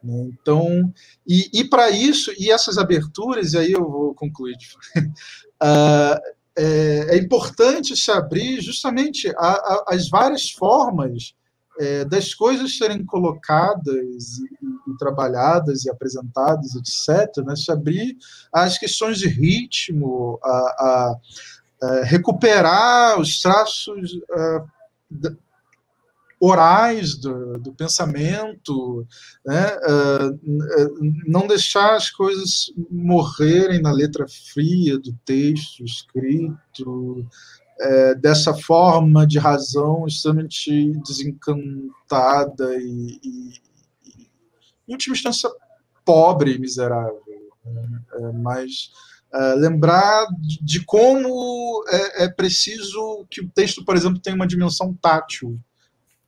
Né? Então, e, e para isso, e essas aberturas, e aí eu vou concluir, uh, é, é importante se abrir justamente a, a, as várias formas é, das coisas serem colocadas e, e, trabalhadas e apresentadas, etc., né? se abrir às questões de ritmo, a, a, é, recuperar os traços é, orais do, do pensamento, né? uh, não deixar as coisas morrerem na letra fria do texto escrito, é, dessa forma de razão extremamente desencantada e, e, e em última instância, pobre e miserável. Né? É, mas é, lembrar de, de como é, é preciso que o texto, por exemplo, tenha uma dimensão tátil,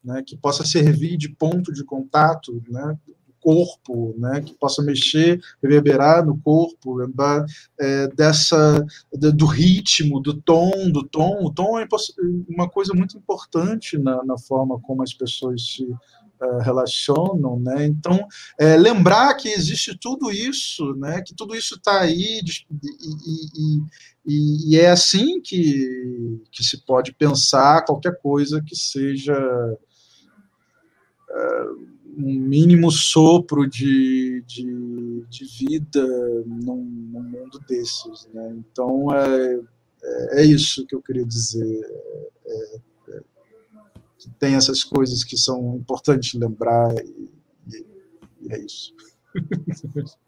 né, que possa servir de ponto de contato, né, corpo, né, que possa mexer, reverberar no corpo, lembrar é, dessa do ritmo, do tom, do tom. O tom é uma coisa muito importante na, na forma como as pessoas se uh, relacionam, né? Então, é, lembrar que existe tudo isso, né? Que tudo isso está aí e, e, e, é assim que, que se pode pensar qualquer coisa que seja um mínimo sopro de, de, de vida num, num, mundo desses. Né? Então, é, é, é isso que eu queria dizer. É, é, que tem essas coisas que são importantes lembrar, e, e, e é isso.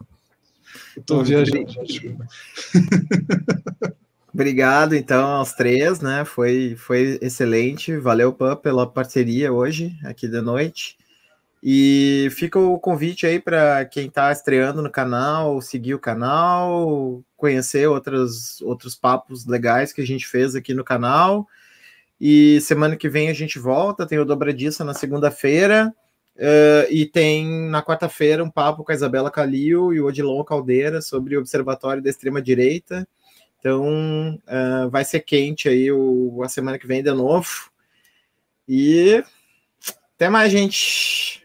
Estou viajando. Obrigado, então, aos três, né? Foi, foi excelente. Valeu, Pan, pela parceria hoje, aqui da noite. E fica o convite aí para quem está estreando no canal, seguir o canal, conhecer outros, outros papos legais que a gente fez aqui no canal. E semana que vem a gente volta, tem o Dobradiça na segunda-feira. Uh, e tem na quarta-feira um papo com a Isabela Calil e o Odilon Caldeira sobre o Observatório da Extrema-Direita. Então uh, vai ser quente aí o, a semana que vem de novo. E até mais, gente.